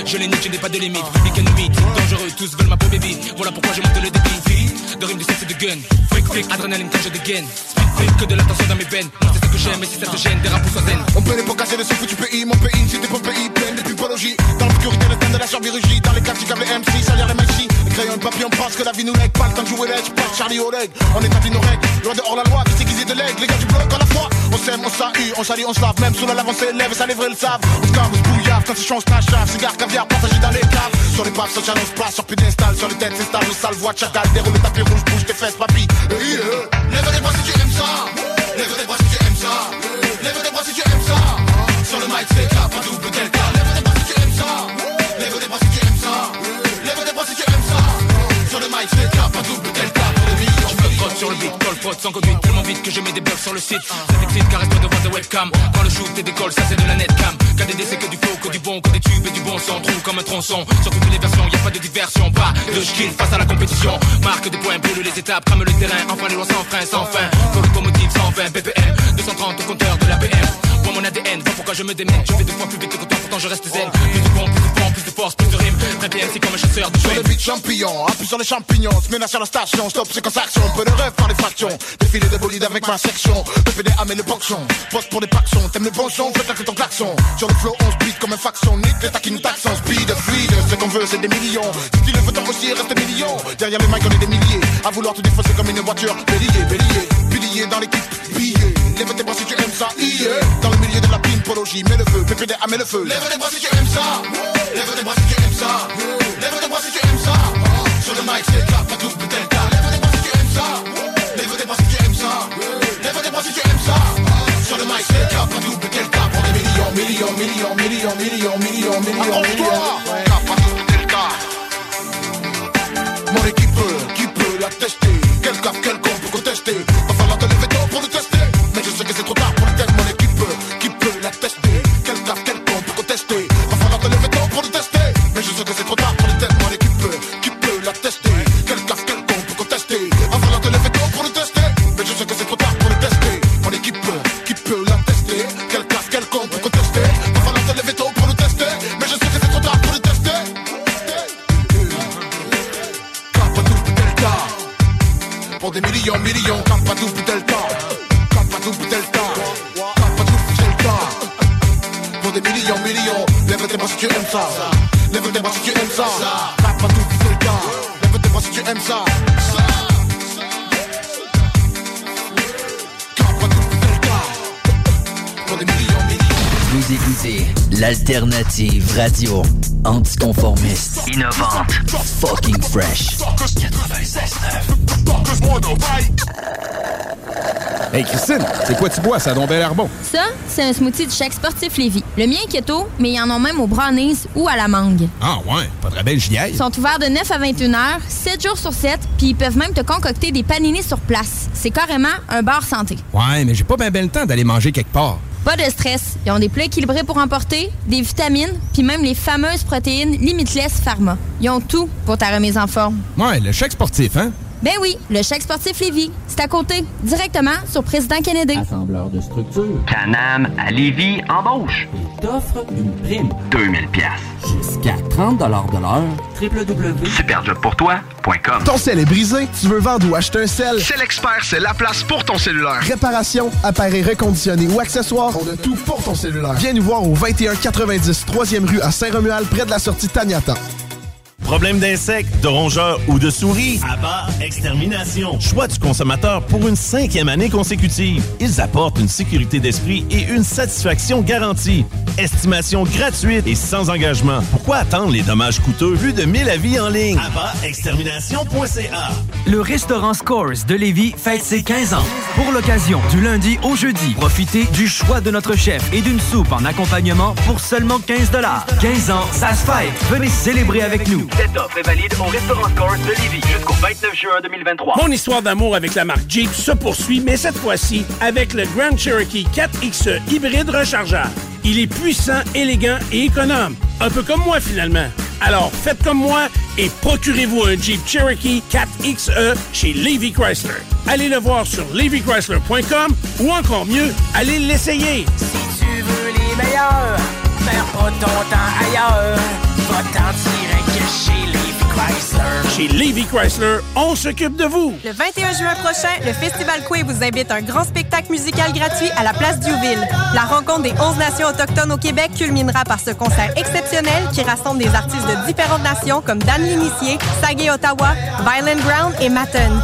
Speaker 48: Je les nique, je n'ai pas de limite, public ennemi, dangereux, tous veulent ma peau baby. Voilà pourquoi je monte le débit. De rime de sexe de gun, freak, freak, adrénaline quand je dégaine. Freak, que de l'attention dans mes veines. Moi, c'est ce que j'aime, et si ça te gêne, des rapos soit zen.
Speaker 49: On peut les casser de ce foutu pays, mon pays, c'était pas pays plein de. Dans l'obscurité, le thème de la surbiologie, dans les classiques avec les MC, salir les machines. Les crayons et le papier, on pense que la vie nous lègue, pas le temps de jouer l'edge, pas Charlie Oleg. On est à nos règles, loin de hors la loi, tous aiguisés de l'aigle, les gars du bloc à la fois. On s'aime, on salue, on salit, on se lave, même sous la lave, on s'élève, ça lèverait le savent. On se calme, on se bouillave, quand c'est chaud, on se crache, cigare, caviar, partagé dans les caves. Sur les paves, sur challenge, on place, sur piédestal, sur les têtes, c'est stable, sale voix de chacal, déroule le tapis rouge, bouge tes fesses, papy. Eh, eh. Lève les bras si tu aimes ça, lève les bras si tu aimes ça, lève les bras si tu aimes ça. Sur le mic, подумать sur le
Speaker 48: beat, call faute sans conduite tellement vite que je mets des blocs sur le site. Ça t'excite car reste devant des webcams. Quand le shoot et décolle, ça c'est de la netcam. KDD c'est que du flow, que du bon, que des tubes et du bon son. Trou comme un tronçon. Sur toutes les versions, y a pas de diversion. Pas de skill face à la compétition. Marque des points, brûle les étapes, crame le terrain. Enfin les lois sans frein, sans fin. Pour locomotive 120 BPM, 230 au compteur de la BM. Pour mon ADN, vois pourquoi je me démène. Je fais deux fois plus vite que toi, pourtant je reste zen. Plus de bon, plus de bon, plus de force, plus de rime. Très bien, c'est comme un chasseur de
Speaker 49: Sur le beat champignon, appuie sur les champignons, se ménage sur la station, stop c'est action, peu de rêve par les fractions, défilé de bolide avec ma section, PPDA mais le boxon, poste pour les paxons, t'aimes le bon son, fais que ton klaxon, sur le flow on beat comme un faxon, nique les taquines taxons, speed, fluide, ce qu'on veut c'est des millions, tu le veux toi aussi reste millions, derrière les mics on est des milliers, à vouloir tout défoncer comme une voiture, bélier, bélier, pilier dans l'équipe, billet, lève tes bras si tu aimes ça, yeah. dans le milieu de la pimpologie, mets le feu, PPDA mets le feu, lève tes bras si tu aimes ça, lève tes bras si tu aimes ça, lève tes bras si tu aimes ça, sur le mic c'est je fais le cap, pas double Pour des millions, millions, millions, millions, millions, millions, millions, millions Cap, pas double tel Mon équipe, euh, qui peut
Speaker 13: l'attester? L'alternative radio anticonformiste, innovante, fucking fresh. 96.9.
Speaker 21: Hey Christine, c'est quoi tu bois? Ça a donc bel air bon.
Speaker 26: Ça, c'est un smoothie du chèque sportif Lévis. Le mien est keto, mais ils en ont même au brownies ou à la mangue.
Speaker 21: Ah ouais, pas de belle j'y aille.
Speaker 26: Ils sont ouverts de 9 à 21 heures, 7 jours sur 7, puis ils peuvent même te concocter des paninis sur place. C'est carrément un bar santé.
Speaker 21: Ouais, mais j'ai pas bien ben le temps d'aller manger quelque part.
Speaker 26: Pas de stress. Ils ont des plats équilibrés pour emporter, des vitamines, puis même les fameuses protéines Limitless Pharma. Ils ont tout pour ta remise en forme.
Speaker 21: Ouais, le chèque sportif, hein?
Speaker 26: Ben oui, le chèque sportif Lévis. C'est à côté, directement sur Président Kennedy.
Speaker 17: Assembleur de structure. Canam à Lévis embauche. Il t'offre une prime. 2000 pièces. Jusqu'à 30 de l'heure. www.superjobpourtoi.com
Speaker 27: Ton sel est brisé, tu veux vendre ou acheter un sel?
Speaker 50: C'est l'expert, c'est la place pour ton cellulaire.
Speaker 27: Réparation, appareil reconditionné ou accessoires, on a tout pour ton cellulaire. Viens nous voir au 2190 3e rue à Saint-Romuald, près de la sortie Taniata.
Speaker 51: Problème d'insectes, de rongeurs ou de souris? Abba Extermination. Choix du consommateur pour une cinquième année consécutive. Ils apportent une sécurité d'esprit et une satisfaction garantie. Estimation gratuite et sans engagement. Pourquoi attendre les dommages coûteux vu de 1000 avis en ligne? AbbaExtermination.ca
Speaker 18: Le restaurant Scores de Lévis fête ses 15 ans. Pour l'occasion, du lundi au jeudi, profitez du choix de notre chef et d'une soupe en accompagnement pour seulement 15 15 ans, ça se fête. Venez célébrer avec nous.
Speaker 52: Cette offre est valide au restaurant Scores de Lévis jusqu'au 29 juin 2023.
Speaker 30: Mon histoire d'amour avec la marque Jeep se poursuit, mais cette fois-ci avec le Grand Cherokee 4XE hybride rechargeable. Il est puissant, élégant et économe. Un peu comme moi finalement. Alors faites comme moi et procurez-vous un Jeep Cherokee 4XE chez Levy Chrysler. Allez le voir sur levychrysler.com ou encore mieux, allez l'essayer.
Speaker 31: Si tu veux les meilleurs, perds pas ton temps ailleurs. Chez Chrysler.
Speaker 30: On s'occupe de vous.
Speaker 20: Le 21 juin prochain, le Festival Coué vous invite à un grand spectacle musical gratuit à la place Diouville. La rencontre des 11 nations autochtones au Québec culminera par ce concert exceptionnel qui rassemble des artistes de différentes nations comme Dan L'Initié, Sagé Ottawa, Violent Ground et Matten.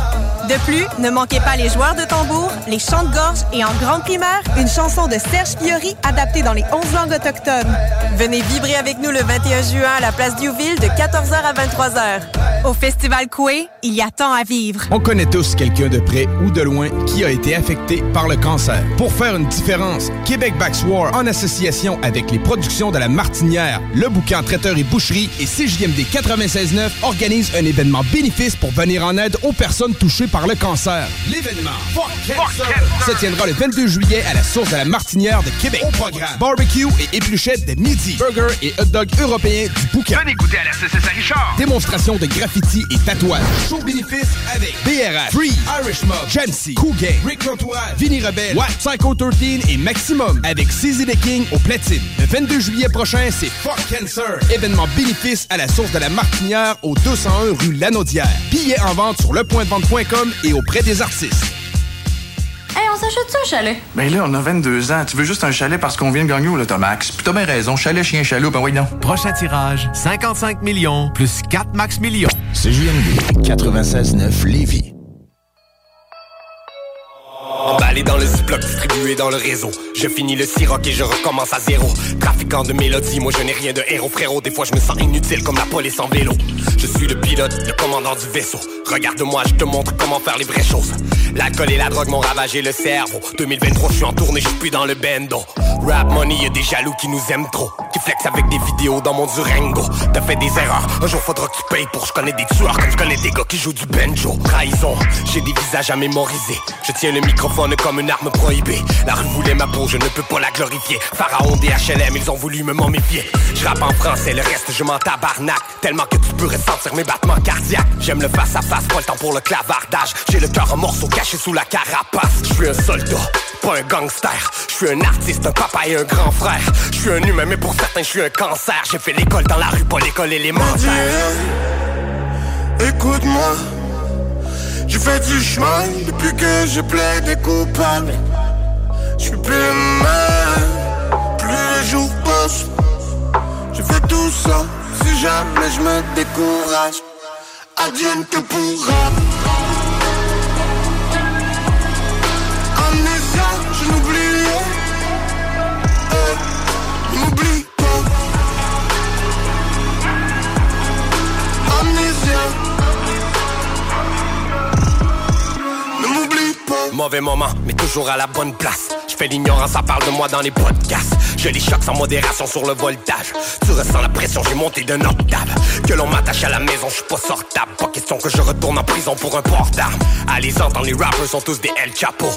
Speaker 20: De plus, ne manquez pas les joueurs de tambour, les chants de gorge et en grande primaire, une chanson de Serge Fiori adaptée dans les 11 langues autochtones. Venez vibrer avec nous le 21 juin à la place Diouville de 14h à 23h. Au Festival Coué, il y a tant à vivre.
Speaker 21: On connaît tous quelqu'un de près ou de loin qui a été affecté par le cancer. Pour faire une différence, Québec Backs War, en association avec les productions de la Martinière, le bouquin Traiteur et Boucherie et CJMD 96.9 organise un événement bénéfice pour venir en aide aux personnes touchées par le cancer. L'événement Fuck Cancer se tiendra le 22 juillet à la source de la Martinière de Québec. Au programme, barbecue et épluchettes de midi, burger et hot dog européens du bouquin.
Speaker 50: Venez goûter à la CCS Richard.
Speaker 21: Démonstration de graffiti et tatouage. Show bénéfice avec BRH, Free, Irish Mob, Cool Gang, Rick L'Entourage, Vinny Rebelle, Watt, Psycho 13 et Maximum avec CZ the King au platine. Le 22 juillet prochain, c'est Fuck Cancer. Événement bénéfice à la source de la Martinière au 201 rue Lanaudière. Billets en vente sur lepointdevente.com et auprès des artistes.
Speaker 53: Hey, on s'achète ça un chalet?
Speaker 34: Ben là, on a 22 ans. Tu veux juste un chalet parce qu'on vient de gagner au Lotomax. Puis t'as bien raison. Chalet, chien, chaloup, ben oui, non.
Speaker 54: Prochain tirage, 55 millions plus 4 max millions.
Speaker 55: CJMD 96.9 Lévis.
Speaker 56: Emballé dans le ziploc distribué dans le réseau. Je finis le siroc et je recommence à zéro. Trafiquant de mélodies, moi je n'ai rien de héros frérot. Des fois je me sens inutile comme la police en vélo. Je suis le pilote, le commandant du vaisseau. Regarde-moi, je te montre comment faire les vraies choses. L'alcool et la drogue m'ont ravagé le cerveau. 2023, je suis en tournée, je suis plus dans le bendo. Rap money, y'a des jaloux qui nous aiment trop. Qui flex avec des vidéos dans mon Durango. T'as fait des erreurs, un jour faudra que tu payes pour. Je connais des tueurs comme je connais des gars qui jouent du banjo. Trahison, j'ai des visages à mémoriser. Je tiens le comme une arme prohibée. La rue voulait ma peau, je ne peux pas la glorifier. Pharaon des HLM, ils ont voulu me momifier. Je rappe en français, le reste je m'en tabarnak Tellement que tu peux ressentir mes battements cardiaques. J'aime le face à face, pas le temps pour le clavardage. J'ai le cœur en morceaux caché sous la carapace. Je suis un soldat, pas un gangster. Je suis un artiste, un papa et un grand frère. Je suis un humain mais pour certains je suis un cancer. J'ai fait l'école dans la rue, pas l'école élémentaire.
Speaker 57: Écoute-moi,
Speaker 18: J'ai fait du chemin depuis que je plaide coupable. Je suis plus mal, plus les jours passent. Je fais tout ça, si jamais je me décourage. Advienne que pourra.
Speaker 56: Mauvais moment, mais toujours à la bonne place. Je fais l'ignorance, ça parle de moi dans les podcasts. Je les choque sans modération sur le voltage. Tu ressens la pression, j'ai monté d'un octave. Que l'on m'attache à la maison, je suis pas sortable. Pas question que je retourne en prison pour un port d'armes. Allez entendre les rappers sont tous des El Chapo.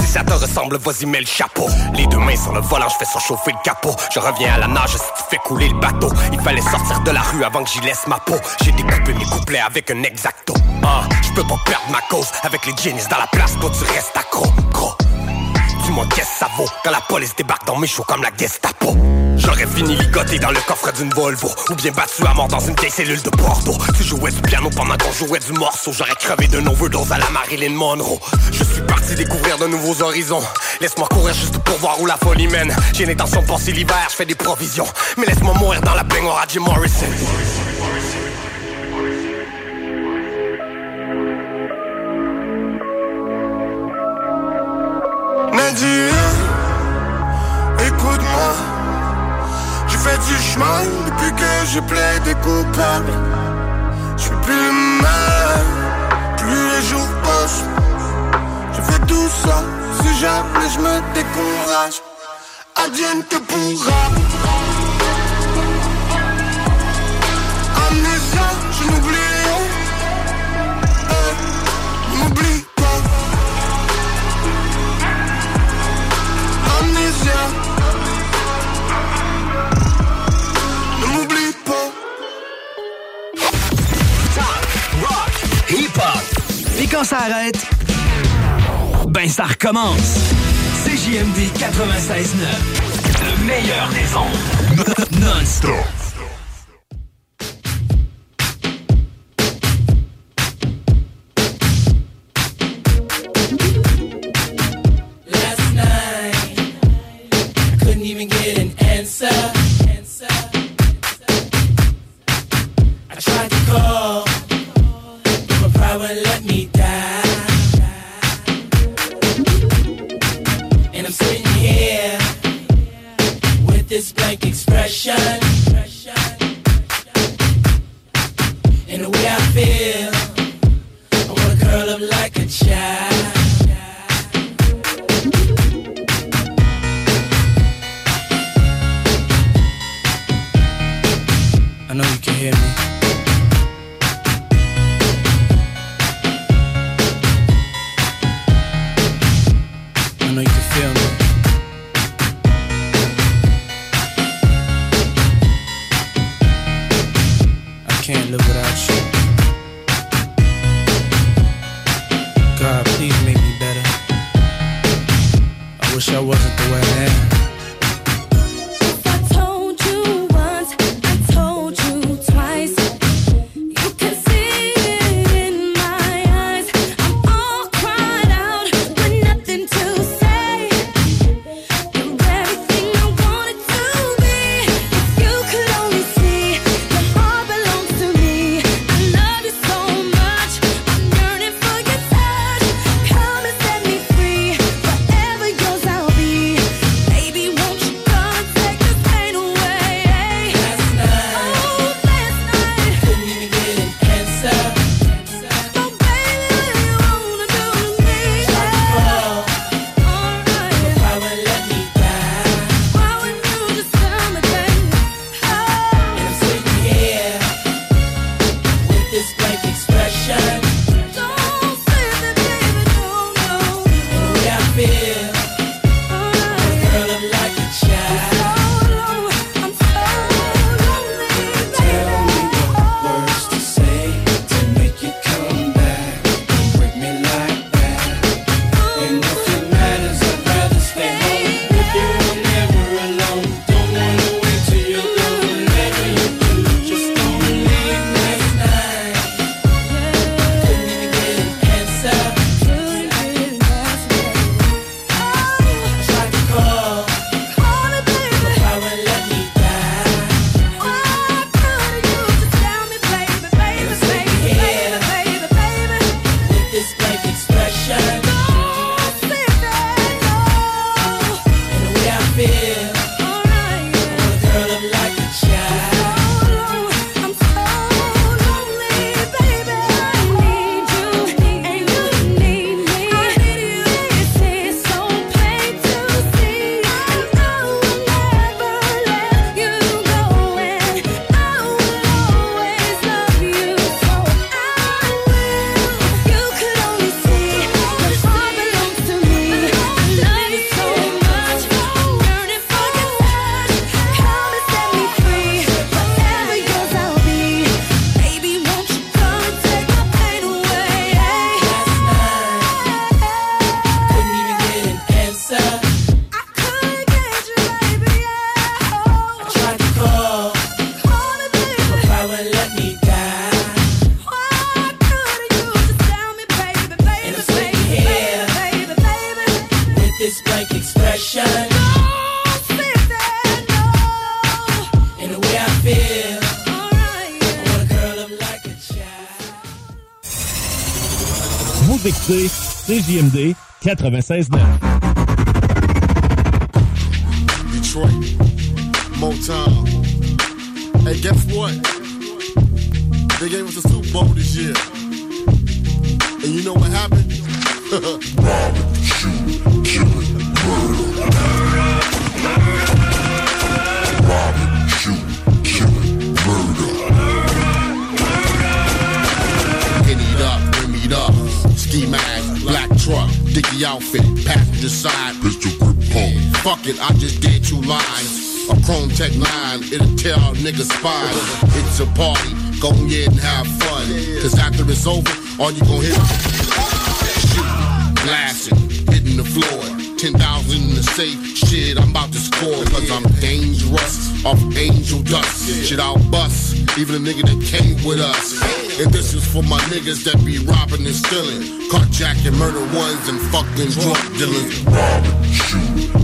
Speaker 56: Si ça te ressemble, vas-y mets le chapeau. Les deux mains sur le volant, je fais surchauffer le capot. Je reviens à la nage si tu fais couler le bateau. Il fallait sortir de la rue avant que j'y laisse ma peau. J'ai découpé mes couplets avec un exacto. Ah, je peux pas perdre ma cause avec les jeans dans la place, toi tu restes accro. Gros. Ça vaut quand la police débarque dans mes choux comme la Gestapo? J'aurais fini ligoté dans le coffre d'une Volvo Ou bien battu à mort dans une vieille cellule de Bordeaux. Tu jouais du piano pendant qu'on jouait du morceau J'aurais crevé d'un overdose à la Marilyn Monroe. Je suis parti découvrir de nouveaux horizons. Laisse-moi courir juste pour voir où la folie mène. J'ai l'intention de passer l'hiver, je fais des provisions. Mais laisse-moi mourir dans la baignoire à Jim Morrison
Speaker 18: depuis que je plaide coupable. Je suis plus mal, plus les jours passent. Je fais tout ça, si jamais je me décourage. Advienne que pourra.
Speaker 31: Ça arrête, ben ça recommence. CJMD 96.9. Le meilleur des ondes. Non-stop.
Speaker 49: 96 Fuck it, I just did two lines. A chrome tech line, it'll tear a nigga's spine. It's a party, go ahead and have fun. Cause after it's over, all you gon' hear is shooting, blasting, hitting the floor. 10,000 in the safe, shit, I'm about to score. Cause I'm dangerous, off angel dust. Shit, I'll bust, even a nigga that came with us. And this is for my niggas that be robbing and stealing. Carjacking, murder ones, and fucking drug dealers. Robbing, shooting,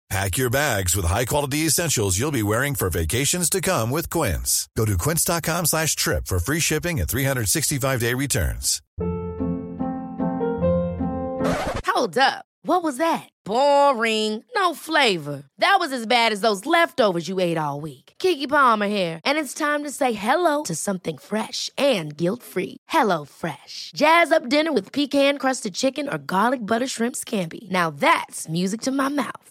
Speaker 58: Pack your bags with high-quality essentials you'll be wearing for vacations to come with Quince. Go to quince.com slash trip for free shipping and 365-day returns.
Speaker 59: Hold up. What was that? Boring. No flavor. That was as bad as those leftovers you ate all week. Kiki Palmer here, and it's time to say hello to something fresh and guilt-free. Hello Fresh. Jazz up dinner with pecan-crusted chicken or garlic butter shrimp scampi. Now that's music to my mouth.